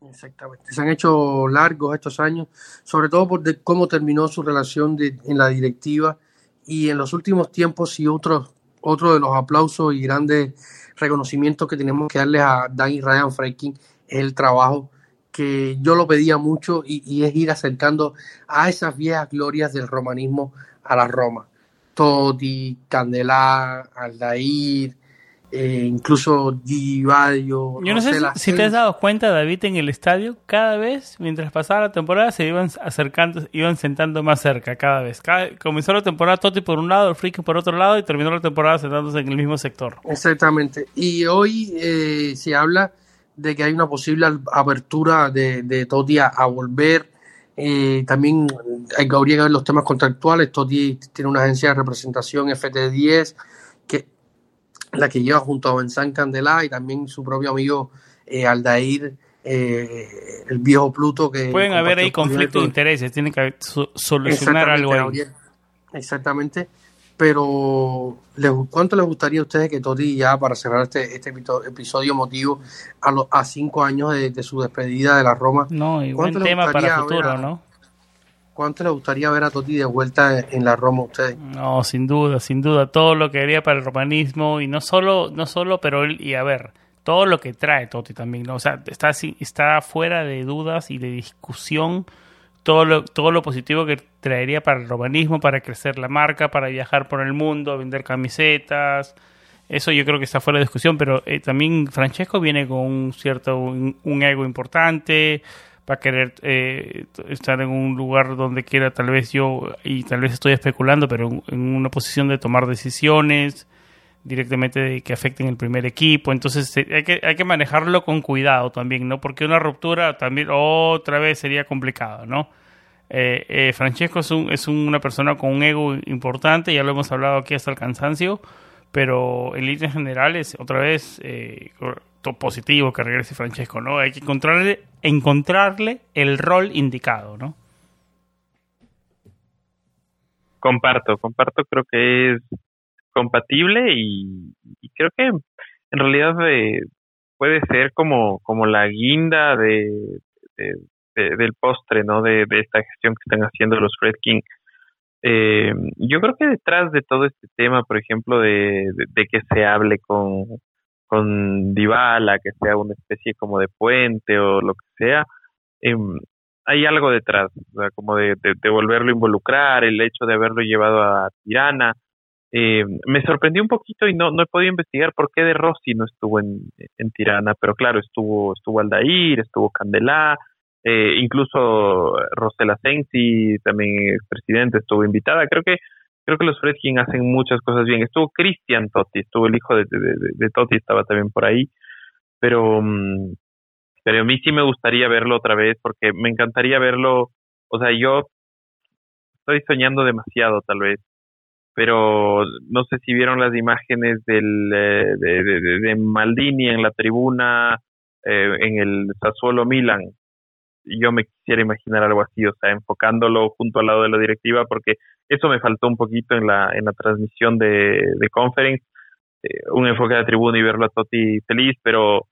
Exactamente. Se han hecho largos estos años, sobre todo por de- cómo terminó su relación de- en la directiva y en los últimos tiempos y otros otro de los aplausos y grandes reconocimientos que tenemos que darles a Dan Ryan Franklin es el trabajo que yo lo pedía mucho y, y es ir acercando a esas viejas glorias del romanismo a la Roma. Totti, Candelá, Aldair, eh, incluso Gigi Baggio, Yo no sé si, te has dado cuenta, David, en el estadio, cada vez, mientras pasaba la temporada, se iban acercando, iban sentando más cerca, cada vez. Cada- comenzó la temporada Totti por un lado, el Freaking por otro lado, y terminó la temporada sentándose en el mismo sector. Exactamente. Y hoy eh, se habla de que hay una posible apertura de, de Totti a, a volver. Eh, también hay que habría que ver los temas contractuales. Totti tiene una agencia de representación FT10 que la que lleva junto a Vincent Candelá y también su propio amigo eh, Aldair, eh, el viejo Pluto que Pueden haber ahí conflictos de intereses, tienen que so- solucionar algo ahí. Exactamente. Pero, ¿les- ¿cuánto les gustaría a ustedes que Totti ya para cerrar este, este episo- episodio emotivo a, los a cinco años de, de su despedida de la Roma? No, y buen ¿Cuánto les tema para futuro, a- ¿no? ¿Cuánto les gustaría ver a Totti de vuelta en la Roma a ustedes? No, sin duda, sin duda, todo lo que haría para el romanismo y no solo, no solo, pero él, y a ver, todo lo que trae Totti también, ¿no? O sea, está está fuera de dudas y de discusión todo lo, todo lo positivo que traería para el romanismo, para crecer la marca, para viajar por el mundo, vender camisetas. Eso yo creo que está fuera de discusión, pero eh, también Francesco viene con un cierto un ego importante, va a querer eh, estar en un lugar donde quiera tal vez yo, y tal vez estoy especulando, pero en, una posición de tomar decisiones directamente que afecten el primer equipo. Entonces eh, hay que, hay que manejarlo con cuidado también, ¿no? Porque una ruptura también otra vez sería complicado, ¿no? Eh, eh, Francesco es, un, es una persona con un ego importante, ya lo hemos hablado aquí hasta el cansancio, pero en líneas generales, otra vez, eh, positivo que regrese Francesco, ¿no? Hay que encontrarle, encontrarle el rol indicado, ¿no? Comparto, comparto, creo que es compatible y, creo que en realidad eh, puede ser como, como la guinda de, de, de- del postre, ¿no? De, de esta gestión que están haciendo los Fredkin. Eh, yo creo que detrás de todo este tema, por ejemplo, de, de, de que se hable con, con Dybala, que sea una especie como de puente o lo que sea, em, hay algo detrás, o sea, como de, de, de volverlo a involucrar, el hecho de haberlo llevado a Tirana. Eh, me sorprendió un poquito y no, no he podido investigar por qué de Rossi no estuvo en, en Tirana, pero claro, estuvo, estuvo Aldair, estuvo Candelá, eh, incluso Rosela Sensi, también expresidente, estuvo invitada. Creo que creo que los Fredkin hacen muchas cosas bien. Estuvo Cristian Totti, estuvo el hijo de, de, de, Totti, estaba también por ahí, pero mm, pero a mí sí me gustaría verlo otra vez porque me encantaría verlo, o sea, yo estoy soñando demasiado tal vez, pero no sé si vieron las imágenes del, eh, de Maldini en la tribuna eh, en el Sassuolo Milan. Yo me quisiera imaginar algo así, o sea, enfocándolo junto al lado de la directiva, porque eso me faltó un poquito en la, en la transmisión de, de conference, eh, un enfoque de tribuna y verlo a Totti feliz, pero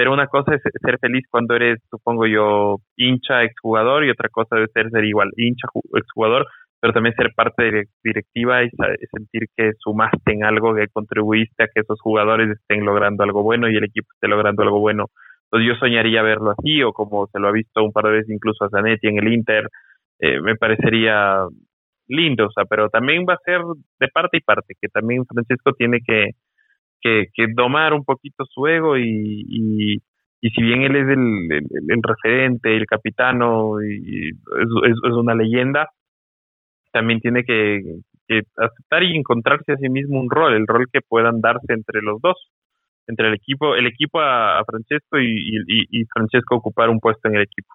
pero una cosa es ser feliz cuando eres, supongo yo, hincha, exjugador, y otra cosa ser ser igual, hincha, exjugador, pero también ser parte de directiva y sentir que sumaste en algo, que contribuiste a que esos jugadores estén logrando algo bueno y el equipo esté logrando algo bueno. Entonces yo soñaría verlo así, o como se lo ha visto un par de veces incluso a Zanetti en el Inter, eh, me parecería lindo, o sea, pero también va a ser de parte y parte, que también Francisco tiene que, que, domar un poquito su ego y, y, si bien él es el, el, referente, el capitano y es, es, una leyenda, también tiene que, que, aceptar y encontrarse a sí mismo un rol, el rol que puedan darse entre los dos, entre el equipo, el equipo a, a Francesco y, y, y, Francesco ocupar un puesto en el equipo.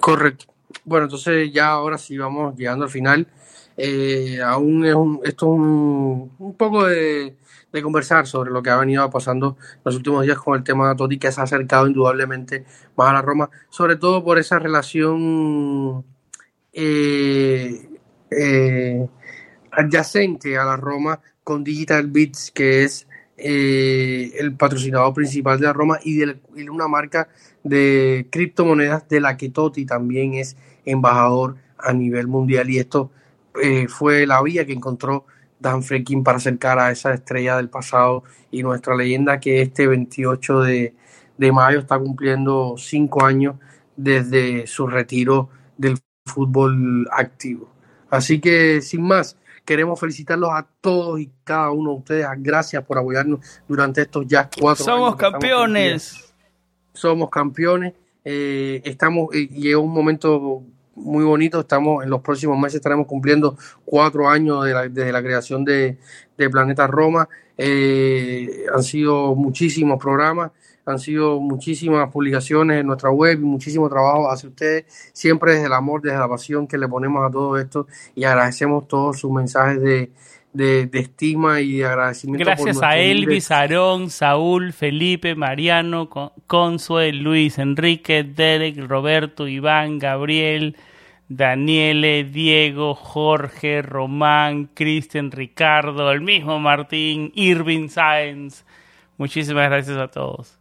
Correcto. Bueno, entonces ya ahora sí vamos llegando al final. Eh, aún es un, esto es un, poco de, conversar sobre lo que ha venido pasando los últimos días con el tema de Totti, que se ha acercado indudablemente más a la Roma, sobre todo por esa relación eh, eh, adyacente a la Roma con Digital Bits, que es eh, el patrocinador principal de la Roma y de, una marca de criptomonedas de la que Totti también es embajador a nivel mundial y esto eh, fue la vía que encontró Dan Frekin para acercar a esa estrella del pasado y nuestra leyenda que este 28 de, de mayo está cumpliendo cinco años desde su retiro del fútbol activo. Así que sin más, queremos felicitarlos a todos y cada uno de ustedes. Gracias por apoyarnos durante estos ya cuatro Somos años estamos campeones. somos campeones. Eh, estamos, eh, llegó un momento muy bonito. Estamos en los próximos meses estaremos cumpliendo cuatro años de la- desde la creación de, de Planeta Roma. Eh, han sido muchísimos programas, han sido muchísimas publicaciones en nuestra web y muchísimo trabajo hacia ustedes, siempre desde el amor, desde la pasión que le ponemos a todo esto y agradecemos todos sus mensajes de, de, de estima y de agradecimiento. Gracias a Elvis, Aarón, Saúl, Felipe, Mariano, Con- Consue, Luis, Enrique, Derek, Roberto, Iván, Gabriel, Daniele, Diego, Jorge, Román, Cristian, Ricardo, el mismo Martín, Irving Sáenz. Muchísimas gracias a todos.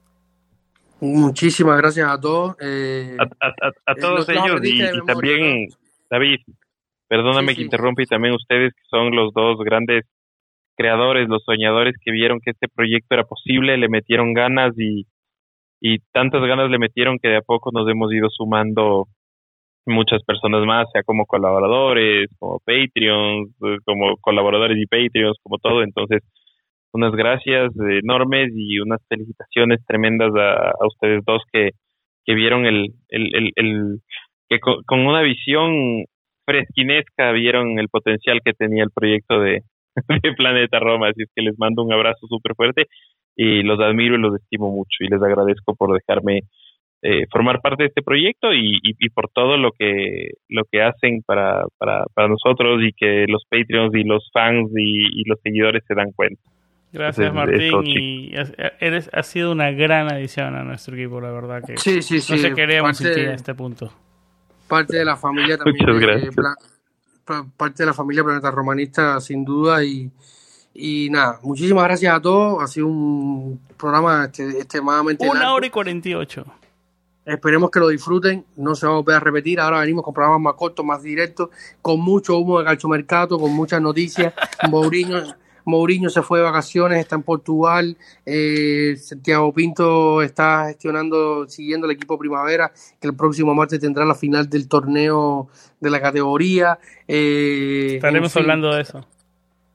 Muchísimas gracias a todos. eh, A, a- a- a Eh, todos ellos y, también, David, perdóname Sí, que sí. interrumpa y también ustedes que son los dos grandes creadores, los soñadores que vieron que este proyecto era posible, le metieron ganas y, y tantas ganas le metieron que de a poco nos hemos ido sumando muchas personas más, sea como colaboradores, como Patreons, como colaboradores y Patreons, como todo. Entonces, unas gracias enormes y unas felicitaciones tremendas a, a ustedes dos que, que vieron el, el, el, que con, una visión fresquinesca vieron el potencial que tenía el proyecto de, de Planeta Roma. Así es que les mando un abrazo súper fuerte y los admiro y los estimo mucho y les agradezco por dejarme eh, formar parte de este proyecto y, y, y por todo lo que lo que hacen para, para, para nosotros y que los Patreons y los fans y, y los seguidores se dan cuenta. Gracias Martín y has, eres, has sido una gran adición a nuestro equipo, la verdad que sí, sí, sí. no se queríamos parte- sin ti a este punto. parte de la familia también. Muchas gracias. Parte de la familia Planeta Romanista, sin duda. Y, y nada, muchísimas gracias a todos. Ha sido un programa este, extremadamente Una largo. hora y cuarenta y ocho. Esperemos que lo disfruten. No se va a volver a repetir. Ahora venimos con programas más cortos, más directos, con mucho humo de calchomercato, con muchas noticias. Mourinho, Mourinho se fue de vacaciones, está en Portugal. Eh, Santiago Pinto está gestionando, siguiendo el equipo Primavera, que el próximo martes tendrá la final del torneo de la categoría. Eh, en Estaremos fin. hablando de eso.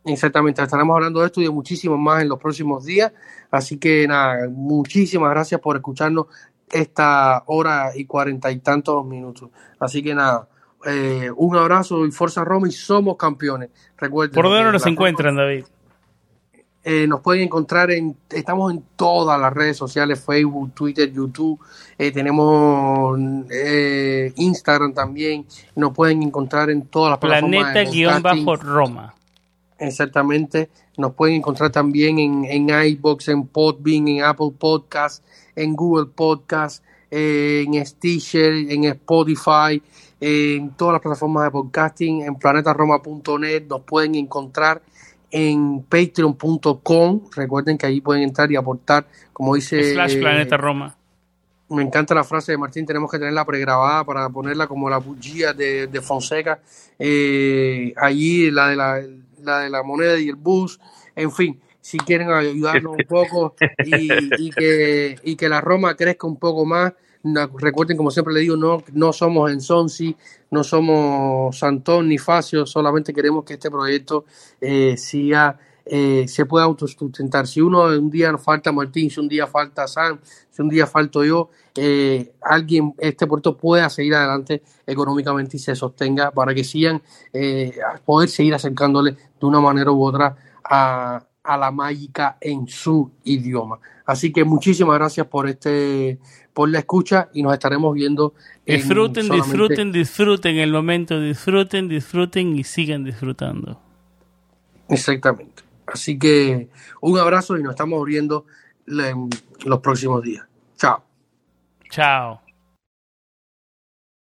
Exactamente, estaremos hablando de esto y de muchísimo más en los próximos días. Así que nada, muchísimas gracias por escucharnos esta hora y cuarenta y tantos minutos. Así que nada, eh, un abrazo y Forza Roma y somos campeones. Recuerden. ¿Por dónde que nos encuentran, David? Eh, nos pueden encontrar en, estamos en todas las redes sociales, Facebook, Twitter, YouTube, eh, tenemos eh, Instagram también, nos pueden encontrar en todas las plataformas. Planeta-Roma. Exactamente. Nos pueden encontrar también en, en iBox, en Podbean, en Apple Podcast, en Google Podcast, eh, en Stitcher, en Spotify, en todas las plataformas de podcasting, en planetaroma.net. Nos pueden encontrar en patreon.com. Recuerden que ahí pueden entrar y aportar, como dice Slash Planeta Roma. me encanta la frase de Martín, tenemos que tenerla pregrabada para ponerla como la bullía de, de Fonseca. Eh, allí la de la, la de la moneda y el bus, en fin, si quieren ayudarnos un poco y, y que, y que la Roma crezca un poco más. Recuerden, como siempre le digo, no, no somos en Sonsi, no somos Santón ni Facio, solamente queremos que este proyecto eh, eh, se pueda autosustentar. Si uno un día falta Martín, si un día falta Sam, si un día falto yo, eh, alguien, este puerto pueda seguir adelante económicamente y se sostenga para que sigan eh, poder seguir acercándole de una manera u otra a, a la mágica en su idioma. Así que muchísimas gracias por este, por la escucha y nos estaremos viendo. en Disfruten, disfruten, disfruten el momento, disfruten, disfruten y sigan disfrutando. Exactamente. Así que un abrazo y nos estamos viendo en los próximos días. Chao. Chao.